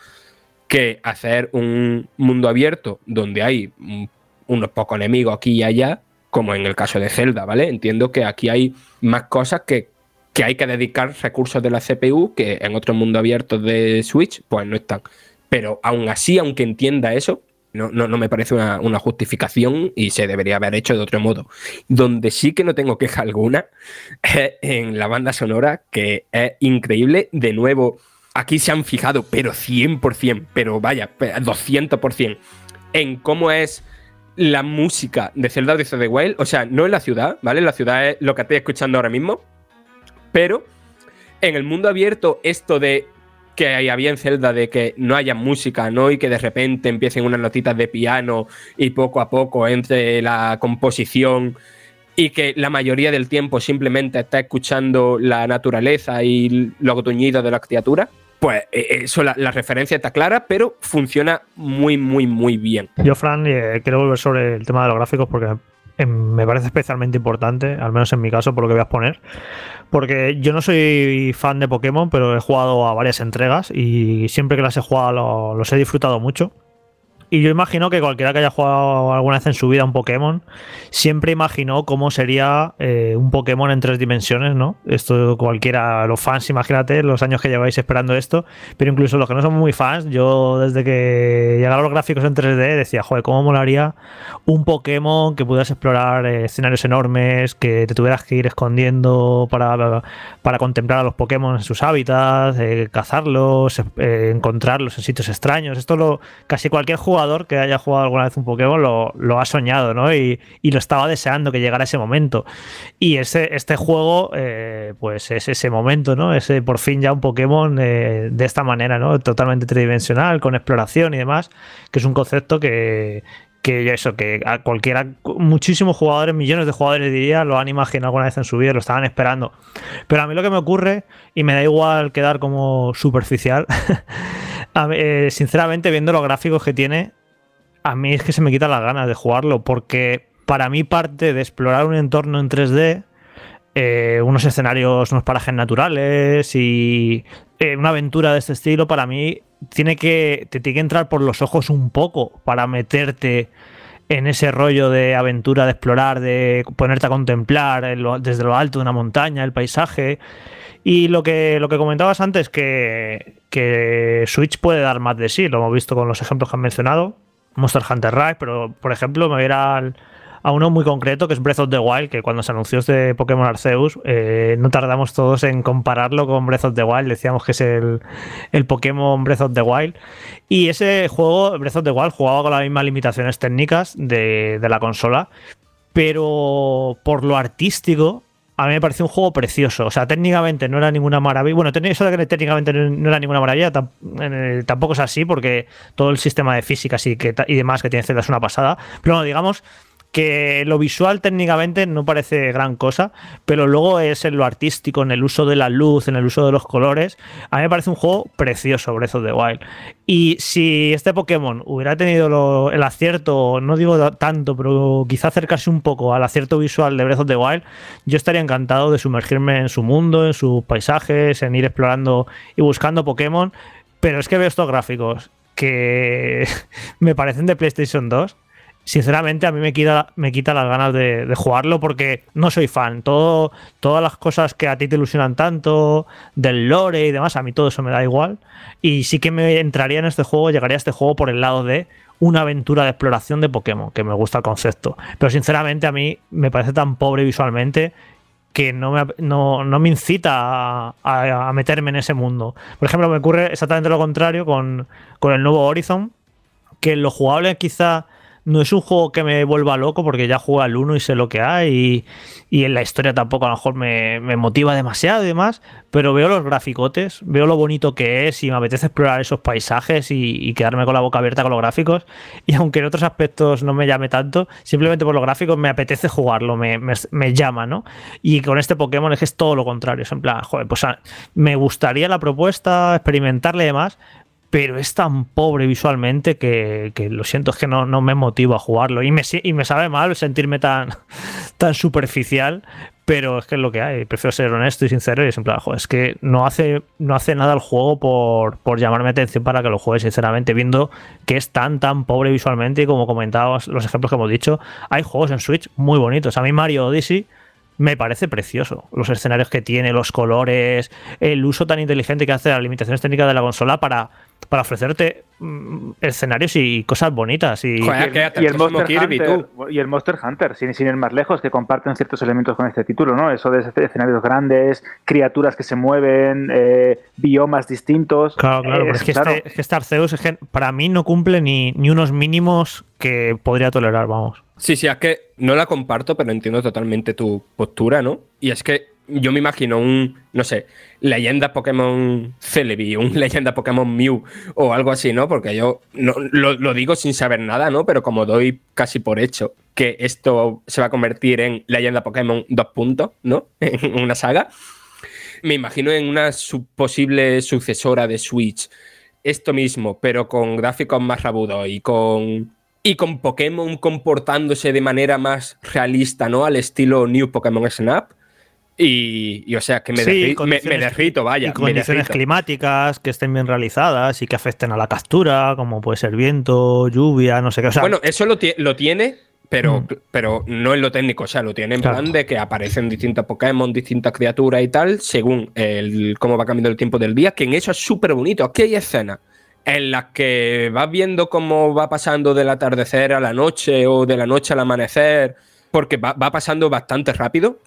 Que hacer un mundo abierto donde hay unos pocos enemigos aquí y allá, como en el caso de Zelda, ¿vale? Entiendo que aquí hay más cosas que que hay que dedicar recursos de la CPU que en otros mundos abiertos de Switch pues no están. Pero aún así, aunque entienda eso, no, no, me parece una, justificación y se debería haber hecho de otro modo. Donde sí que no tengo queja alguna en la banda sonora, que es increíble. De nuevo, aquí se han fijado, pero 100%, pero vaya, 200%, en cómo es la música de Zelda Breath of the Wild. O sea, no en la ciudad, ¿vale? La ciudad es lo que estoy escuchando ahora mismo pero en el mundo abierto, esto de que había en Zelda de que no haya música, ¿no? Y que de repente empiecen unas notitas de piano y poco a poco entre la composición y que la mayoría del tiempo simplemente está escuchando la naturaleza y los gruñidos de las criaturas. Pues eh, eso, la, referencia está clara, pero funciona muy, muy, muy bien. Yo, Fran, eh, quiero volver sobre el tema de los gráficos porque Em, me parece especialmente importante, al menos en mi caso, por lo que voy a exponer. Porque yo no soy fan de Pokémon, pero he jugado a varias entregas y siempre que las he jugado los he disfrutado mucho. Y yo imagino que cualquiera que haya jugado alguna vez en su vida un Pokémon siempre imaginó cómo sería eh, un Pokémon en tres dimensiones, ¿no? Esto cualquiera, los fans, imagínate los años que lleváis esperando esto, pero incluso los que no son muy fans, yo desde que llegaron los gráficos en 3D decía, joder, cómo molaría un Pokémon que pudieras explorar eh, escenarios enormes, que te tuvieras que ir escondiendo para, para contemplar a los Pokémon en sus hábitats, eh, cazarlos, encontrarlos en sitios extraños. Esto lo casi cualquier jugador que haya jugado alguna vez un Pokémon lo, ha soñado, ¿no? Y, lo estaba deseando que llegara ese momento. Y ese, este juego, eh, pues es ese momento, ¿no? Ese por fin ya un Pokémon eh, de esta manera, ¿no? Totalmente tridimensional, con exploración y demás, que es un concepto que, que eso, que a cualquiera, muchísimos jugadores, millones de jugadores diría, lo han imaginado alguna vez en su vida, lo estaban esperando. Pero a mí lo que me ocurre, y me da igual quedar como superficial, Eh, sinceramente, viendo los gráficos que tiene, a mí es que se me quitan las ganas de jugarlo, porque para mí parte de explorar un entorno en 3D, eh, unos escenarios, unos parajes naturales y eh, una aventura de este estilo, para mí tiene que, te tiene que entrar por los ojos un poco para meterte en ese rollo de aventura, de explorar, de ponerte a contemplar desde lo alto de una montaña, el paisaje. Y lo que, lo que comentabas antes, que, que Switch puede dar más de sí, lo hemos visto con los ejemplos que han mencionado, Monster Hunter Rise, pero por ejemplo me voy a uno muy concreto que es Breath of the Wild, que cuando se anunció este Pokémon Arceus, eh, no tardamos todos en compararlo con Breath of the Wild, decíamos que es el, el, Pokémon Breath of the Wild. Y ese juego, Breath of the Wild, jugaba con las mismas limitaciones técnicas de, de la consola, pero por lo artístico a mí me pareció un juego precioso. O sea, técnicamente no era ninguna maravilla. Bueno, eso de que técnicamente no era ninguna maravilla tampoco es así, porque todo el sistema de físicas y, que, y demás que tiene Zelda es una pasada. Pero bueno, digamos que lo visual técnicamente no parece gran cosa, pero luego es en lo artístico, en el uso de la luz, en el uso de los colores. A mí me parece un juego precioso, Breath of the Wild. Y si este Pokémon hubiera tenido el acierto, no digo tanto, pero quizá acercarse un poco al acierto visual de Breath of the Wild, yo estaría encantado de sumergirme en su mundo, en sus paisajes, en ir explorando y buscando Pokémon. Pero es que veo estos gráficos que me parecen de PlayStation 2 sinceramente a mí me quita, me quita las ganas de, jugarlo porque no soy fan. Todo, todas las cosas que a ti te ilusionan tanto, del lore y demás, a mí todo eso me da igual. Y sí que me entraría en este juego, llegaría a este juego por el lado de una aventura de exploración de Pokémon, que me gusta el concepto. Pero sinceramente a mí me parece tan pobre visualmente que no me, no, me incita a, meterme en ese mundo. Por ejemplo, me ocurre exactamente lo contrario con, con el nuevo Horizon, que lo jugable quizá no es un juego que me vuelva loco porque ya juego al 1 y sé lo que hay y, en la historia tampoco a lo mejor me, motiva demasiado y demás, pero veo los graficotes, veo lo bonito que es y me apetece explorar esos paisajes y, quedarme con la boca abierta con los gráficos y aunque en otros aspectos no me llame tanto, simplemente por los gráficos me apetece jugarlo, me, me, llama, ¿no? Y con este Pokémon es que es todo lo contrario, es en plan, joder, pues me gustaría la propuesta, experimentarle y demás, pero es tan pobre visualmente que, lo siento, es que no, me motiva a jugarlo. Y me, y me sabe mal sentirme tan, tan superficial, pero es que es lo que hay. Prefiero ser honesto y sincero y es en plan, es que no hace, no hace nada el juego por, por llamarme atención para que lo juegue, sinceramente, viendo que es tan, tan pobre visualmente y como comentabas los ejemplos que hemos dicho, hay juegos en Switch muy bonitos. A mí Mario Odyssey me parece precioso. Los escenarios que tiene, los colores, el uso tan inteligente que hace las limitaciones técnicas de la consola para para ofrecerte mm, escenarios y cosas bonitas. Y, el, Monster Hunter, y el Monster Hunter, sin, sin ir más lejos, que comparten ciertos elementos con este título, ¿no? Eso de escenarios grandes, criaturas que se mueven, eh, biomas distintos. Claro, claro, pero es, que, Este, es Arceus para mí no cumple ni, ni unos mínimos que podría tolerar, vamos. Sí, sí, es que no la comparto, pero entiendo totalmente tu postura, ¿no? Y es que yo me imagino un, no sé, leyenda Pokémon Celebi, un leyenda Pokémon Mew o algo así, ¿no? Porque yo no, lo, digo sin saber nada, ¿no? Pero como doy casi por hecho que esto se va a convertir en leyenda Pokémon 2 puntos, ¿no? En una saga, me imagino en una posible sucesora de Switch. Esto mismo, pero con gráficos más rabudos y con y con Pokémon comportándose de manera más realista, ¿no? Al estilo New Pokémon Snap y, o sea, que me, derrito, vaya. Y condiciones climáticas que estén bien realizadas y que afecten a la captura, como puede ser viento, lluvia, no sé qué. bueno, eso lo, tiene, pero, mm. pero no en lo técnico. O sea, lo tiene en plan de que aparecen distintos Pokémon, distintas criaturas y tal, según el, cómo va cambiando el tiempo del día, que en eso es súper bonito. Aquí hay escenas en las que vas viendo cómo va pasando del atardecer a la noche o de la noche al amanecer, porque va pasando bastante rápido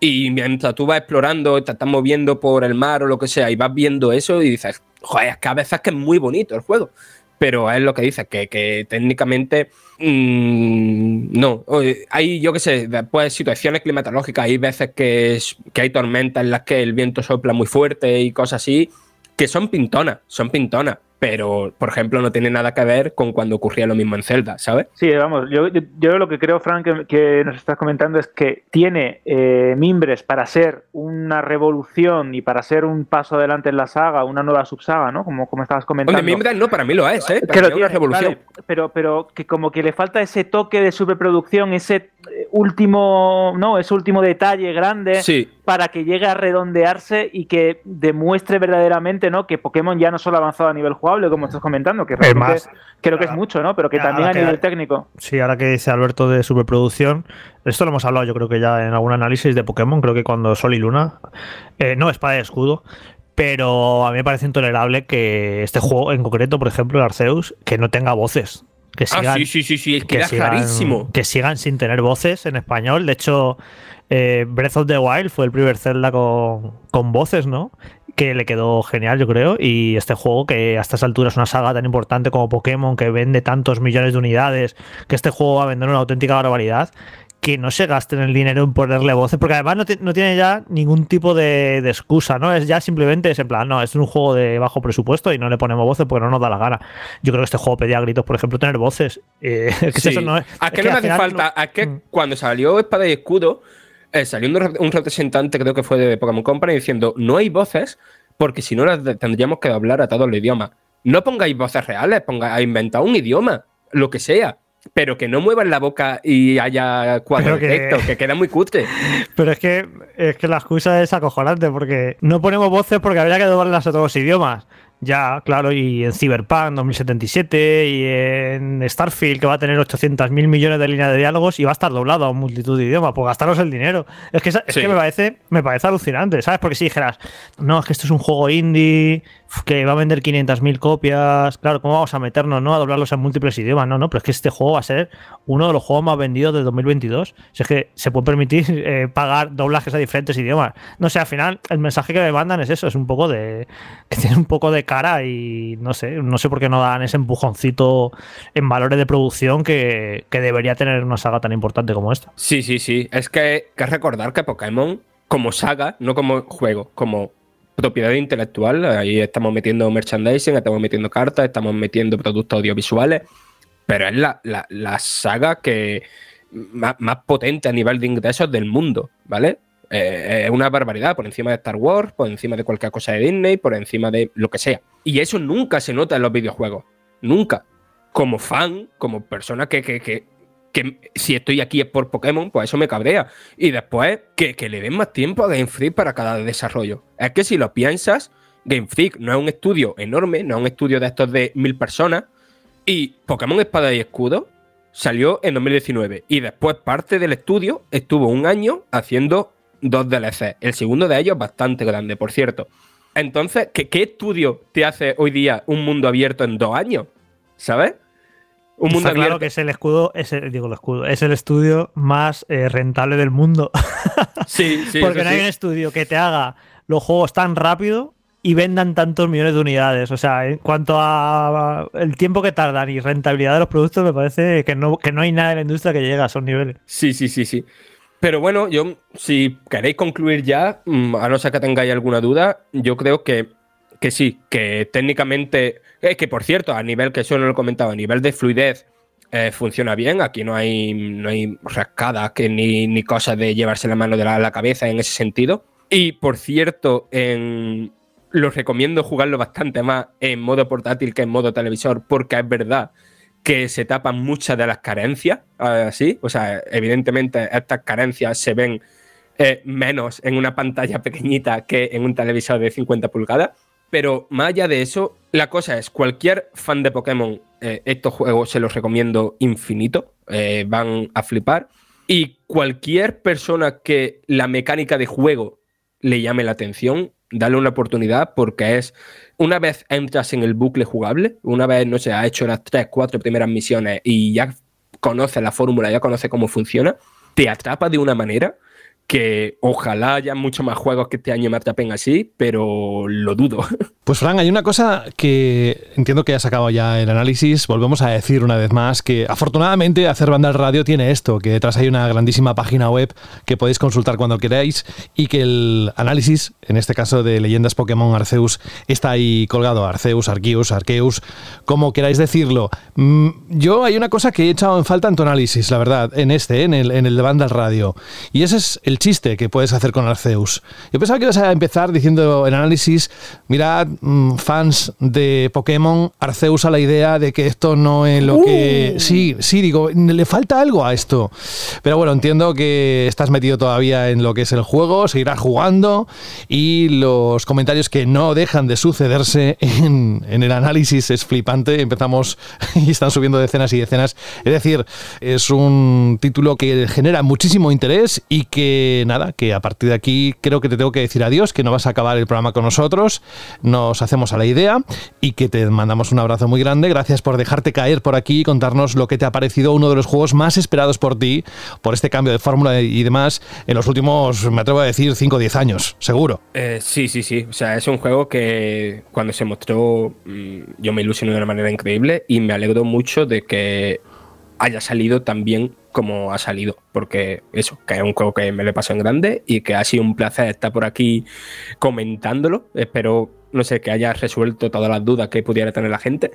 y mientras tú vas explorando, te estás moviendo por el mar o lo que sea, y vas viendo eso y dices, joder, es que a veces que es muy bonito el juego. Pero es lo que dices, que, técnicamente mm, no. Hay, yo qué sé, después situaciones climatológicas, hay veces que, que hay tormentas en las que el viento sopla muy fuerte y cosas así, que son pintonas, son pintonas pero por ejemplo no tiene nada que ver con cuando ocurría lo mismo en Zelda, ¿sabes? Sí, vamos, yo, yo, lo que creo, Frank, que, nos estás comentando es que tiene eh, mimbres para ser una revolución y para ser un paso adelante en la saga, una nueva subsaga, ¿no? Como, como estabas comentando. mimbres no, para mí lo es, ¿eh? Para una revolución. pero, pero que como que le falta ese toque de superproducción, ese último, ¿no? Ese último detalle grande para que llegue a redondearse y que demuestre verdaderamente, ¿no? Que Pokémon ya no solo ha avanzado a nivel juego, como estás comentando, que realmente creo que es mucho, ¿no? Pero que también a nivel técnico. Sí, ahora que dice Alberto de superproducción, esto lo hemos hablado yo creo que ya en algún análisis de Pokémon, creo que cuando Sol y Luna, eh, no espada y escudo, pero a mí me parece intolerable que este juego en concreto, por ejemplo, el Arceus, que no tenga voces. Que ah, sigan, sí, sí, sí, sí, que, sigan, que sigan sin tener voces en español. De hecho, eh, Breath of the Wild fue el primer Zelda con, con voces, ¿no? que le quedó genial, yo creo. Y este juego, que a estas alturas es una saga tan importante como Pokémon, que vende tantos millones de unidades, que este juego va a vender una auténtica barbaridad, que no se gasten el dinero en ponerle voces, porque además no, tiene ya ningún tipo de, excusa, ¿no? Es ya simplemente es en plan, no, es un juego de bajo presupuesto y no le ponemos voces porque no nos da la gana. Yo creo que este juego pedía gritos, por ejemplo, tener voces. Eh, eso no es, ¿A qué no hace falta? ¿A qué mm. cuando salió Espada y Escudo, eh, salió un, representante, creo que fue de Pokémon Company, diciendo, no hay voces porque si no las tendríamos que hablar a todo el idioma. No pongáis voces reales, pongáis, inventado un idioma, lo que sea pero que no muevan la boca y haya cuatro textos, que... queda muy cutre. Pero es que, es que la excusa es acojonante, porque no ponemos voces porque habría que doblarlas a todos los idiomas. Ya, claro, y en Cyberpunk 2077 y en Starfield que va a tener 800 mil millones de líneas de diálogos y va a estar doblado a multitud de idiomas, pues gastaros el dinero. Es que, es que me, parece, me parece alucinante, ¿sabes? Porque si dijeras, no, es que esto es un juego indie que va a vender 500 mil copias, claro, ¿cómo vamos a meternos, no? A doblarlos en múltiples idiomas, no, no, pero es que este juego va a ser uno de los juegos más vendidos de 2022. Si es que se puede permitir eh, pagar doblajes a diferentes idiomas. No sé, al final el mensaje que me mandan es eso, es un poco de... que tiene un poco de cara y no sé, no sé por qué no dan ese empujoncito en valores de producción que, debería tener una saga tan importante como esta. Sí, sí, sí. Es que que recordar que Pokémon, como saga, no como juego, como propiedad intelectual, ahí estamos metiendo merchandising, estamos metiendo cartas, estamos metiendo productos audiovisuales, pero es la, saga que más, más potente a nivel de ingresos del mundo, ¿vale? Eh, es una barbaridad, por encima de Star Wars, por encima de cualquier cosa de Disney, por encima de lo que sea. Y eso nunca se nota en los videojuegos. Nunca. Como fan, como persona que, que, que, si estoy aquí es por Pokémon, pues eso me cabrea. Y después que, le den más tiempo a Game Freak para cada desarrollo. Es que si lo piensas, Game Freak no es un estudio enorme, no es un estudio de estos de mil personas. Y Pokémon Espada y Escudo salió en 2019. Y después parte del estudio estuvo un año haciendo dos DLC. El segundo de ellos bastante grande, por cierto. Entonces, ¿qué, estudio te hace hoy día un mundo abierto en dos años? ¿Sabes? Un mundo abierto. claro que es el escudo, es el, digo el escudo, es el estudio más eh, rentable del mundo. sí, sí. Porque no hay un estudio que te haga los juegos tan rápido y vendan tantos millones de unidades. O sea, en cuanto a el tiempo que tardan y rentabilidad de los productos, me parece que no, que no hay nada en la industria que llegue a esos niveles. Sí, sí, sí, sí. Pero bueno, yo, si queréis concluir ya, mm, a no ser que tengáis alguna duda, yo creo que, que sí, que técnicamente, es que por cierto, a nivel que eso no lo he comentado, a nivel de fluidez, eh, funciona bien. Aquí no hay, no hay rascadas que ni, ni cosas de llevarse la mano de la, cabeza en ese sentido. Y por cierto, en, lo recomiendo jugarlo bastante más en modo portátil que en modo televisor, porque es verdad que se tapan muchas de las carencias, así, o sea, evidentemente estas carencias se ven eh, menos en una pantalla pequeñita que en un televisor de 50 pulgadas, pero más allá de eso, la cosa es, cualquier fan de Pokémon, eh, estos juegos se los recomiendo infinito, eh, van a flipar, y cualquier persona que la mecánica de juego le llame la atención, dale una oportunidad porque es una vez entras en el bucle jugable, una vez, no sé, ha hecho las tres, cuatro primeras misiones y ya conoce la fórmula, ya conoce cómo funciona, te atrapa de una manera que ojalá haya muchos más juegos que este año me atrapen así, pero lo dudo. Pues Fran, hay una cosa que entiendo que has sacado ya el análisis, volvemos a decir una vez más que afortunadamente hacer banda radio tiene esto, que detrás hay una grandísima página web que podéis consultar cuando queráis y que el análisis, en este caso de leyendas Pokémon Arceus, está ahí colgado, Arceus, Arceus, Arceus, como queráis decirlo. Mm, yo hay una cosa que he echado en falta en tu análisis, la verdad, en este, en el, en el de banda radio, y ese es el chiste que puedes hacer con Arceus. Yo pensaba que ibas a empezar diciendo en análisis, mirad, mm, fans de Pokémon, Arceus a la idea de que esto no es lo que... Uh. Sí, sí, digo, le falta algo a esto. Pero bueno, entiendo que estás metido todavía en lo que es el juego, seguirás jugando y los comentarios que no dejan de sucederse en, en el análisis es flipante. Empezamos y están subiendo decenas y decenas. Es decir, es un título que genera muchísimo interés y que nada, que a partir de aquí creo que te tengo que decir adiós, que no vas a acabar el programa con nosotros, nos hacemos a la idea y que te mandamos un abrazo muy grande. Gracias por dejarte caer por aquí y contarnos lo que te ha parecido uno de los juegos más esperados por ti, por este cambio de fórmula y demás, en los últimos, me atrevo a decir, 5 o 10 años, seguro. Eh, sí, sí, sí. O sea, es un juego que cuando se mostró mm, yo me ilusioné de una manera increíble y me alegro mucho de que haya salido tan bien como ha salido. Porque eso, que es un juego que me lo he pasado en grande y que ha sido un placer estar por aquí comentándolo. Espero, no sé, que haya resuelto todas las dudas que pudiera tener la gente.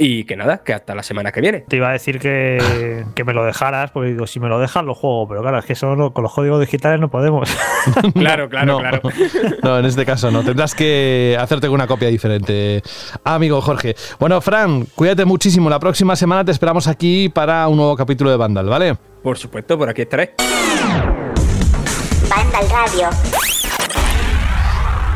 Y que nada, que hasta la semana que viene. Te iba a decir que, que me lo dejaras, porque digo, si me lo dejas, lo juego. Pero claro, es que solo con los códigos digitales no podemos. claro, claro, No. claro. No, en este caso no. Tendrás que hacerte una copia diferente, amigo Jorge. Bueno, Fran, cuídate muchísimo. La próxima semana te esperamos aquí para un nuevo capítulo de Vandal, ¿vale? Por supuesto, por aquí estaré. Vandal Radio.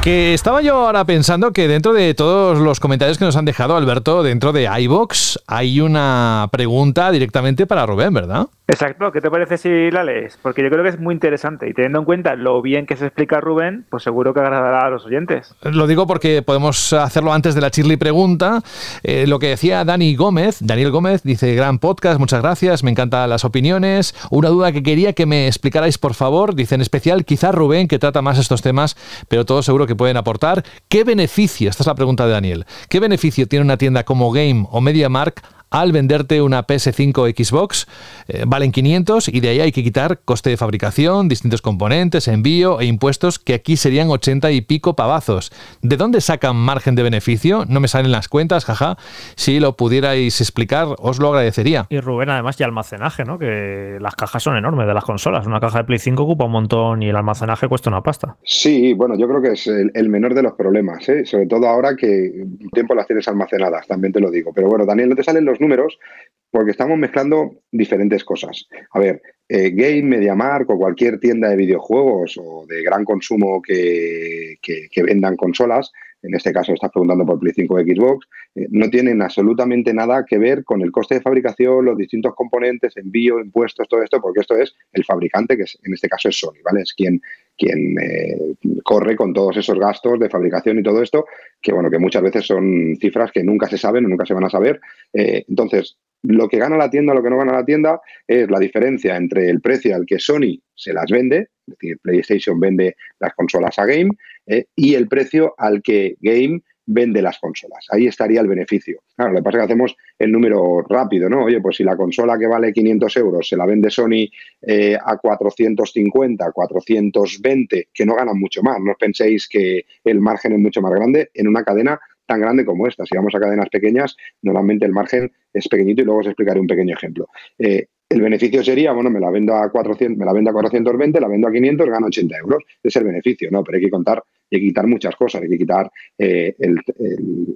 Que estaba yo ahora pensando que dentro de todos los comentarios que nos han dejado, Alberto, dentro de iBox, hay una pregunta directamente para Rubén, ¿verdad? Exacto, ¿qué te parece si la lees? Porque yo creo que es muy interesante y teniendo en cuenta lo bien que se explica Rubén, pues seguro que agradará a los oyentes. Lo digo porque podemos hacerlo antes de la Chirly pregunta. Eh, lo que decía Dani Gómez, Daniel Gómez, dice, gran podcast, muchas gracias, me encantan las opiniones. Una duda que quería que me explicarais, por favor, dice en especial, quizá Rubén, que trata más estos temas, pero todo seguro que pueden aportar. ¿Qué beneficio, esta es la pregunta de Daniel, qué beneficio tiene una tienda como Game o MediaMark al venderte una PS5 o Xbox, eh, valen 500 y de ahí hay que quitar coste de fabricación, distintos componentes, envío e impuestos que aquí serían 80 y pico pavazos. ¿De dónde sacan margen de beneficio? No me salen las cuentas, jaja. Si lo pudierais explicar, os lo agradecería. Y Rubén, además, y almacenaje, ¿no? Que las cajas son enormes de las consolas. Una caja de Play 5 ocupa un montón y el almacenaje cuesta una pasta. Sí, bueno, yo creo que es el, el menor de los problemas, ¿eh? sobre todo ahora que un tiempo las tienes almacenadas, también te lo digo. Pero bueno, Daniel, no te salen los números porque estamos mezclando diferentes cosas. A ver, eh, Game, MediaMark o cualquier tienda de videojuegos o de gran consumo que, que- que vendan consolas, en este caso estás preguntando por Play 5 o Xbox, eh, no tienen absolutamente nada que ver con el coste de fabricación, los distintos componentes, envío, impuestos, todo esto, porque esto es el fabricante, que es, en este caso es Sony, ¿vale? Es quien, quien eh, corre con todos esos gastos de fabricación y todo esto, que bueno, que muchas veces son cifras que nunca se saben o nunca se van a saber. Eh, entonces, lo que gana la tienda, lo que no gana la tienda, es la diferencia entre el precio al que Sony se las vende, es decir, PlayStation vende las consolas a Game, eh, y el precio al que Game vende las consolas. Ahí estaría el beneficio. Claro, lo que pasa es que hacemos el número rápido, ¿no? Oye, pues si la consola que vale 500 euros se la vende Sony eh, a 450, 420, que no ganan mucho más. No os penséis que el margen es mucho más grande en una cadena tan grande como esta. Si vamos a cadenas pequeñas, normalmente el margen es pequeñito y luego os explicaré un pequeño ejemplo. Eh, el beneficio sería, bueno, me la vendo a 400, me la vendo a 420, la vendo a 500, gano 80 euros. Es el beneficio, ¿no? Pero hay que contar, hay que quitar muchas cosas. Hay que quitar eh,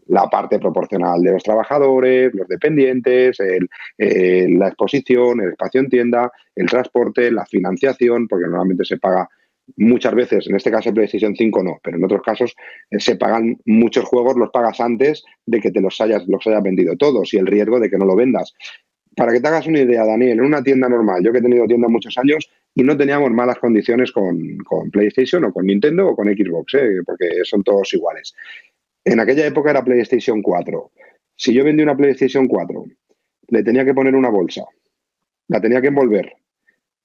la parte proporcional de los trabajadores, los dependientes, el- eh, la exposición, el espacio en tienda, el transporte, la financiación, porque normalmente se paga muchas veces, en este caso PlayStation 5 no, pero en otros casos eh, se pagan muchos juegos, los pagas antes de que te los hayas, los hayas vendido todos y el riesgo de que no lo vendas. Para que te hagas una idea, Daniel, en una tienda normal, yo que he tenido tienda muchos años y no teníamos malas condiciones con, con PlayStation o con Nintendo o con Xbox, ¿eh? porque son todos iguales. En aquella época era PlayStation 4. Si yo vendí una PlayStation 4, le tenía que poner una bolsa, la tenía que envolver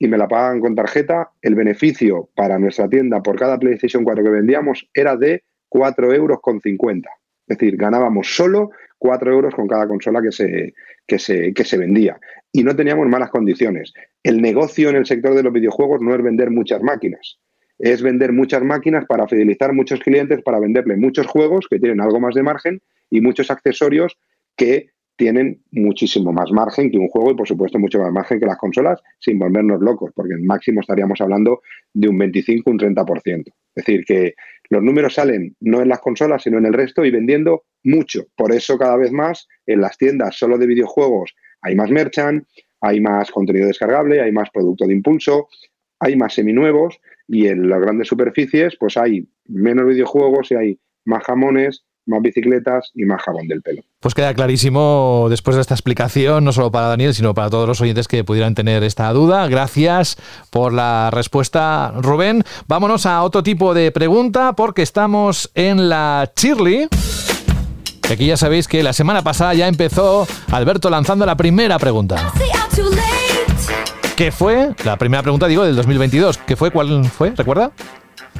y me la pagaban con tarjeta, el beneficio para nuestra tienda por cada PlayStation 4 que vendíamos era de 4 euros con 50. Es decir, ganábamos solo 4 euros con cada consola que se, que se, que se vendía. Y no teníamos malas condiciones. El negocio en el sector de los videojuegos no es vender muchas máquinas. Es vender muchas máquinas para fidelizar muchos clientes, para venderle muchos juegos que tienen algo más de margen y muchos accesorios que tienen muchísimo más margen que un juego y, por supuesto, mucho más margen que las consolas, sin volvernos locos, porque en máximo estaríamos hablando de un 25, un 30%. Es decir, que los números salen no en las consolas, sino en el resto y vendiendo mucho. Por eso, cada vez más, en las tiendas solo de videojuegos hay más merchant, hay más contenido descargable, hay más producto de impulso, hay más seminuevos y en las grandes superficies, pues hay menos videojuegos y hay más jamones, más bicicletas y más jabón del pelo. Pues queda clarísimo después de esta explicación, no solo para Daniel, sino para todos los oyentes que pudieran tener esta duda. Gracias por la respuesta, Rubén. Vámonos a otro tipo de pregunta porque estamos en la Chirly. Aquí ya sabéis que la semana pasada ya empezó Alberto lanzando la primera pregunta. ¿Qué fue? La primera pregunta, digo, del 2022. ¿Qué fue? ¿Cuál fue? ¿Recuerda?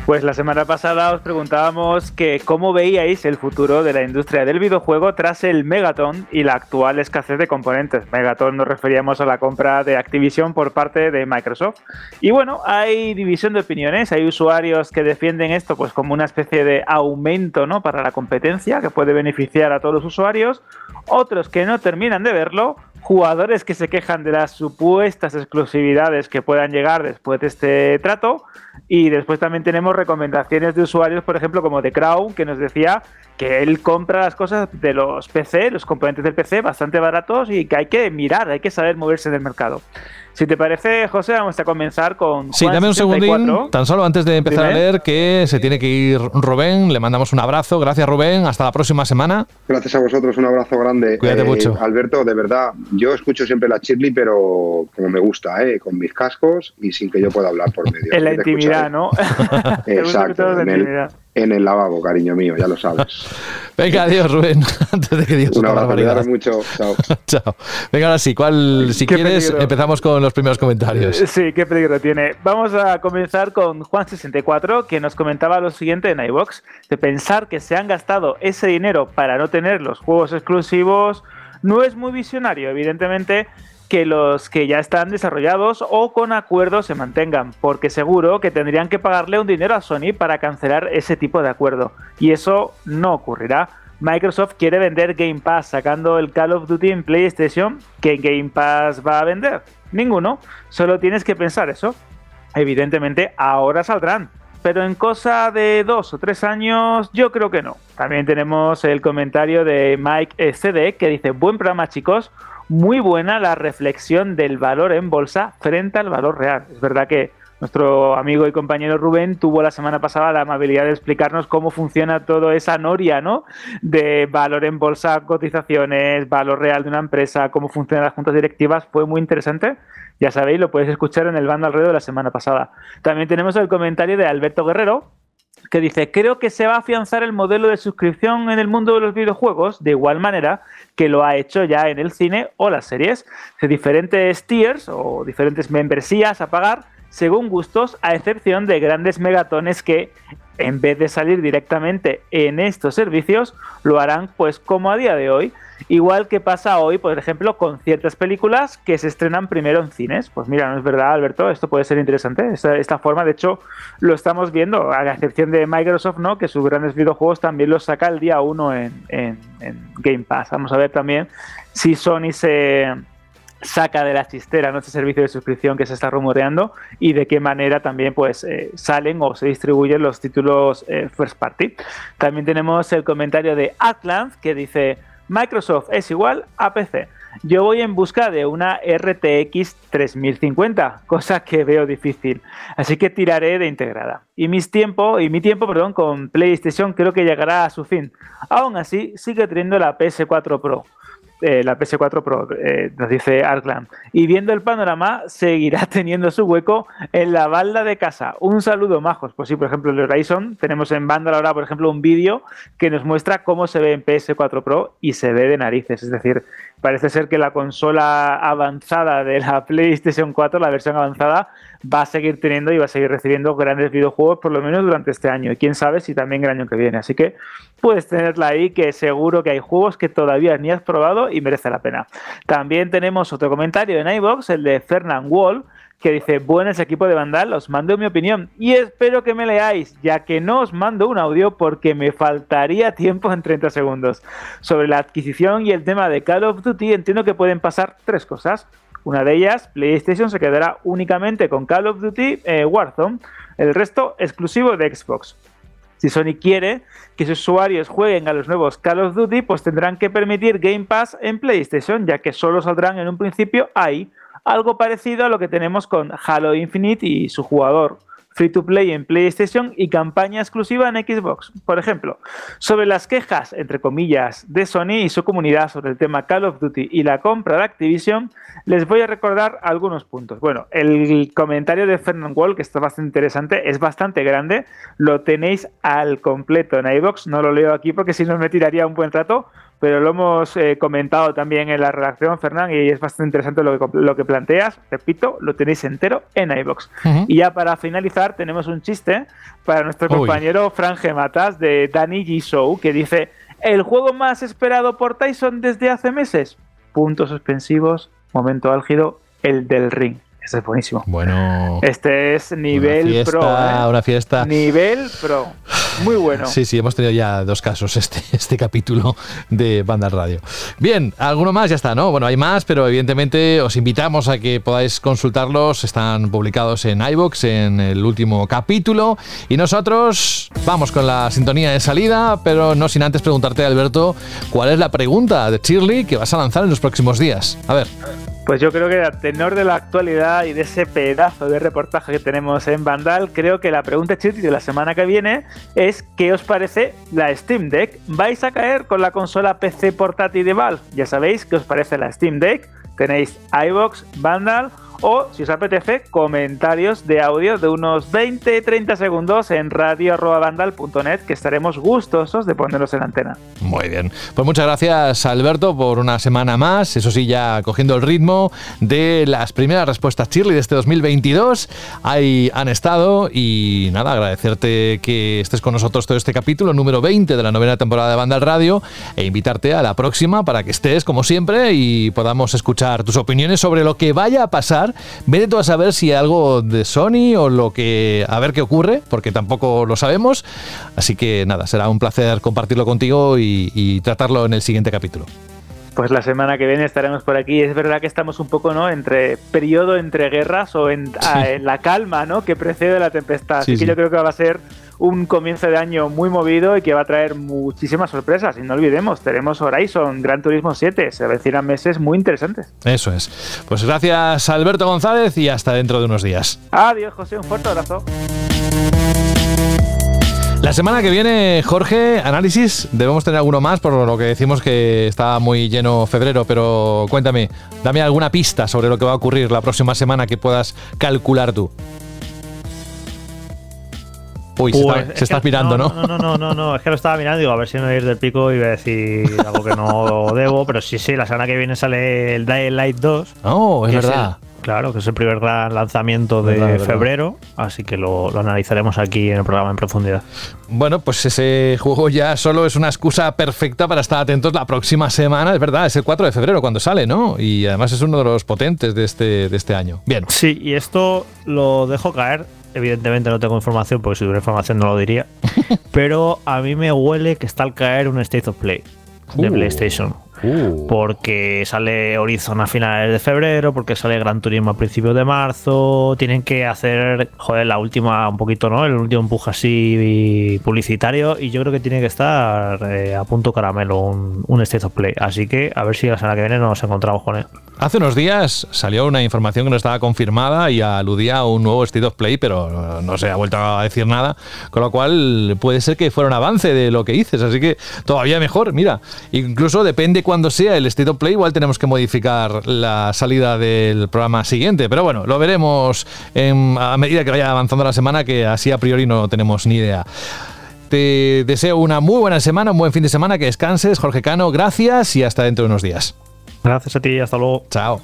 Pues la semana pasada os preguntábamos que cómo veíais el futuro de la industria del videojuego tras el Megaton y la actual escasez de componentes. Megaton nos referíamos a la compra de Activision por parte de Microsoft. Y bueno, hay división de opiniones, hay usuarios que defienden esto pues como una especie de aumento ¿no? para la competencia que puede beneficiar a todos los usuarios, otros que no terminan de verlo, jugadores que se quejan de las supuestas exclusividades que puedan llegar después de este trato y después también tenemos recomendaciones de usuarios, por ejemplo, como The Crown, que nos decía que él compra las cosas de los PC, los componentes del PC, bastante baratos y que hay que mirar, hay que saber moverse en el mercado. Si te parece, José, vamos a comenzar con. Sí, dame un segundín, tan solo antes de empezar a leer, que se tiene que ir Rubén. Le mandamos un abrazo. Gracias, Rubén. Hasta la próxima semana. Gracias a vosotros, un abrazo grande. Cuídate eh, mucho. Alberto, de verdad, yo escucho siempre la Chirly, pero como me gusta, ¿eh? con mis cascos y sin que yo pueda hablar por medio. en la intimidad, ¿no? Exacto, en el, en el lavabo, cariño mío, ya lo sabes. Venga, adiós, Rubén. Antes de que digas Un abrazo, mucho. Chao. Chao. Venga, ahora sí, ¿cuál, si quieres, empezamos con los primeros comentarios. Sí, qué peligro tiene. Vamos a comenzar con Juan64, que nos comentaba lo siguiente en iBox: de pensar que se han gastado ese dinero para no tener los juegos exclusivos no es muy visionario. Evidentemente, que los que ya están desarrollados o con acuerdo se mantengan, porque seguro que tendrían que pagarle un dinero a Sony para cancelar ese tipo de acuerdo. Y eso no ocurrirá. Microsoft quiere vender Game Pass sacando el Call of Duty en PlayStation. ¿Qué Game Pass va a vender? Ninguno. Solo tienes que pensar eso. Evidentemente ahora saldrán. Pero en cosa de dos o tres años, yo creo que no. También tenemos el comentario de Mike CD que dice: Buen programa, chicos muy buena la reflexión del valor en bolsa frente al valor real. Es verdad que nuestro amigo y compañero Rubén tuvo la semana pasada la amabilidad de explicarnos cómo funciona toda esa noria, ¿no? De valor en bolsa, cotizaciones, valor real de una empresa, cómo funcionan las juntas directivas. Fue muy interesante. Ya sabéis, lo podéis escuchar en el bando alrededor de la semana pasada. También tenemos el comentario de Alberto Guerrero, que dice, creo que se va a afianzar el modelo de suscripción en el mundo de los videojuegos de igual manera que lo ha hecho ya en el cine o las series, de diferentes tiers o diferentes membresías a pagar según gustos, a excepción de grandes megatones que en vez de salir directamente en estos servicios, lo harán pues como a día de hoy, Igual que pasa hoy, por ejemplo, con ciertas películas que se estrenan primero en cines. Pues mira, no es verdad, Alberto, esto puede ser interesante. Esta, forma, de hecho, lo estamos viendo, a la excepción de Microsoft, ¿no? Que sus grandes videojuegos también los saca el día 1 en, Game Pass. Vamos a ver también si Sony se saca de la chistera ¿no? este servicio de suscripción que se está rumoreando y de qué manera también pues eh, salen o se distribuyen los títulos eh, first party. También tenemos el comentario de Atlant que dice Microsoft es igual a PC. Yo voy en busca de una RTX 3050, cosa que veo difícil, así que tiraré de integrada. Y mis tiempo, y mi tiempo, perdón, con PlayStation creo que llegará a su fin. Aún así, sigue teniendo la PS4 Pro. Eh, la PS4 Pro, eh, nos dice Arkland. Y viendo el panorama, seguirá teniendo su hueco en la balda de casa. Un saludo, majos. Pues sí, por ejemplo, el Horizon, tenemos en banda ahora, por ejemplo, un vídeo que nos muestra cómo se ve en PS4 Pro y se ve de narices. Es decir, parece ser que la consola avanzada de la PlayStation 4, la versión avanzada, va a seguir teniendo y va a seguir recibiendo grandes videojuegos por lo menos durante este año. Y quién sabe si también el año que viene. Así que puedes tenerla ahí, que seguro que hay juegos que todavía ni has probado y merece la pena. También tenemos otro comentario en iBox, el de Fernand Wall que dice, buenas equipo de Vandal, os mando mi opinión y espero que me leáis, ya que no os mando un audio porque me faltaría tiempo en 30 segundos. Sobre la adquisición y el tema de Call of Duty entiendo que pueden pasar tres cosas. Una de ellas, PlayStation se quedará únicamente con Call of Duty eh, Warzone, el resto exclusivo de Xbox. Si Sony quiere que sus usuarios jueguen a los nuevos Call of Duty, pues tendrán que permitir Game Pass en PlayStation, ya que solo saldrán en un principio. Ahí, algo parecido a lo que tenemos con Halo Infinite y su jugador free to play en PlayStation y campaña exclusiva en Xbox. Por ejemplo, sobre las quejas, entre comillas, de Sony y su comunidad sobre el tema Call of Duty y la compra de Activision, les voy a recordar algunos puntos. Bueno, el comentario de Fernand Wall, que está bastante interesante, es bastante grande, lo tenéis al completo en iBox, no lo leo aquí porque si no me tiraría un buen rato, pero lo hemos eh, comentado también en la redacción, Fernán, y es bastante interesante lo que, lo que planteas. Repito, lo tenéis entero en iBox. Y ya para finalizar, tenemos un chiste para nuestro compañero Fran Gematas de Danny G. Show, que dice: El juego más esperado por Tyson desde hace meses. Puntos suspensivos, momento álgido, el del ring. Este es buenísimo. Bueno. Este es nivel pro. ¿eh? Una fiesta. Nivel pro. Muy bueno. Sí, sí, hemos tenido ya dos casos este, este capítulo de Banda Radio. Bien, alguno más ya está, ¿no? Bueno, hay más, pero evidentemente os invitamos a que podáis consultarlos. Están publicados en iBox en el último capítulo. Y nosotros vamos con la sintonía de salida, pero no sin antes preguntarte, Alberto, ¿cuál es la pregunta de Shirley que vas a lanzar en los próximos días? A ver. Pues yo creo que a tenor de la actualidad y de ese pedazo de reportaje que tenemos en Vandal, creo que la pregunta chiti de la semana que viene es ¿qué os parece la Steam Deck? ¿Vais a caer con la consola PC portátil de Valve? Ya sabéis qué os parece la Steam Deck. Tenéis iBox, Vandal o, si os apetece, comentarios de audio de unos 20-30 segundos en radio.bandal.net que estaremos gustosos de ponerlos en antena. Muy bien. Pues muchas gracias, Alberto, por una semana más. Eso sí, ya cogiendo el ritmo de las primeras respuestas Shirley de este 2022. Ahí han estado y nada, agradecerte que estés con nosotros todo este capítulo, número 20 de la novena temporada de Bandal Radio, e invitarte a la próxima para que estés, como siempre, y podamos escuchar tus opiniones sobre lo que vaya a pasar Vete tú a saber si hay algo de Sony o lo que. a ver qué ocurre, porque tampoco lo sabemos. Así que nada, será un placer compartirlo contigo y, tratarlo en el siguiente capítulo. Pues la semana que viene estaremos por aquí. Es verdad que estamos un poco, ¿no? Entre periodo entre guerras o en, la calma, ¿no? Que precede la tempestad. Así que yo creo que va a ser un comienzo de año muy movido y que va a traer muchísimas sorpresas. Y no olvidemos, tenemos Horizon, Gran Turismo 7, se avecinan meses muy interesantes. Eso es. Pues gracias Alberto González y hasta dentro de unos días. Adiós José, un fuerte abrazo. La semana que viene, Jorge, análisis. Debemos tener alguno más, por lo que decimos que está muy lleno febrero, pero cuéntame, dame alguna pista sobre lo que va a ocurrir la próxima semana que puedas calcular tú. Uy, se, está, pues, estás mirando, no, ¿no? No, no, no, es que lo estaba mirando y digo, a ver si no ir del pico y voy a decir algo que no debo, pero sí, sí, la semana que viene sale el Dying Light 2. Oh, es verdad. claro, que es el primer gran lanzamiento de febrero, así que lo, lo, analizaremos aquí en el programa en profundidad. Bueno, pues ese juego ya solo es una excusa perfecta para estar atentos la próxima semana, es verdad, es el 4 de febrero cuando sale, ¿no? Y además es uno de los potentes de este, de este año. Bien. Sí, y esto lo dejo caer evidentemente no tengo información, porque si tuviera información no lo diría. pero a mí me huele que está al caer un State of Play de uh. PlayStation. Uh. Porque sale Horizon a finales de febrero, porque sale Gran Turismo a principios de marzo. Tienen que hacer, joder, la última, un poquito, ¿no? El último empuje así publicitario. Y yo creo que tiene que estar eh, a punto caramelo un, un State of Play. Así que a ver si la semana que viene nos encontramos con él. Hace unos días salió una información que no estaba confirmada y aludía a un nuevo State of Play, pero no se ha vuelto a decir nada, con lo cual puede ser que fuera un avance de lo que dices, así que todavía mejor, mira, incluso depende cuándo sea el State of Play, igual tenemos que modificar la salida del programa siguiente, pero bueno, lo veremos a medida que vaya avanzando la semana, que así a priori no tenemos ni idea. Te deseo una muy buena semana, un buen fin de semana, que descanses, Jorge Cano, gracias y hasta dentro de unos días. Gracias a ti, hasta luego. Chao.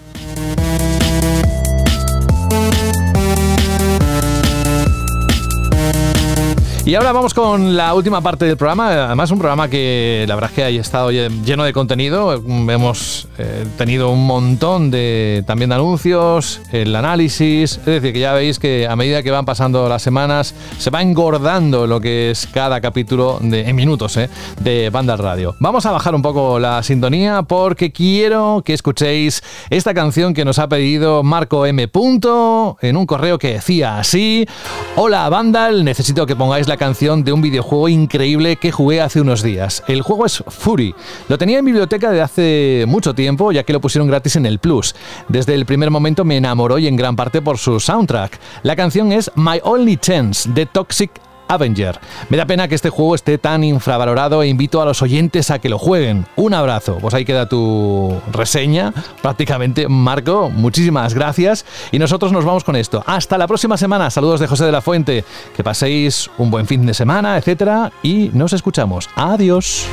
Y ahora vamos con la última parte del programa. Además, un programa que la verdad es que ha estado lleno de contenido. Hemos eh, tenido un montón de también de anuncios, el análisis. Es decir, que ya veis que a medida que van pasando las semanas, se va engordando lo que es cada capítulo de, en minutos eh, de Banda Radio. Vamos a bajar un poco la sintonía porque quiero que escuchéis esta canción que nos ha pedido Marco M. en un correo que decía así: Hola Vandal, necesito que pongáis canción de un videojuego increíble que jugué hace unos días. El juego es Fury. Lo tenía en biblioteca de hace mucho tiempo, ya que lo pusieron gratis en el Plus. Desde el primer momento me enamoró y en gran parte por su soundtrack. La canción es My Only Chance de Toxic Avenger. Me da pena que este juego esté tan infravalorado e invito a los oyentes a que lo jueguen. Un abrazo. Pues ahí queda tu reseña. Prácticamente, Marco, muchísimas gracias. Y nosotros nos vamos con esto. Hasta la próxima semana. Saludos de José de la Fuente. Que paséis un buen fin de semana, etcétera. Y nos escuchamos. Adiós.